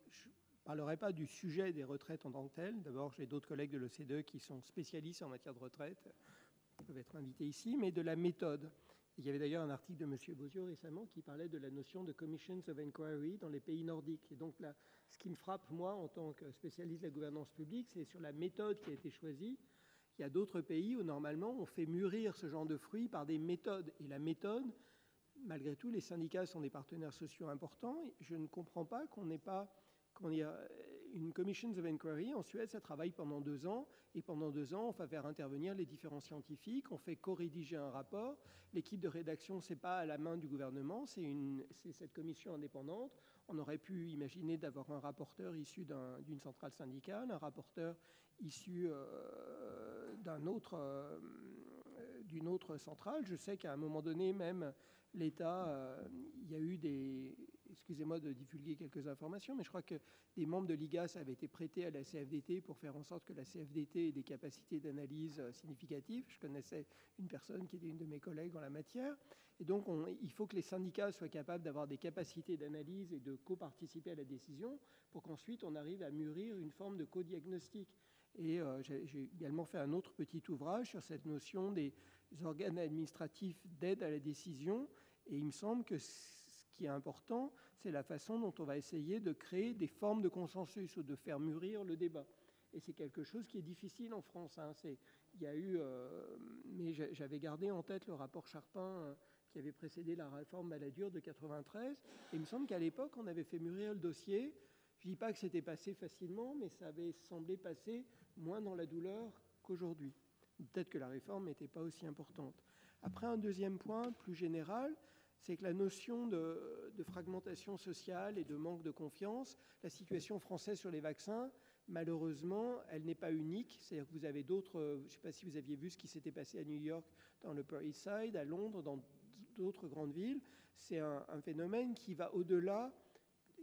D: parlerai pas du sujet des retraites en tant que tel. D'abord, j'ai d'autres collègues de l'OCDE qui sont spécialistes en matière de retraite, peuvent être invités ici, mais de la méthode. Il y avait d'ailleurs un article de M. Bozio récemment qui parlait de la notion de Commissions of Inquiry dans les pays nordiques. Et donc là, ce qui me frappe, moi, en tant que spécialiste de la gouvernance publique, c'est sur la méthode qui a été choisie. Il y a d'autres pays où, normalement, on fait mûrir ce genre de fruits par des méthodes. Et la méthode, malgré tout, les syndicats sont des partenaires sociaux importants. Je ne comprends pas qu'on n'ait pas une Commissions of Inquiry. En Suède, ça travaille pendant deux ans. Et pendant deux ans, on va faire intervenir les différents scientifiques. On fait co-rédiger un rapport. L'équipe de rédaction, c'est pas à la main du gouvernement, c'est cette commission indépendante. On aurait pu imaginer d'avoir un rapporteur issu d'une un, centrale syndicale, un rapporteur issu euh, autre, euh, d'une autre centrale. Je sais qu'à un moment donné, même l'État, euh, il y a eu des, excusez-moi de divulguer quelques informations, mais je crois que des membres de l'IGAS avaient été prêtés à la CFDT pour faire en sorte que la CFDT ait des capacités d'analyse euh, significatives. Je connaissais une personne qui était une de mes collègues en la matière. Et donc, on, il faut que les syndicats soient capables d'avoir des capacités d'analyse et de co-participer à la décision pour qu'ensuite on arrive à mûrir une forme de co-diagnostic. Et euh, j'ai également fait un autre petit ouvrage sur cette notion des organes administratifs d'aide à la décision. Et il me semble que qui est important, c'est la façon dont on va essayer de créer des formes de consensus ou de faire mûrir le débat. Et c'est quelque chose qui est difficile en France. Hein. Il y a eu, euh, mais j'avais gardé en tête le rapport Charpin euh, qui avait précédé la réforme Balladur de 93. Et il me semble qu'à l'époque, on avait fait mûrir le dossier. Je ne dis pas que c'était passé facilement, mais ça avait semblé passer moins dans la douleur qu'aujourd'hui. Peut-être que la réforme n'était pas aussi importante. Après, un deuxième point plus général, c'est que la notion de, fragmentation sociale et de manque de confiance, la situation française sur les vaccins, malheureusement, elle n'est pas unique. C'est-à-dire que vous avez d'autres, je ne sais pas si vous aviez vu ce qui s'était passé à New York, dans le Upper East Side, à Londres, dans d'autres grandes villes. C'est un, phénomène qui va au-delà,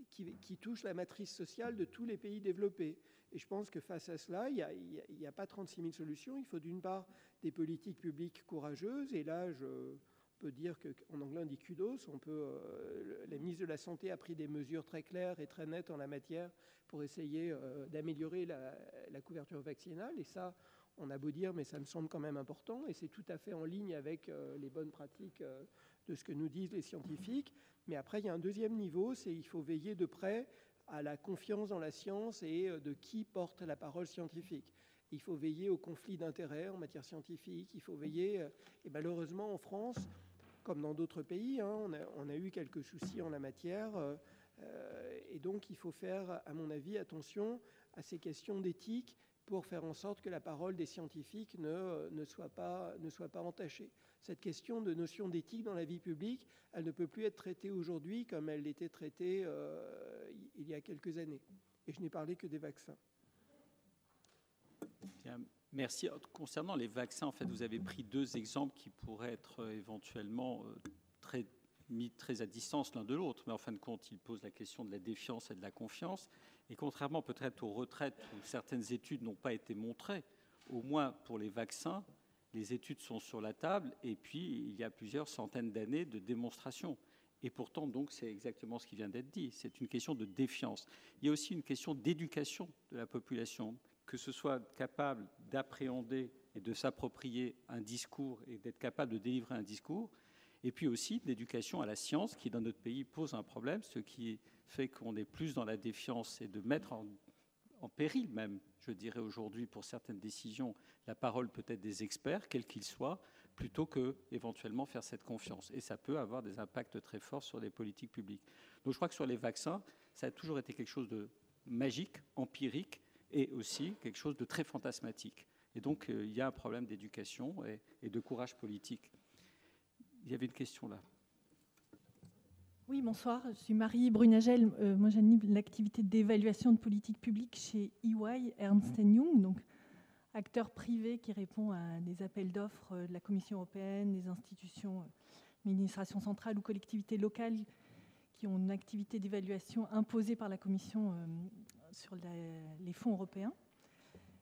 D: qui, qui, touche la matrice sociale de tous les pays développés. Et je pense que face à cela, il n'y a, a, pas 36 000 solutions. Il faut d'une part des politiques publiques courageuses. Et là, je peut dire qu'en anglais on dit kudos, on euh, la ministre de la Santé a pris des mesures très claires et très nettes en la matière pour essayer euh, d'améliorer la, couverture vaccinale et ça, On a beau dire, mais ça me semble quand même important, et c'est tout à fait en ligne avec les bonnes pratiques de ce que nous disent les scientifiques. Mais après, il y a un deuxième niveau, c'est il faut veiller de près à la confiance dans la science et de qui porte la parole scientifique. Il faut veiller au conflit d'intérêts en matière scientifique. Il faut veiller, et malheureusement en France, comme dans d'autres pays, hein, on, a, eu quelques soucis en la matière. Euh, et donc, il faut faire, à mon avis, attention à ces questions d'éthique pour faire en sorte que la parole des scientifiques ne, soit, pas, entachée. Cette question de notion d'éthique dans la vie publique, elle ne peut plus être traitée aujourd'hui comme elle était traitée euh, il y a quelques années. Et je n'ai parlé que des vaccins.
A: Merci. Concernant les vaccins, en fait, vous avez pris deux exemples qui pourraient être euh, éventuellement euh, mis très à distance l'un de l'autre, mais en fin de compte, il pose la question de la défiance et de la confiance. Et contrairement peut-être aux retraites où certaines études n'ont pas été montrées, au moins pour les vaccins, les études sont sur la table et puis il y a plusieurs centaines d'années de démonstrations. Et pourtant, donc, c'est exactement ce qui vient d'être dit. C'est une question de défiance. Il y a aussi une question d'éducation de la population, que ce soit capable d'appréhender et de s'approprier un discours et d'être capable de délivrer un discours, et puis aussi l'éducation à la science, qui dans notre pays pose un problème, ce qui fait qu'on est plus dans la défiance et de mettre en, péril même, je dirais aujourd'hui, pour certaines décisions, la parole peut-être des experts, quels qu'ils soient, plutôt que éventuellement faire cette confiance. Et ça peut avoir des impacts très forts sur les politiques publiques. Donc je crois que sur les vaccins, ça a toujours été quelque chose de magique, empirique, et aussi quelque chose de très fantasmatique. Et donc euh, il y a un problème d'éducation et, et de courage politique. Il y avait une question là.
H: Oui, bonsoir. Je suis Marie Brunagel. Euh, moi, j'anime l'activité d'évaluation de politique publique chez EY, Ernst Young, donc acteur privé qui répond à des appels d'offres euh, de la Commission européenne, des institutions, administrations centrales ou collectivités locales qui ont une activité d'évaluation imposée par la Commission sur les fonds européens.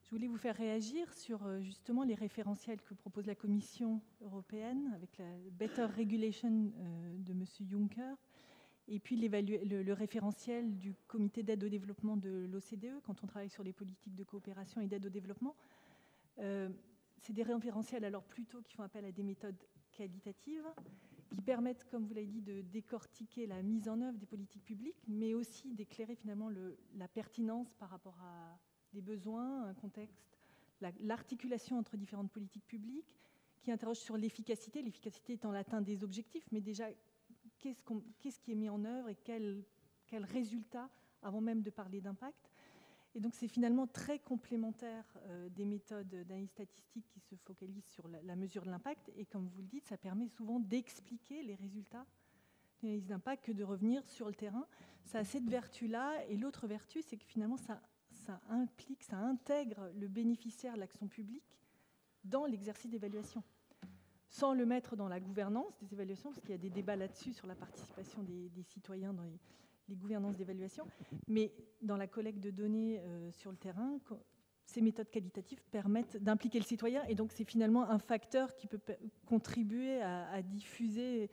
H: Je voulais vous faire réagir sur euh, justement les référentiels que propose la Commission européenne avec la Better Regulation euh, de M. Juncker et puis le, référentiel du comité d'aide au développement de l'OCDE quand on travaille sur les politiques de coopération et d'aide au développement. Euh, c'est des référentiels alors plutôt qui font appel à des méthodes qualitatives qui permettent, comme vous l'avez dit, de décortiquer la mise en œuvre des politiques publiques, mais aussi d'éclairer finalement le, la pertinence par rapport à des besoins, un contexte, l'articulation entre différentes politiques publiques, qui interroge sur l'efficacité, l'efficacité étant l'atteinte des objectifs, mais déjà, qu'est-ce qui est mis en œuvre et quels quel résultats, avant même de parler d'impact. Et donc, c'est finalement très complémentaire euh, des méthodes d'analyse statistique qui se focalisent sur la, mesure de l'impact. Et comme vous le dites, ça permet souvent d'expliquer les résultats d'analyse d'impact que de revenir sur le terrain. Ça a cette vertu-là. Et l'autre vertu, c'est que finalement, ça implique, ça intègre le bénéficiaire de l'action publique dans l'exercice d'évaluation, sans le mettre dans la gouvernance des évaluations, parce qu'il y a des débats là-dessus sur la participation des, citoyens dans les, gouvernances d'évaluation, mais dans la collecte de données euh, sur le terrain, ces méthodes qualitatives permettent d'impliquer le citoyen, et donc c'est finalement un facteur qui peut contribuer à, diffuser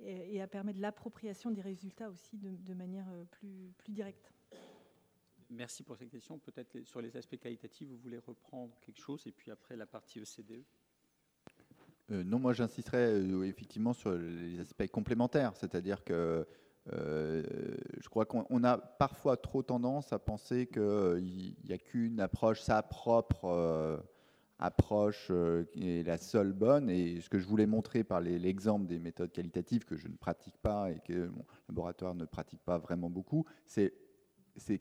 H: et, à permettre l'appropriation des résultats aussi de, de manière euh, plus, plus directe.
A: Merci pour cette question. Peut-être sur les aspects qualitatifs, vous voulez reprendre quelque chose et puis après la partie ECDE
B: euh, Non, moi j'insisterai euh, effectivement sur les aspects complémentaires, c'est-à-dire que euh, je crois qu'on a parfois trop tendance à penser qu'il n'y a qu'une approche, sa propre approche qui est la seule bonne. Et ce que je voulais montrer par l'exemple des méthodes qualitatives que je ne pratique pas et que mon laboratoire ne pratique pas vraiment beaucoup, c'est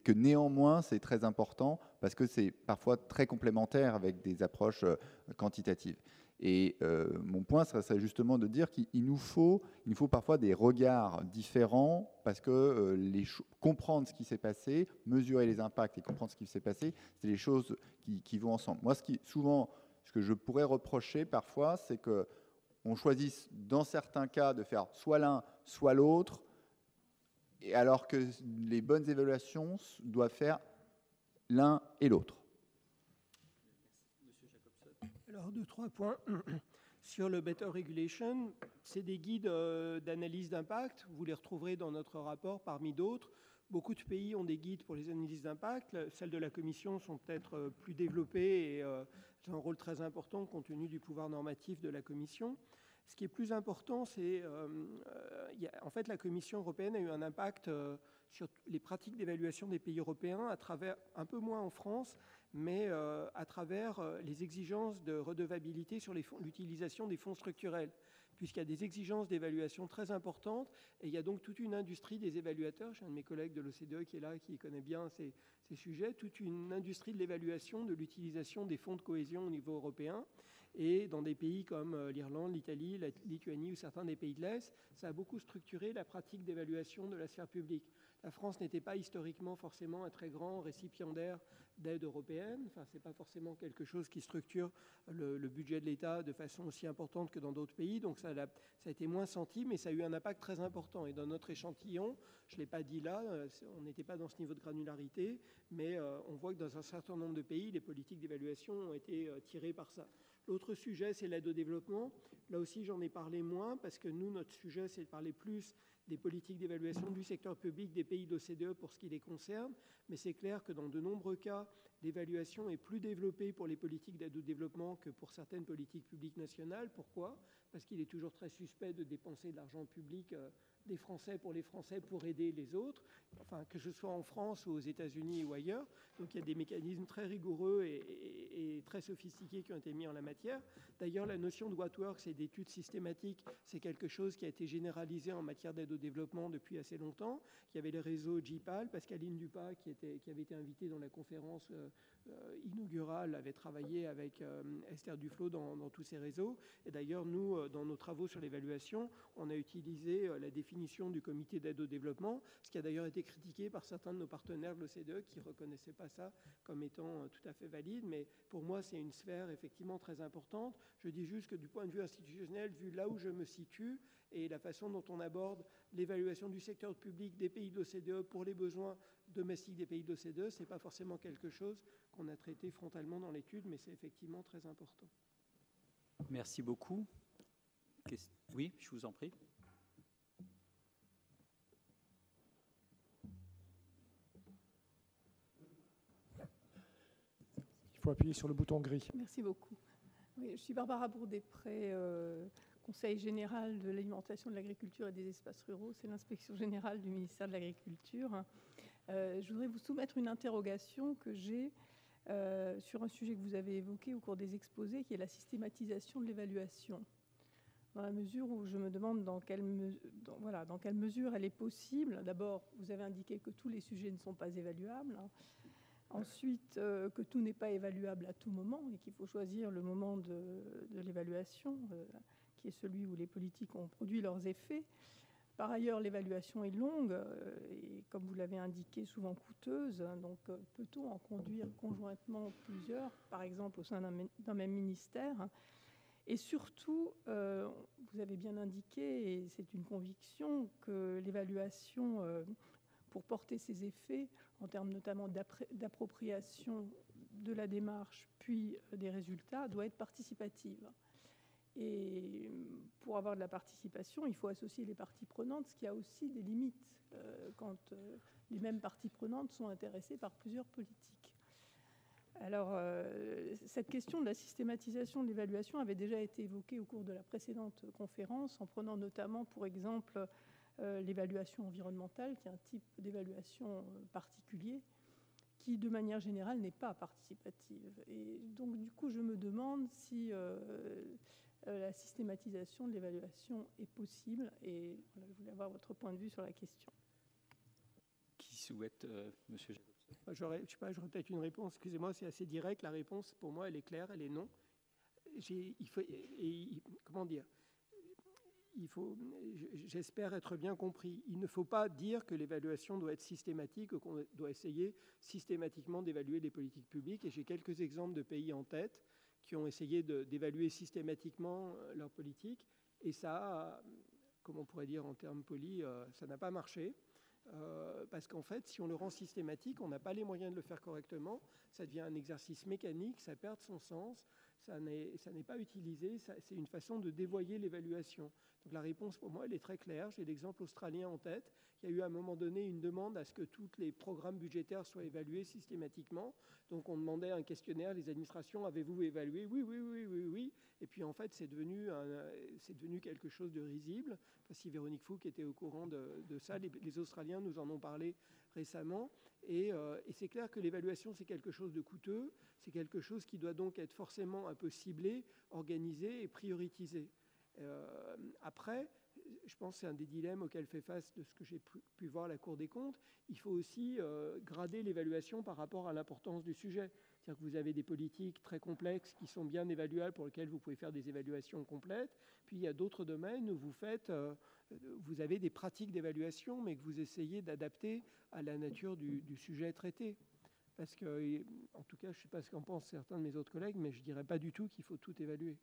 B: que néanmoins, c'est très important parce que c'est parfois très complémentaire avec des approches euh, quantitatives. Et euh, mon point serait justement de dire qu'il nous faut, il nous faut parfois des regards différents parce que euh, comprendre ce qui s'est passé, mesurer les impacts et comprendre ce qui s'est passé, c'est les choses qui, vont ensemble. Moi, ce qui, souvent, ce que je pourrais reprocher parfois, c'est que on choisisse dans certains cas de faire soit l'un, soit l'autre, alors que les bonnes évaluations doivent faire l'un et l'autre.
D: Alors, deux, trois points. Sur le Better Regulation, c'est des guides euh, d'analyse d'impact. Vous les retrouverez dans notre rapport parmi d'autres Beaucoup de pays ont des guides pour les analyses d'impact. Celles de la Commission sont peut-être plus développées et ont un rôle très important compte tenu du pouvoir normatif de la Commission. Ce qui est plus important, c'est en fait la Commission européenne a eu un impact sur les pratiques d'évaluation des pays européens, à travers, un peu moins en France, mais euh, à travers euh, les exigences de redevabilité sur l'utilisation des fonds structurels, puisqu'il y a des exigences d'évaluation très importantes, et il y a donc toute une industrie des évaluateurs, j'ai un de mes collègues de l'OCDE qui est là, qui connaît bien ces, ces sujets, toute une industrie de l'évaluation de l'utilisation des fonds de cohésion au niveau européen, et dans des pays comme euh, l'Irlande, l'Italie, la Lituanie ou certains des pays de l'Est, ça a beaucoup structuré la pratique d'évaluation de la sphère publique. La France n'était pas historiquement forcément un très grand récipiendaire d'aide européenne. Enfin, ce n'est pas forcément quelque chose qui structure le, budget de l'État de façon aussi importante que dans d'autres pays. Donc ça a, ça a, été moins senti, mais ça a eu un impact très important. Et dans notre échantillon, je ne l'ai pas dit là, euh, on n'était pas dans ce niveau de granularité, mais euh, on voit que dans un certain nombre de pays, les politiques d'évaluation ont été euh, tirées par ça. L'autre sujet, c'est l'aide au développement. Là aussi, j'en ai parlé moins parce que nous, notre sujet, c'est de parler plus des politiques d'évaluation du secteur public des pays d'OCDE pour ce qui les concerne, mais c'est clair que dans de nombreux cas, l'évaluation est plus développée pour les politiques d'aide au développement que pour certaines politiques publiques nationales. Pourquoi? Parce qu'il est toujours très suspect de dépenser de l'argent public euh, des Français pour les Français pour aider les autres, enfin que ce soit en France ou aux États-Unis ou ailleurs. Donc il y a des mécanismes très rigoureux et, très sophistiqués qui ont été mis en la matière. D'ailleurs, la notion de what works et d'études systématiques, c'est quelque chose qui a été généralisé en matière d'aide au développement depuis assez longtemps. Il y avait le réseau GIPAL, Pascaline Dupas, qui, qui avait été invitée dans la conférence euh, inaugurale, avait travaillé avec euh, Esther Duflo dans, dans, tous ces réseaux. Et d'ailleurs, nous, dans nos travaux sur l'évaluation, on a utilisé la définition du comité d'aide au développement, ce qui a d'ailleurs été critiqué par certains de nos partenaires de l'OCDE qui ne reconnaissaient pas ça comme étant tout à fait valide. Mais pour moi, c'est une sphère effectivement très importante. Je dis juste que du point de vue institutionnel, vu là où je me situe et la façon dont on aborde l'évaluation du secteur public des pays de l'OCDE pour les besoins domestiques des pays de l'OCDE, ce n'est pas forcément quelque chose qu'on a traité frontalement dans l'étude, mais c'est effectivement très important.
A: Merci beaucoup. Oui, je vous en prie.
I: Il faut appuyer sur le bouton gris.
J: Merci beaucoup. je suis Barbara Bourdet-Pré, euh, Conseil général de l'alimentation, de l'agriculture et des espaces ruraux. C'est l'inspection générale du ministère de l'Agriculture. Euh, je voudrais vous soumettre une interrogation que j'ai euh, sur un sujet que vous avez évoqué au cours des exposés, qui est la systématisation de l'évaluation. Dans la mesure où je me demande dans quelle, mesure elle est possible. D'abord, vous avez indiqué que tous les sujets ne sont pas évaluables. Hein. Ensuite, euh, que tout n'est pas évaluable à tout moment et qu'il faut choisir le moment de, l'évaluation, qui est celui où les politiques ont produit leurs effets. Par ailleurs, l'évaluation est longue euh, et, comme vous l'avez indiqué, souvent coûteuse. Donc, euh, peut-on en conduire conjointement plusieurs, par exemple au sein d'un même ministère Et surtout, euh, vous avez bien indiqué, et c'est une conviction, que l'évaluation, pour porter ses effets, en termes notamment d'appropriation de la démarche, puis des résultats, doit être participative. Et pour avoir de la participation, il faut associer les parties prenantes, ce qui a aussi des limites euh, quand euh, les mêmes parties prenantes sont intéressées par plusieurs politiques. Alors, euh, cette question de la systématisation de l'évaluation avait déjà été évoquée au cours de la précédente conférence, en prenant notamment pour exemple l'évaluation environnementale, qui est un type d'évaluation particulier, qui de manière générale n'est pas participative. Et donc, du coup, je me demande si la systématisation de l'évaluation est possible et je voulais avoir votre point de vue sur la question.
A: Qui souhaite, euh, Monsieur
D: J'aurais, je sais pas, j'aurais peut-être une réponse. Excusez-moi, c'est assez direct. La réponse, pour moi, elle est claire, elle est non. il faut, et, comment dire? Il faut, j'espère être bien compris. Il ne faut pas dire que l'évaluation doit être systématique ou qu'on doit essayer systématiquement d'évaluer les politiques publiques. Et j'ai quelques exemples de pays en tête qui ont essayé d'évaluer systématiquement euh, leur politique. Et ça, comme on pourrait dire en termes polis, euh, ça n'a pas marché. Euh, parce qu'en fait, si on le rend systématique, on n'a pas les moyens de le faire correctement, ça devient un exercice mécanique, ça perd son sens, ça n'est pas utilisé, c'est une façon de dévoyer l'évaluation. Donc la réponse pour moi, elle est très claire. J'ai l'exemple australien en tête. Il y a eu à un moment donné une demande à ce que tous les programmes budgétaires soient évalués systématiquement. Donc on demandait un questionnaire, les administrations, avez-vous évalué? Oui, oui, oui, oui, oui. Et puis en fait, c'est devenu, quelque chose de risible. si Véronique Fouque était au courant de, ça, les, Australiens nous en ont parlé récemment. Et, euh, et c'est clair que l'évaluation, c'est quelque chose de coûteux. C'est quelque chose qui doit donc être forcément un peu ciblé, organisé et prioritisé. Euh, après, je pense que c'est un des dilemmes auxquels fait face de ce que j'ai pu, voir la Cour des comptes. Il faut aussi euh, grader l'évaluation par rapport à l'importance du sujet. C'est-à-dire que vous avez des politiques très complexes qui sont bien évaluables, pour lesquelles vous pouvez faire des évaluations complètes. Puis il y a d'autres domaines où vous faites, euh, vous avez des pratiques d'évaluation, mais que vous essayez d'adapter à la nature du, du, sujet traité. Parce que, en tout cas, je ne sais pas ce qu'en pensent certains de mes autres collègues, mais je ne dirais pas du tout qu'il faut tout évaluer.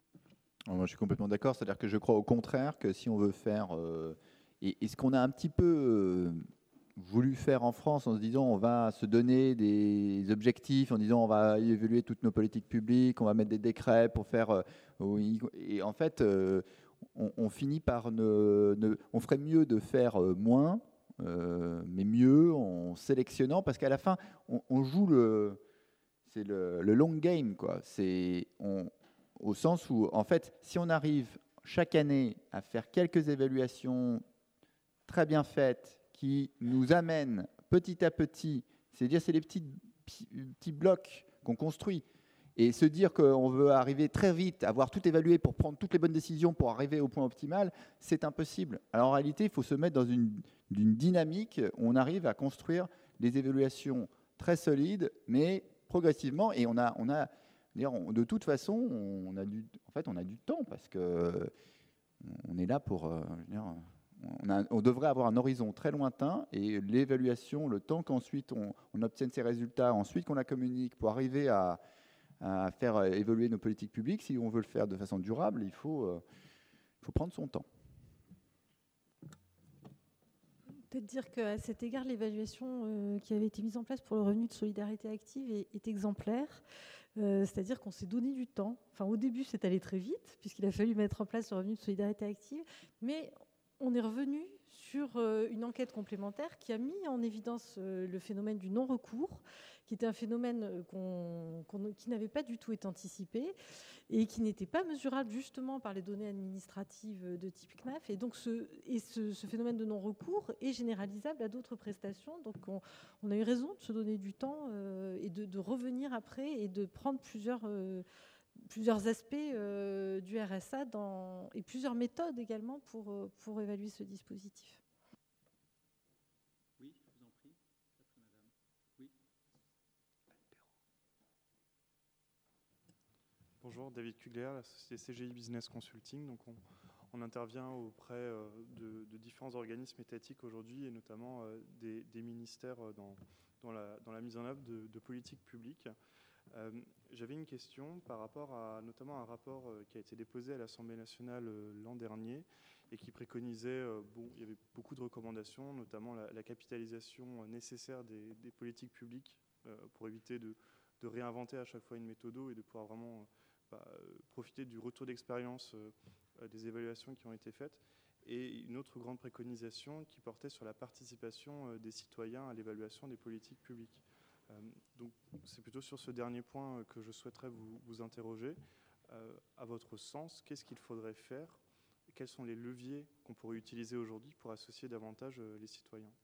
B: Moi, je suis complètement d'accord. C'est-à-dire que je crois au contraire que si on veut faire. Euh, et, ce qu'on a un petit peu euh, voulu faire en France en se disant on va se donner des objectifs, en disant on va évaluer toutes nos politiques publiques, on va mettre des décrets pour faire. Euh, et en fait, on, finit par ne, On ferait mieux de faire moins, mais mieux en sélectionnant, parce qu'à la fin, on, joue le. C'est le, le, long game, quoi. C'est on, au sens où, en fait, si on arrive chaque année à faire quelques évaluations très bien faites qui nous amènent petit à petit, c'est-à-dire c'est les petits, petits blocs qu'on construit, et se dire qu'on veut arriver très vite, avoir tout évalué pour prendre toutes les bonnes décisions pour arriver au point optimal, c'est impossible. Alors en réalité, il faut se mettre dans une, une dynamique où on arrive à construire des évaluations très solides, mais progressivement, et on a, on a de toute façon, on a du, temps parce que on est là pour. Euh, on, devrait avoir un horizon très lointain et l'évaluation, le temps qu'ensuite on, obtienne ces résultats, ensuite qu'on la communique pour arriver à, faire évoluer nos politiques publiques, si on veut le faire de façon durable, il faut, euh, prendre son temps.
C: Peut-être dire qu'à cet égard, l'évaluation euh, qui avait été mise en place pour le revenu de solidarité active est exemplaire. Euh, c'est-à-dire qu'on s'est donné du temps. Enfin, au début, c'est allé très vite, puisqu'il a fallu mettre en place le revenu de solidarité active, mais on est revenu sur euh, une enquête complémentaire qui a mis en évidence euh, le phénomène du non-recours, qui était un phénomène qui n'avait pas du tout été anticipé et qui n'était pas mesurable justement par les données administratives de type CNAF. Et donc ce, phénomène de non-recours est généralisable à d'autres prestations. Donc on, a eu raison de se donner du temps euh, et de, revenir après et de prendre plusieurs, euh, plusieurs aspects euh, du RSA et plusieurs méthodes également pour évaluer ce dispositif.
K: Bonjour, David Kugler, la société CGI Business Consulting. Donc on, intervient auprès euh, de, différents organismes étatiques aujourd'hui et notamment euh, des, ministères euh, dans, la, mise en œuvre de, politiques publiques. J'avais une question par rapport à notamment un rapport qui a été déposé à l'Assemblée nationale l'an dernier et qui préconisait, bon, il y avait beaucoup de recommandations, notamment la, capitalisation nécessaire des, politiques publiques pour éviter de, réinventer à chaque fois une méthode et de pouvoir vraiment euh, profiter du retour d'expérience euh, euh, des évaluations qui ont été faites et une autre grande préconisation qui portait sur la participation des citoyens à l'évaluation des politiques publiques. donc c'est plutôt sur ce dernier point que je souhaiterais vous, vous interroger. à votre sens, qu'est-ce qu'il faudrait faire Quels sont les leviers qu'on pourrait utiliser aujourd'hui pour associer davantage les citoyens?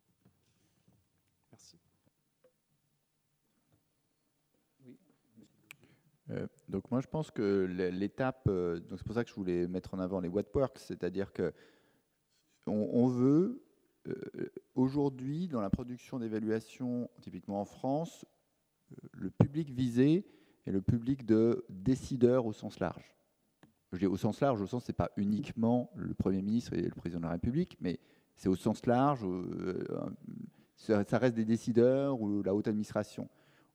K: Merci.
B: Euh, donc moi je pense que l'étape, euh, donc c'est pour ça que je voulais mettre en avant les what works, c'est-à-dire que on, veut euh, aujourd'hui dans la production d'évaluation, typiquement en France, le public visé est le public de décideurs au sens large. Je dis au sens large, au sens c'est pas uniquement le Premier ministre et le Président de la République, mais c'est au sens large, ça reste des décideurs ou la haute administration.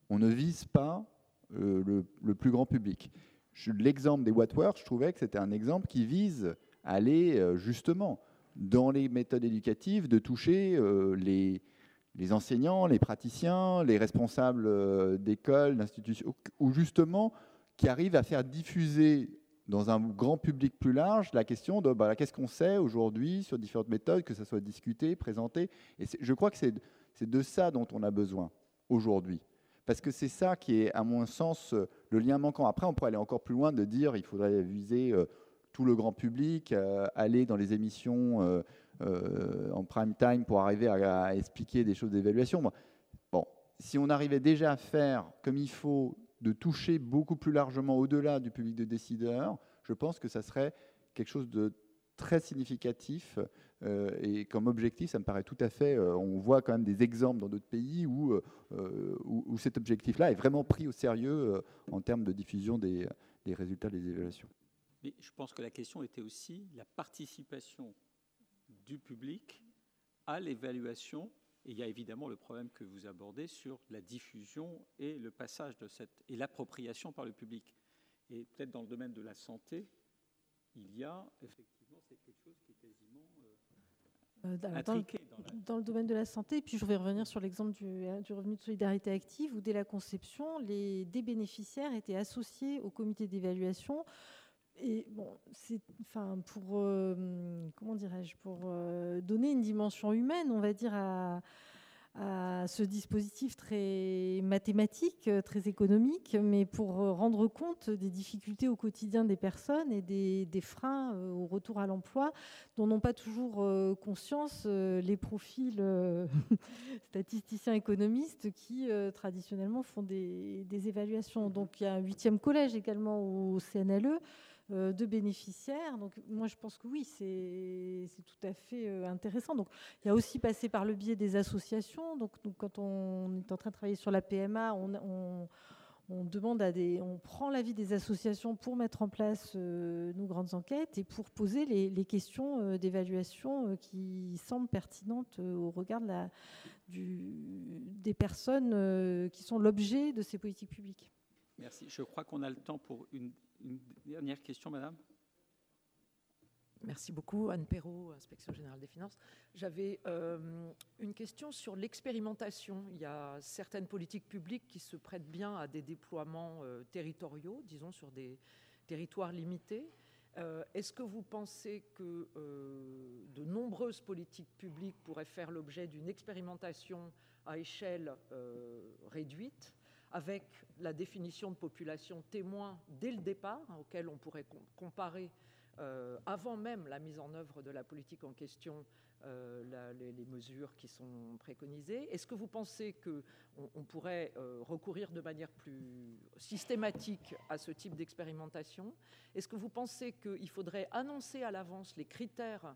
B: On ne vise pas euh, le, plus grand public. L'exemple des Wattworks, je trouvais que c'était un exemple qui vise à aller euh, justement dans les méthodes éducatives, de toucher euh, les, les enseignants, les praticiens, les responsables d'écoles, d'institutions, ou justement qui arrivent à faire diffuser dans un grand public plus large, la question de bah, qu'est-ce qu'on sait aujourd'hui sur différentes méthodes, que ça soit discuté, présenté. Et je crois que c'est de ça dont on a besoin aujourd'hui. Parce que c'est ça qui est, à mon sens, le lien manquant. Après, on pourrait aller encore plus loin de dire il faudrait viser euh, tout le grand public, euh, aller dans les émissions euh, en prime time pour arriver à, expliquer des choses d'évaluation. Bon, si on arrivait déjà à faire comme il faut de toucher beaucoup plus largement au-delà du public de décideurs, je pense que ça serait quelque chose de très significatif euh, et comme objectif, ça me paraît tout à fait. Euh, on voit quand même des exemples dans d'autres pays où, euh, où, cet objectif-là est vraiment pris au sérieux en termes de diffusion des, des, résultats des évaluations.
A: Mais je pense que la question était aussi la participation du public à l'évaluation. Et il y a évidemment le problème que vous abordez sur la diffusion et le passage de cette et l'appropriation par le public. Et peut-être dans le domaine de la santé, il y a effectivement c'est quelque chose qui est quasiment
C: euh, dans, le domaine de la santé, puis je vais revenir sur l'exemple du, euh, du, revenu de solidarité active, où dès la conception, les, des bénéficiaires étaient associés au comité d'évaluation. Et bon, c'est, enfin, pour euh, comment dirais-je, pour donner une dimension humaine, on va dire à, à ce dispositif très mathématique, très économique, mais pour rendre compte des difficultés au quotidien des personnes et des, freins euh, au retour à l'emploi dont n'ont pas toujours euh, conscience euh, les profils statisticiens économistes qui traditionnellement font des, des, évaluations. Donc il y a un huitième collège également au CNLE euh, de bénéficiaires. Donc moi je pense que oui, c'est tout à fait euh, intéressant. Donc il y a aussi passé par le biais des associations. Donc, quand on est en train de travailler sur la PMA, on, demande à des, on prend l'avis des associations pour mettre en place euh, nos grandes enquêtes et pour poser les, questions d'évaluation qui semblent pertinentes au regard de la, des personnes qui sont l'objet de ces politiques publiques.
A: Merci. Je crois qu'on a le temps pour une une dernière question, madame
L: Merci beaucoup, Anne Perrault, Inspection générale des finances. J'avais euh, une question sur l'expérimentation. Il y a certaines politiques publiques qui se prêtent bien à des déploiements euh, territoriaux, disons sur des territoires limités. Euh, est-ce que vous pensez que de nombreuses politiques publiques pourraient faire l'objet d'une expérimentation à échelle réduite? Avec la définition de population témoin dès le départ, hein, auquel on pourrait comparer euh, avant même la mise en œuvre de la politique en question, euh, les, mesures qui sont préconisées. Est-ce que vous pensez qu'on on pourrait euh, recourir de manière plus systématique à ce type d'expérimentation? Est-ce que vous pensez qu'il faudrait annoncer à l'avance les critères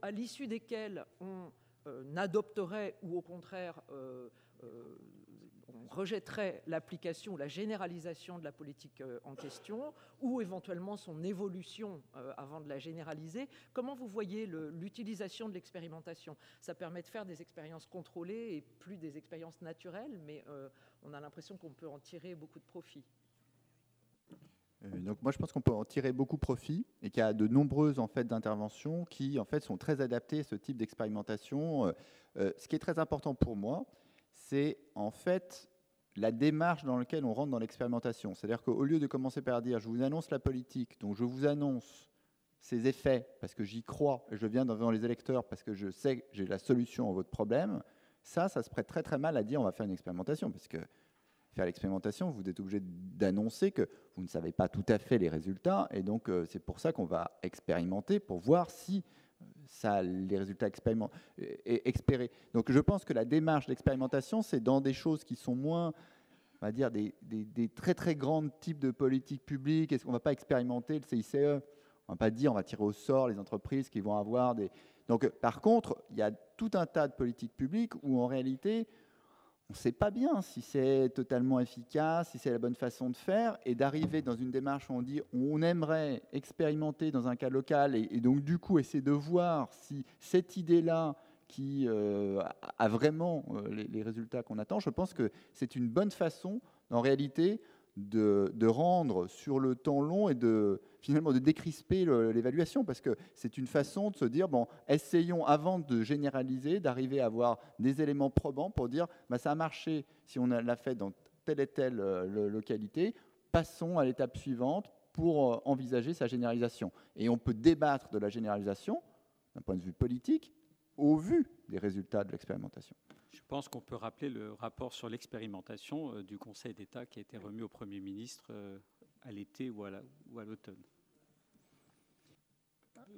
L: à l'issue desquels on adopterait ou au contraire on rejetterait l'application ou la généralisation de la politique euh, en question, ou éventuellement son évolution euh, avant de la généraliser. Comment vous voyez l'utilisation de l'expérimentation? Ça permet de faire des expériences contrôlées et plus des expériences naturelles, mais euh, on a l'impression qu'on peut en tirer beaucoup de profit.
B: Donc moi je pense qu'on peut en tirer beaucoup profit et qu'il y a de nombreuses en fait d'interventions qui en fait sont très adaptées à ce type d'expérimentation. ce qui est très important pour moi, c'est en fait la démarche dans laquelle on rentre dans l'expérimentation. C'est-à-dire qu'au lieu de commencer par dire je vous annonce la politique, donc je vous annonce ses effets parce que j'y crois, et je viens devant les électeurs parce que je sais que j'ai la solution à votre problème, ça, ça se prête très très mal à dire on va faire une expérimentation parce que faire l'expérimentation, vous êtes obligé d'annoncer que vous ne savez pas tout à fait les résultats et donc euh, c'est pour ça qu'on va expérimenter pour voir si ça, les résultats expérés. Donc je pense que la démarche d'expérimentation, c'est dans des choses qui sont moins, on va dire, des, très très grands types de politiques publiques. Est-ce qu'on ne va pas expérimenter le CICE On ne va pas dire on va tirer au sort les entreprises qui vont avoir des... Donc par contre, il y a tout un tas de politiques publiques où en réalité, on ne sait pas bien si c'est totalement efficace, si c'est la bonne façon de faire, et d'arriver dans une démarche où on dit on aimerait expérimenter dans un cas local, et, donc du coup essayer de voir si cette idée-là qui euh, a vraiment euh, les, les, résultats qu'on attend, je pense que c'est une bonne façon, en réalité, de, rendre sur le temps long et de finalement de décrisper l'évaluation parce que c'est une façon de se dire bon essayons avant de généraliser d'arriver à avoir des éléments probants pour dire bah, ça a marché si on l'a fait dans telle et telle euh, localité passons à l'étape suivante pour euh, envisager sa généralisation. Et on peut débattre de la généralisation d'un point de vue politique au vu des résultats de l'expérimentation.
A: Je pense qu'on peut rappeler le rapport sur l'expérimentation euh, du Conseil d'État qui a été remis au Premier ministre euh, à l'été ou à l'automne.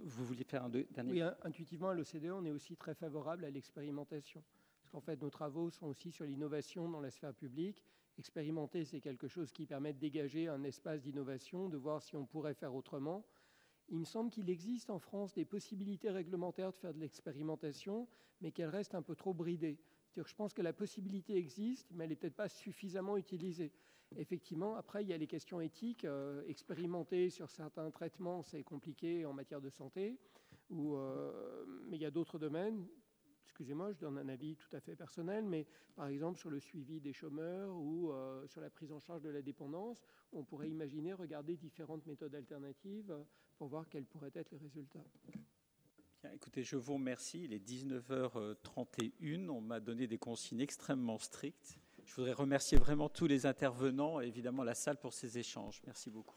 A: Vous vouliez faire un dernier
D: Oui, intuitivement, à l'OCDE, on est aussi très favorable à l'expérimentation. Parce qu'en fait, nos travaux sont aussi sur l'innovation dans la sphère publique. Expérimenter, c'est quelque chose qui permet de dégager un espace d'innovation, de voir si on pourrait faire autrement. Il me semble qu'il existe en France des possibilités réglementaires de faire de l'expérimentation, mais qu'elles restent un peu trop bridées. Je pense que la possibilité existe, mais elle n'est peut-être pas suffisamment utilisée. Effectivement, après, il y a les questions éthiques. Euh, expérimenter sur certains traitements, c'est compliqué en matière de santé, euh, mais il y a d'autres domaines. Excusez-moi, je donne un avis tout à fait personnel, mais par exemple sur le suivi des chômeurs ou euh, sur la prise en charge de la dépendance, on pourrait imaginer regarder différentes méthodes alternatives pour voir quels pourraient être les résultats.
A: Écoutez, je vous remercie. Il est 19h31. On m'a donné des consignes extrêmement strictes. Je voudrais remercier vraiment tous les intervenants et évidemment la salle pour ces échanges. Merci beaucoup.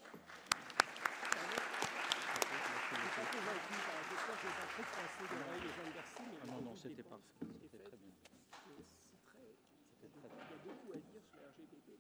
A: non, non, c'était parfait.